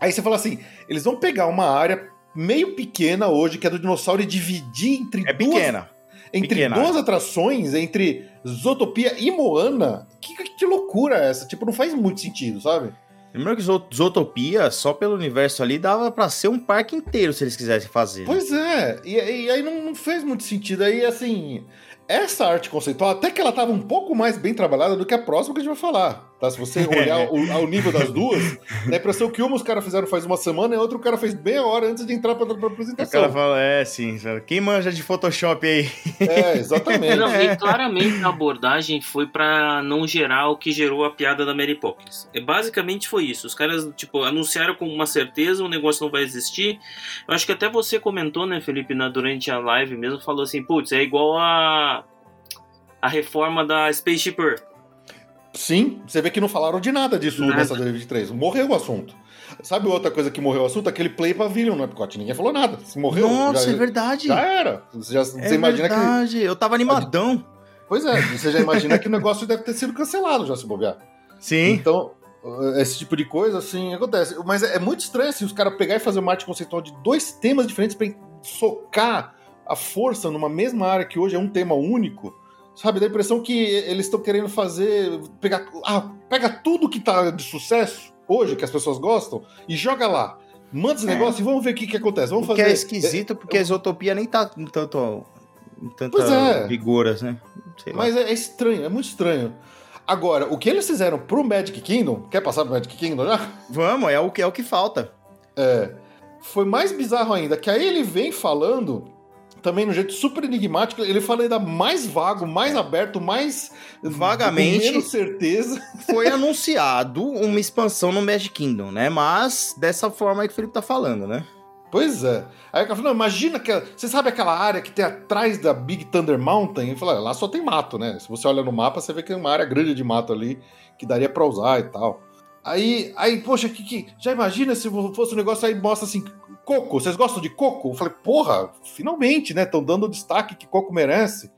Aí você fala assim: eles vão pegar uma área meio pequena hoje, que é do dinossauro, e dividir entre É duas pequena. entre Pequena. duas atrações, entre Zootopia e Moana, que, que loucura é essa? Tipo, não faz muito sentido, sabe? Primeiro que Zo- Zootopia, só pelo universo ali, dava pra ser um parque inteiro se eles quisessem fazer. né? Pois é, e, e aí não, não fez muito sentido. Aí, assim, essa arte conceitual, até que ela tava um pouco mais bem trabalhada do que a próxima que a gente vai falar. Tá? Se você olhar o, ao nível das duas, dá a impressão que uma os caras fizeram faz uma semana e a outra o cara fez meia hora antes de entrar pra, pra O apresentação. cara fala, é, sim. Quem manja de Photoshop aí? É, exatamente. Não, e claramente a abordagem foi pra não gerar o que gerou a piada da Mary Poppins. É, basicamente foi isso. Os caras, tipo, anunciaram com uma certeza, o negócio não vai existir. Eu acho que até você comentou, né, Felipe, na, durante a live mesmo, falou assim, putz, é igual a a reforma da Spaceship Earth. Sim, você vê que não falaram de nada disso Nada. nessa 2023. Morreu o assunto. Sabe outra coisa que morreu o assunto? Aquele Play Pavilion no Epcot. Ninguém falou nada. Se morreu, Nossa, já, é verdade. já era. Você, já, você é imagina que. verdade. Eu tava animadão. Pois é, você já imagina que o negócio deve ter sido cancelado já se bobear. Sim. Então, uh, esse tipo de coisa, assim, acontece. Mas é, é muito estranho assim, os caras pegar e fazer uma arte conceitual de dois temas diferentes pra socar a força numa mesma área que hoje é um tema único. Sabe, dá a impressão que eles estão querendo fazer. Pegar. Ah, pega tudo que tá de sucesso hoje, que as pessoas gostam, e joga lá. Manda esse É. negócio e vamos ver o que, que acontece. Vamos O que fazer. é esquisito, porque a Isotopia nem tá com tanto. com tanta é. vigoras, né? Sei. Mas é, é estranho, é muito estranho. Agora, o que eles fizeram pro Magic Kingdom, quer passar pro Magic Kingdom já? Vamos, é o que, é o que falta. É. Foi mais bizarro ainda, que aí ele vem falando, também no jeito super enigmático, ele fala ainda mais vago, mais aberto, mais. Vagamente. Com menos certeza. Foi anunciado uma expansão no Magic Kingdom, né? Mas dessa forma aí que o Felipe tá falando, né? Pois é. Aí o cara falou: não, imagina que. Você sabe aquela área que tem atrás da Big Thunder Mountain? Ele falou: lá só tem mato, né? Se você olha no mapa, você vê que tem uma área grande de mato ali que daria pra usar e tal. Aí, aí poxa, que, que, já imagina se fosse um negócio aí mostra assim: coco, vocês gostam de coco? Eu falei: porra, finalmente, né? Estão dando o destaque que coco merece.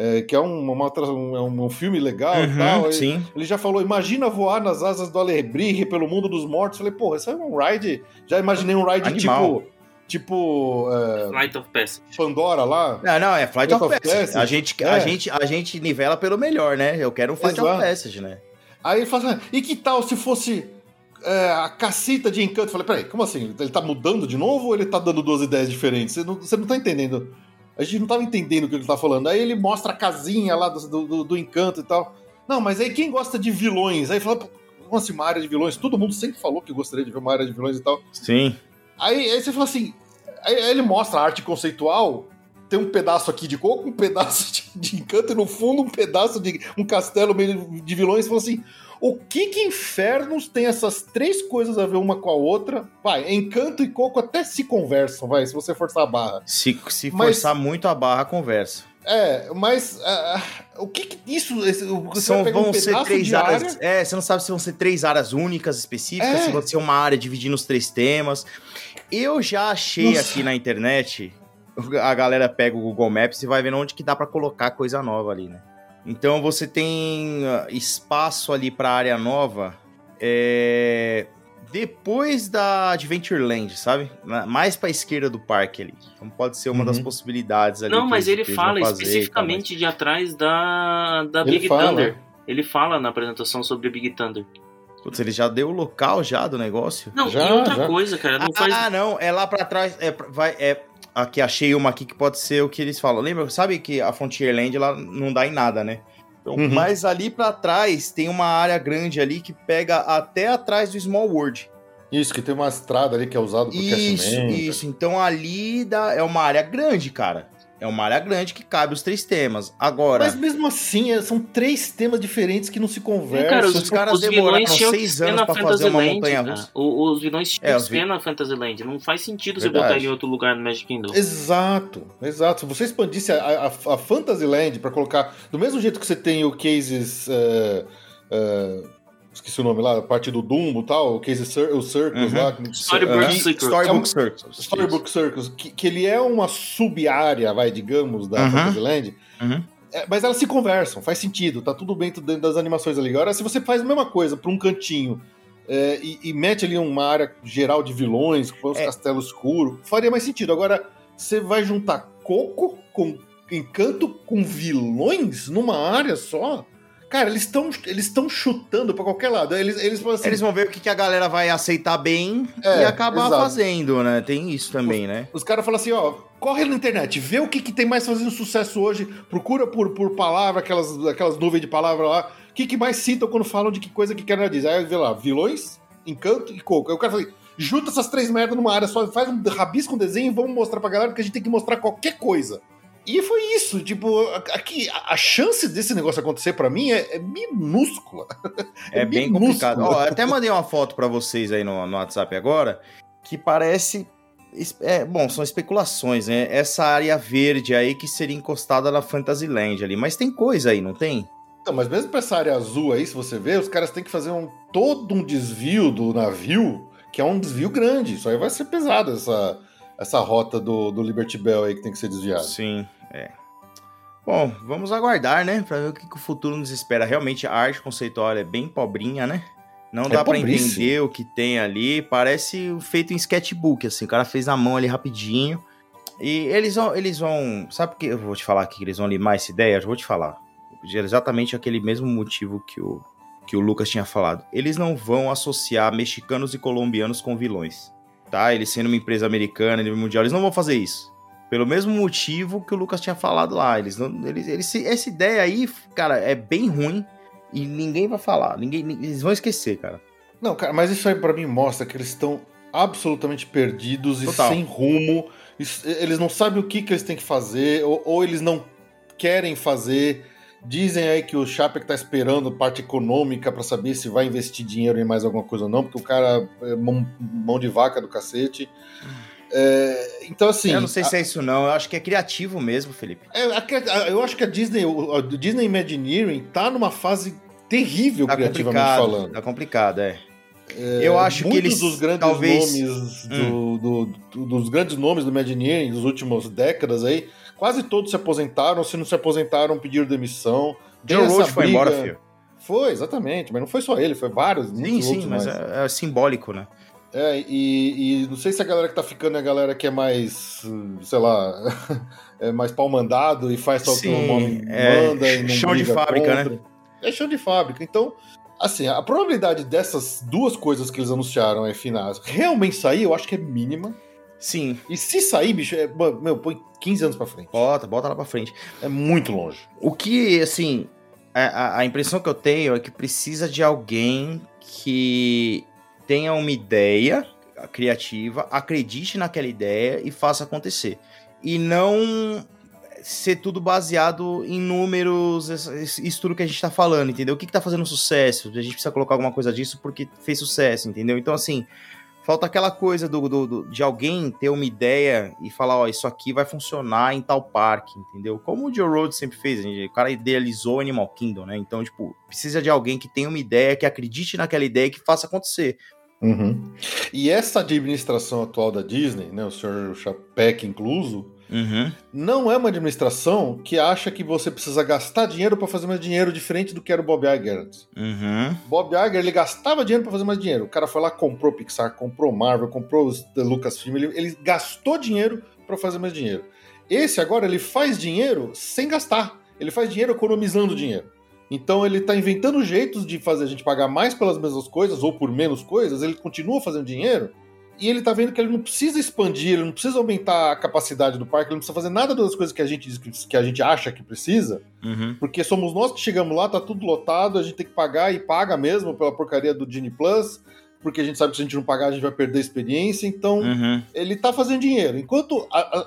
É, que é um, uma, atra- um, é um filme legal e Uhum, tal. Aí sim. Ele já falou: imagina voar nas asas do Alebrije pelo mundo dos mortos. Eu falei: porra, isso é um ride. Já imaginei um ride Animal. tipo. Tipo. é, Flight of Passage. Pandora lá. Não, não, é Flight Flight of of Passage. Passage. A gente, É. a, gente, a gente nivela pelo melhor, né? Eu quero um Flight Exato. of Passage, né? Aí ele fala assim, e que tal se fosse é, a cacita de encanto? Eu falei, peraí, como assim? Ele tá mudando de novo ou ele tá dando duas ideias diferentes? Você não, você não tá entendendo. A gente não tava entendendo o que ele tá falando. Aí ele mostra a casinha lá do, do, do encanto e tal. Não, mas aí quem gosta de vilões? Aí fala, como assim, uma área de vilões? Todo mundo sempre falou que gostaria de ver uma área de vilões e tal. Sim. Aí, aí você fala assim. Aí, aí ele mostra a arte conceitual tem um pedaço aqui de coco, um pedaço de, de encanto e no fundo um pedaço de um castelo meio de vilões. Você fala assim, o que que infernos tem essas três coisas a ver uma com a outra? Vai, encanto e coco até se conversam, vai, se você forçar a barra. Se, se Mas- forçar muito a barra, conversa. É, mas ah, o que que isso... Você São, vai vão um ser três áreas. área... É, você não sabe se vão ser três áreas únicas, específicas, É. se vai ser uma área dividindo os três temas. Eu já achei Nossa. aqui na internet, a galera pega o Google Maps e vai vendo onde que dá pra colocar coisa nova ali, né? Então você tem ah, espaço ali pra área nova. é, Depois da Adventureland, sabe? Mais pra esquerda do parque ali. Então pode ser uma das Uhum. possibilidades ali. Não, mas ele fala fazer tal, mas- especificamente de atrás da, da Ele Big fala. Thunder. Ele fala na apresentação sobre Big Thunder. Putz, ele já deu o local já do negócio? Não, Já, e outra já. coisa, cara, não ah, faz. ah, não, é lá pra trás, é, vai, é, aqui achei uma aqui que pode ser o que eles falam. Lembra, sabe que a Frontierland ela não dá em nada, né? Então, Uhum. Mas ali pra trás tem uma área grande ali que pega até atrás do Small World. Isso, que tem uma estrada ali que é usada por Isso, isso. Então ali dá, é uma área grande, cara. É uma área grande que cabe os três temas. Agora, Mas mesmo assim, é- são três temas diferentes que não se conversam. Cara, os caras demoraram tinham que seis anos pra fazer uma montanha russa. O- Os vilões tinham É, que os vi- na Fantasyland. Não faz sentido você Verdade. botar ele em outro lugar no Magic Kingdom. Exato, exato. Se você expandisse a, a, a Fantasyland pra colocar. Do mesmo jeito que você tem o Cases. é, é, esqueci o nome lá, a parte do Dumbo e tal, o Cases Cir o Circus Uhum. lá. Storybook Ah, Circus. Storybook É Circles. Storybook Circus, que, que ele é uma sub-área, vai, digamos, da Uhum. Fantasyland. Uhum. É, mas elas se conversam, faz sentido, tá tudo bem dentro das animações ali. Agora, se você faz a mesma coisa pra um cantinho é, e, e mete ali uma área geral de vilões, com os É. castelos escuros, faria mais sentido. Agora, você vai juntar coco com encanto com vilões numa área só? Cara, eles estão eles estão chutando pra qualquer lado. Eles, eles assim, Eles vão ver o que, que a galera vai aceitar bem É, e acabar exato. fazendo, né? Tem isso também, né? Os caras falam assim, ó, corre na internet, vê o que, que tem mais fazendo sucesso hoje, procura por, por palavra, aquelas, aquelas nuvens de palavra lá, o que, que mais citam quando falam de que coisa que querem dizer. Aí vê lá, vilões, encanto e coco. Aí o cara fala assim, junta essas três merdas numa área só, faz um rabisco um desenho e vamos mostrar pra galera, porque a gente tem que mostrar qualquer coisa. E foi isso, tipo, aqui, a, chance desse negócio acontecer pra mim é, é minúscula. É, É bem complicado. Ó, até mandei uma foto pra vocês aí no, no WhatsApp agora, que parece. É, bom, são especulações, né? Essa área verde aí que seria encostada na Fantasyland ali. Mas tem coisa aí, não tem? Então, mas mesmo pra essa área azul aí, se você ver, os caras têm que fazer um, todo um desvio do navio, que é um desvio grande. Isso aí vai ser pesado, essa, essa rota do, do Liberty Bell aí que tem que ser desviada. Sim, é. Bom, vamos aguardar, né? Pra ver o que, que o futuro nos espera. Realmente a arte conceitual é bem pobrinha, né? Não É dá pra pobríssimo. entender o que tem ali. Parece feito em sketchbook, assim. O cara fez na mão ali rapidinho. E eles vão. Eles vão. Sabe por que eu vou te falar aqui que eles vão limar essa ideia? Eu vou te falar. De Exatamente aquele mesmo motivo que o, que o Lucas tinha falado. Eles não vão associar mexicanos e colombianos com vilões. Tá? Eles sendo uma empresa americana, nível mundial, eles não vão fazer isso. Pelo mesmo motivo que o Lucas tinha falado lá. Eles não, eles, eles, essa ideia aí, cara, é bem ruim e ninguém vai falar. Ninguém, eles vão esquecer, cara. Não, cara, mas isso aí pra mim mostra que eles estão absolutamente perdidos Total. e sem rumo. Isso- Eles não sabem o que, que eles têm que fazer, ou, ou eles não querem fazer. Dizem aí que o Chapek tá esperando parte econômica pra saber se vai investir dinheiro em mais alguma coisa ou não, porque o cara é mão, mão de vaca do cacete. É, então, assim. eu não sei se é isso, não. Eu acho que é criativo mesmo, Felipe. É, a- a- eu acho que a Disney, o a Disney Imagineering tá numa fase terrível Tá criativamente falando. Tá complicado, é. eu acho que eles dos grandes talvez. Hum. nomes do, do- do- dos grandes nomes do Imagineering dos últimos décadas aí, quase todos se aposentaram, se não se aposentaram, pediram demissão. Joe Roach foi embora, filho. Foi, exatamente, mas não foi só ele, foi vários, Sim, sim, mas é, é simbólico, né? É, e, e não sei se a galera que tá ficando é a galera que é mais, sei lá, é mais pau mandado e faz só o que o nome é, manda e não chão de fábrica, né? contra. É chão de fábrica. Então, assim, a probabilidade dessas duas coisas que eles anunciaram aí finais realmente sair, eu acho que é mínima. Sim, E se sair, bicho, é, meu, põe 15 anos pra frente. bota, bota lá pra frente. É muito longe. O que, assim, a- a impressão que eu tenho é que precisa de alguém que tenha uma ideia criativa, acredite naquela ideia e faça acontecer. E não ser tudo baseado em números, isso tudo que a gente tá falando, entendeu? O que, que tá fazendo sucesso? A gente precisa colocar alguma coisa disso porque fez sucesso, entendeu? Então, assim, falta aquela coisa do, do- do- de alguém ter uma ideia e falar, ó, isso aqui vai funcionar em tal parque, entendeu? Como o Joe Road sempre fez, gente, o cara idealizou Animal Kingdom, né? Então, tipo, precisa de alguém que tenha uma ideia, que acredite naquela ideia e que faça acontecer. Uhum. E essa administração atual da Disney, né, o senhor Chapek incluso, Uhum. não é uma administração que acha que você precisa gastar dinheiro para fazer mais dinheiro, diferente do que era o Bob Iger antes. Uhum. Bob Iger, ele gastava dinheiro para fazer mais dinheiro. O cara foi lá, comprou Pixar, comprou Marvel, comprou Lucasfilm, ele, ele gastou dinheiro para fazer mais dinheiro. Esse agora, ele faz dinheiro sem gastar. Ele faz dinheiro economizando dinheiro. Então ele tá inventando jeitos de fazer a gente pagar mais pelas mesmas coisas ou por menos coisas, ele continua fazendo dinheiro e ele tá vendo que ele não precisa expandir, ele não precisa aumentar a capacidade do parque, ele não precisa fazer nada das coisas que a gente diz que- que a gente acha que precisa, Uhum. porque somos nós que chegamos lá, tá tudo lotado, a gente tem que pagar e paga mesmo pela porcaria do Genie Plus, porque a gente sabe que se a gente não pagar a gente vai perder a experiência, então Uhum. ele tá fazendo dinheiro. Enquanto a, a-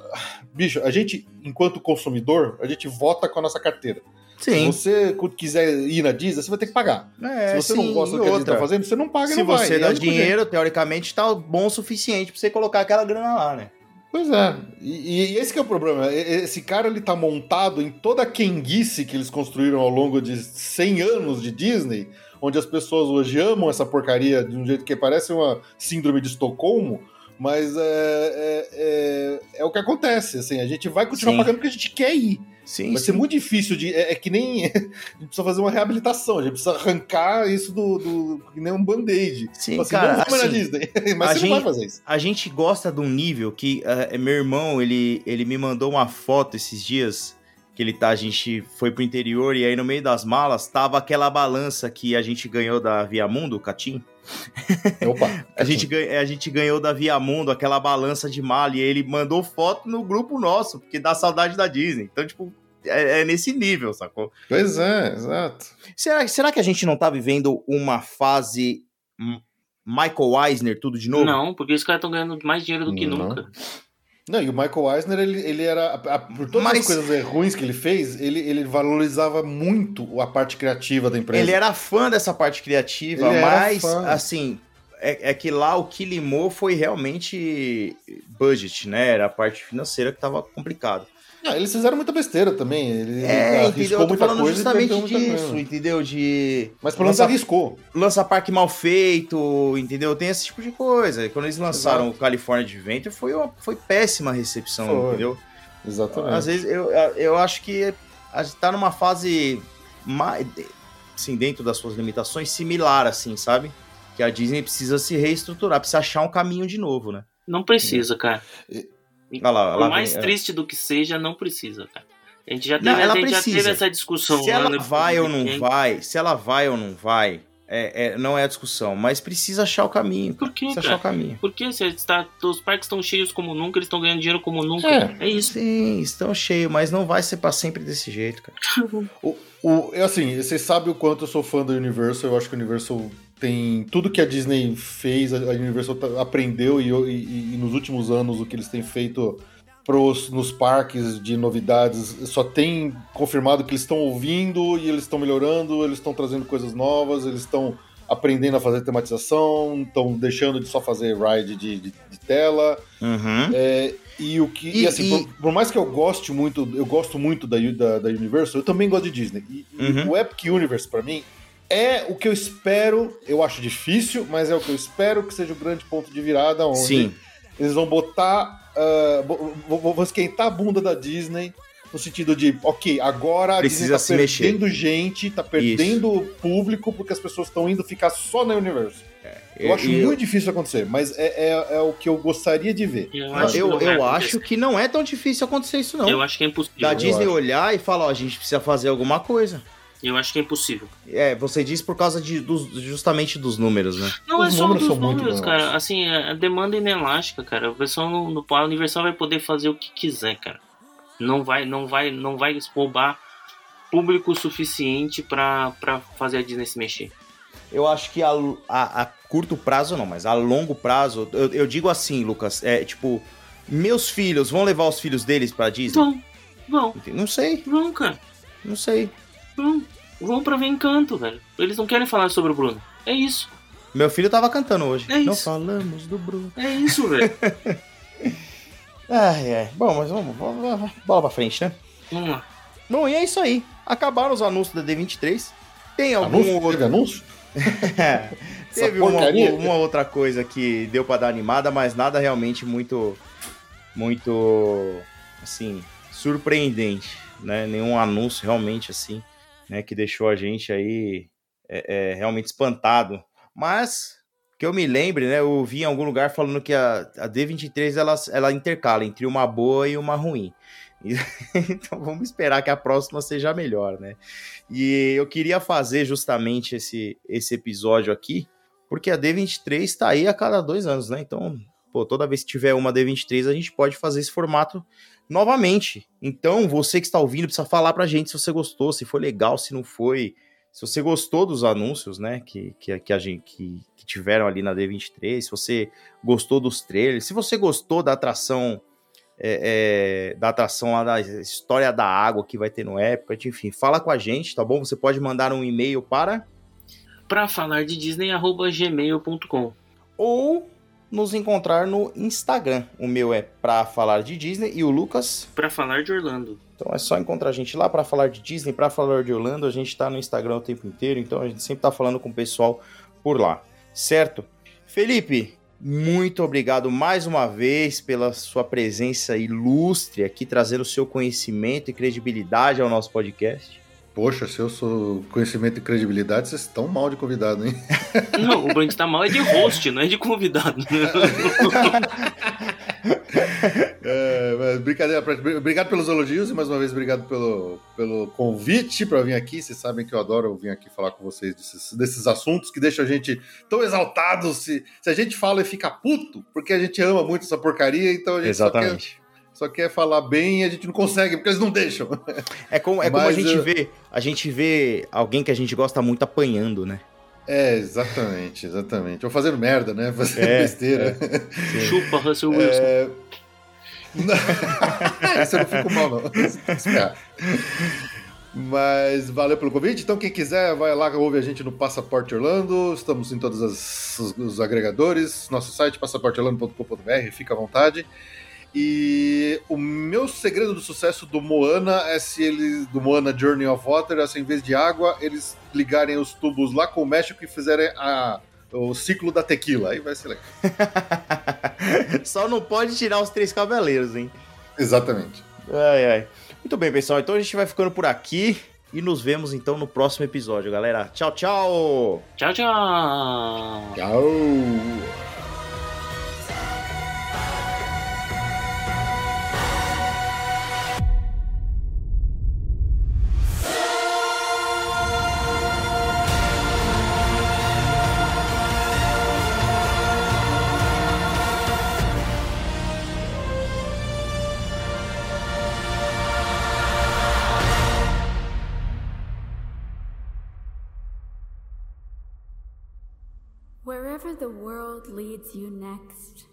bicho, a gente enquanto consumidor, a gente vota com a nossa carteira. Sim. Se você quiser ir na Disney, você vai ter que pagar. É, Se você sim, não gosta e do que a Disney outra, tá fazendo, você não paga e Se não vai. você E é dá dinheiro, teoricamente tá bom o suficiente pra você colocar aquela grana lá, né? Pois é. E, e esse que é o problema. E- Esse cara ele tá montado em toda a quenguice que eles construíram ao longo de 100 anos de Disney, onde as pessoas hoje amam essa porcaria de um jeito que parece uma síndrome de Estocolmo. Mas é, é, é, é o que acontece, assim, a gente vai continuar Sim. pagando porque a gente quer ir. Sim, Vai ser muito difícil de. É, é que nem. a gente precisa fazer uma reabilitação, a gente precisa arrancar isso do. do que nem um band-aid. Sim, assim, cara, não vamos na assim, Disney. Mas a você não vai gente- fazer isso. a gente gosta de um nível que eh, meu irmão, ele, ele me mandou uma foto esses dias que ele tá, a gente foi pro interior e aí no meio das malas tava aquela balança que a gente ganhou da Viamundo, o Catim. Opa. A gente, ganha- a gente ganhou da Viamundo aquela balança de mala e ele mandou foto no grupo nosso, porque dá saudade da Disney. Então, tipo, é, é nesse nível, sacou? Pois é, exato. Será, será que a gente não tá vivendo uma fase Michael Eisner tudo de novo? Não, porque os caras estão ganhando mais dinheiro do que Não. nunca. Não, e o Michael Eisner, ele, ele era. a- por todas Mas- as coisas ruins que ele fez, ele, ele valorizava muito a parte criativa da empresa. Ele era fã dessa parte criativa, Ele mas, assim, é, é que lá o que limou foi realmente budget, né? Era a parte financeira que tava complicado. Ah, eles fizeram muita besteira também. Ele É, arriscou entendeu? Eu tô muita falando coisa e justamente muita disso, entendeu? De Mas pelo menos Lança- arriscou. lança parque mal feito, entendeu? Tem esse tipo de coisa. E Quando eles lançaram Exato. o California Adventure, foi, uma, foi péssima a recepção, Foi. entendeu? Exatamente. Às vezes eu, eu acho que a gente tá numa fase mais, assim, dentro das suas limitações, similar, assim, sabe? Que a Disney precisa se reestruturar, precisa achar um caminho de novo, né? Não precisa, cara. Olha lá, mais vem, é. triste do que seja, não precisa, cara. A gente já Não, teve, ela a gente já precisa. teve essa discussão. Se ela vai ou não vai, se ela vai ou não vai, é, é- não é a discussão, mas precisa achar o caminho. Por quê, Precisa achar cara? o caminho. Porque se está, os parques estão cheios como nunca, eles estão ganhando dinheiro como nunca. É. É, isso. Sim, estão cheios, mas não vai ser pra sempre desse jeito, cara. O, o, é assim, vocês sabem o quanto eu sou fã da Universal. Eu acho que a Universal tem. Tudo que a Disney fez, a Universal tá- aprendeu e, e- e nos últimos anos o que eles têm feito pros, nos parques de novidades só tem confirmado que eles estão ouvindo e eles estão melhorando, eles estão trazendo coisas novas, eles estão aprendendo a fazer tematização, estão deixando de só fazer ride de, de- de tela. Uhum. É, e o que. E, E- assim, e- Por, por mais que eu goste muito, eu gosto muito da, da, da Universal, eu também gosto de Disney. E, Uhum. o Epic Universe, pra mim, é o que eu espero. Eu acho difícil, mas é o que eu espero que seja o grande ponto de virada, onde Sim. eles vão botar. vou, vou- vou esquentar a bunda da Disney. No sentido de, ok, agora a Precisa se Disney tá mexer. perdendo gente, tá perdendo público, porque as pessoas estão indo ficar só na Universal. Eu acho E- muito difícil acontecer, mas é, é, é o que eu gostaria de ver. Eu Eu, acho, que eu, não vai eu acho que não é tão difícil acontecer isso, não. Eu acho que é impossível. da eu Disney olhar e falar, ó, a gente precisa fazer alguma coisa. Eu acho que é impossível. É, você diz por causa de, dos, justamente dos números, né? Não Os é só números dos números, cara. Assim, a a demanda é inelástica, cara. A versão no, no a Universal vai poder fazer o que quiser, cara. Não vai, não vai, não vai roubar público suficiente pra, pra fazer a Disney se mexer. Eu acho que a, a- a curto prazo não, mas a longo prazo, eu, eu digo assim, Lucas, é tipo, meus filhos vão levar os filhos deles pra Disney? Então, Vão, Não sei, vão, cara. não sei. Vão. Vão pra ver encanto, velho. Eles não querem falar sobre o Bruno. É isso. Meu filho tava cantando hoje. É Não isso. falamos do Bruno. É isso, velho. Ai, ai. Bom, mas vamos, vamos, vamos- bola pra frente, né? Vamos lá. Bom, e é isso aí. Acabaram os anúncios da D23. Tem algum Anúncio? outro. Teve anúncio? Teve uma, uma outra coisa que deu pra dar animada, mas nada realmente muito. Muito. Assim. Surpreendente, né? Nenhum anúncio realmente assim, né? Que deixou a gente aí é, é, realmente espantado. Mas. Que eu me lembre, né? Eu vi em algum lugar falando que a, a D23 ela, ela intercala entre uma boa e uma ruim. Então vamos esperar que a próxima seja melhor, né? E eu queria fazer justamente esse, esse episódio aqui, porque a D23 está aí a cada dois anos, né? Então, pô, toda vez que tiver uma D23, a gente pode fazer esse formato novamente. Então, você que está ouvindo, precisa falar pra gente se você gostou, se foi legal, se não foi. Se você gostou dos anúncios, né, que, que, que a gente que, que tiveram ali na D23, se você gostou dos trailers, se você gostou da atração é, é, da atração lá da história da água que vai ter no Epcot, enfim, fala com a gente, tá bom? Você pode mandar um e-mail para Pra falar de Disney, arroba gmail.com. ou nos encontrar no Instagram. O meu é pra falar de Disney e o Lucas. Pra falar de Orlando. Então é só encontrar a gente lá para falar de Disney, para falar de Orlando. A gente tá no Instagram o tempo inteiro, então a gente sempre tá falando com o pessoal por lá, certo? Felipe, muito obrigado mais uma vez pela sua presença ilustre aqui, trazendo o seu conhecimento e credibilidade ao nosso podcast. Poxa, se eu sou conhecimento e credibilidade, vocês estão mal de convidado, hein? Não, o Brand tá mal é de host, não é de convidado. É, mas brincadeira, obrigado pelos elogios e mais uma vez obrigado pelo, pelo convite para vir aqui. Vocês sabem que eu adoro vir aqui falar com vocês desses, desses assuntos que deixam a gente tão exaltado. Se, se a gente fala e fica puto, porque a gente ama muito essa porcaria, então a gente só quer, Exatamente. Só quer falar bem e a gente não consegue, porque eles não deixam. É como, é como a gente eu- vê, a gente vê alguém que a gente gosta muito apanhando, né? É, exatamente, exatamente. Ou fazendo merda, né? Fazendo É, besteira. Chupa, Russell Wilson. É... Isso eu não fico mal, não. Mas valeu pelo convite. Então, quem quiser, vai lá, ouve a gente no Passaporte Orlando. Estamos em todos as- os, os agregadores. Nosso site, passaporteorlando.com.br, fica à vontade. E o meu segredo do sucesso do Moana é se eles, do Moana Journey of Water, é se em vez de água, eles ligarem os tubos lá com o México e fizerem a, o ciclo da tequila. Aí vai ser legal. Só não pode tirar os três cavaleiros, hein? Exatamente. Ai, ai. Muito bem, pessoal. Então a gente vai ficando por aqui e nos vemos então no próximo episódio, galera. Tchau, tchau! Tchau, tchau. Tchau! The world leads you next,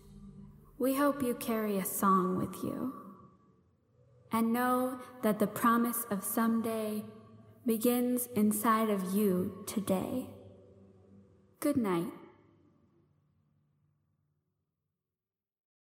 we hope you carry a song with you. And know that the promise of someday begins inside of you today. Good night.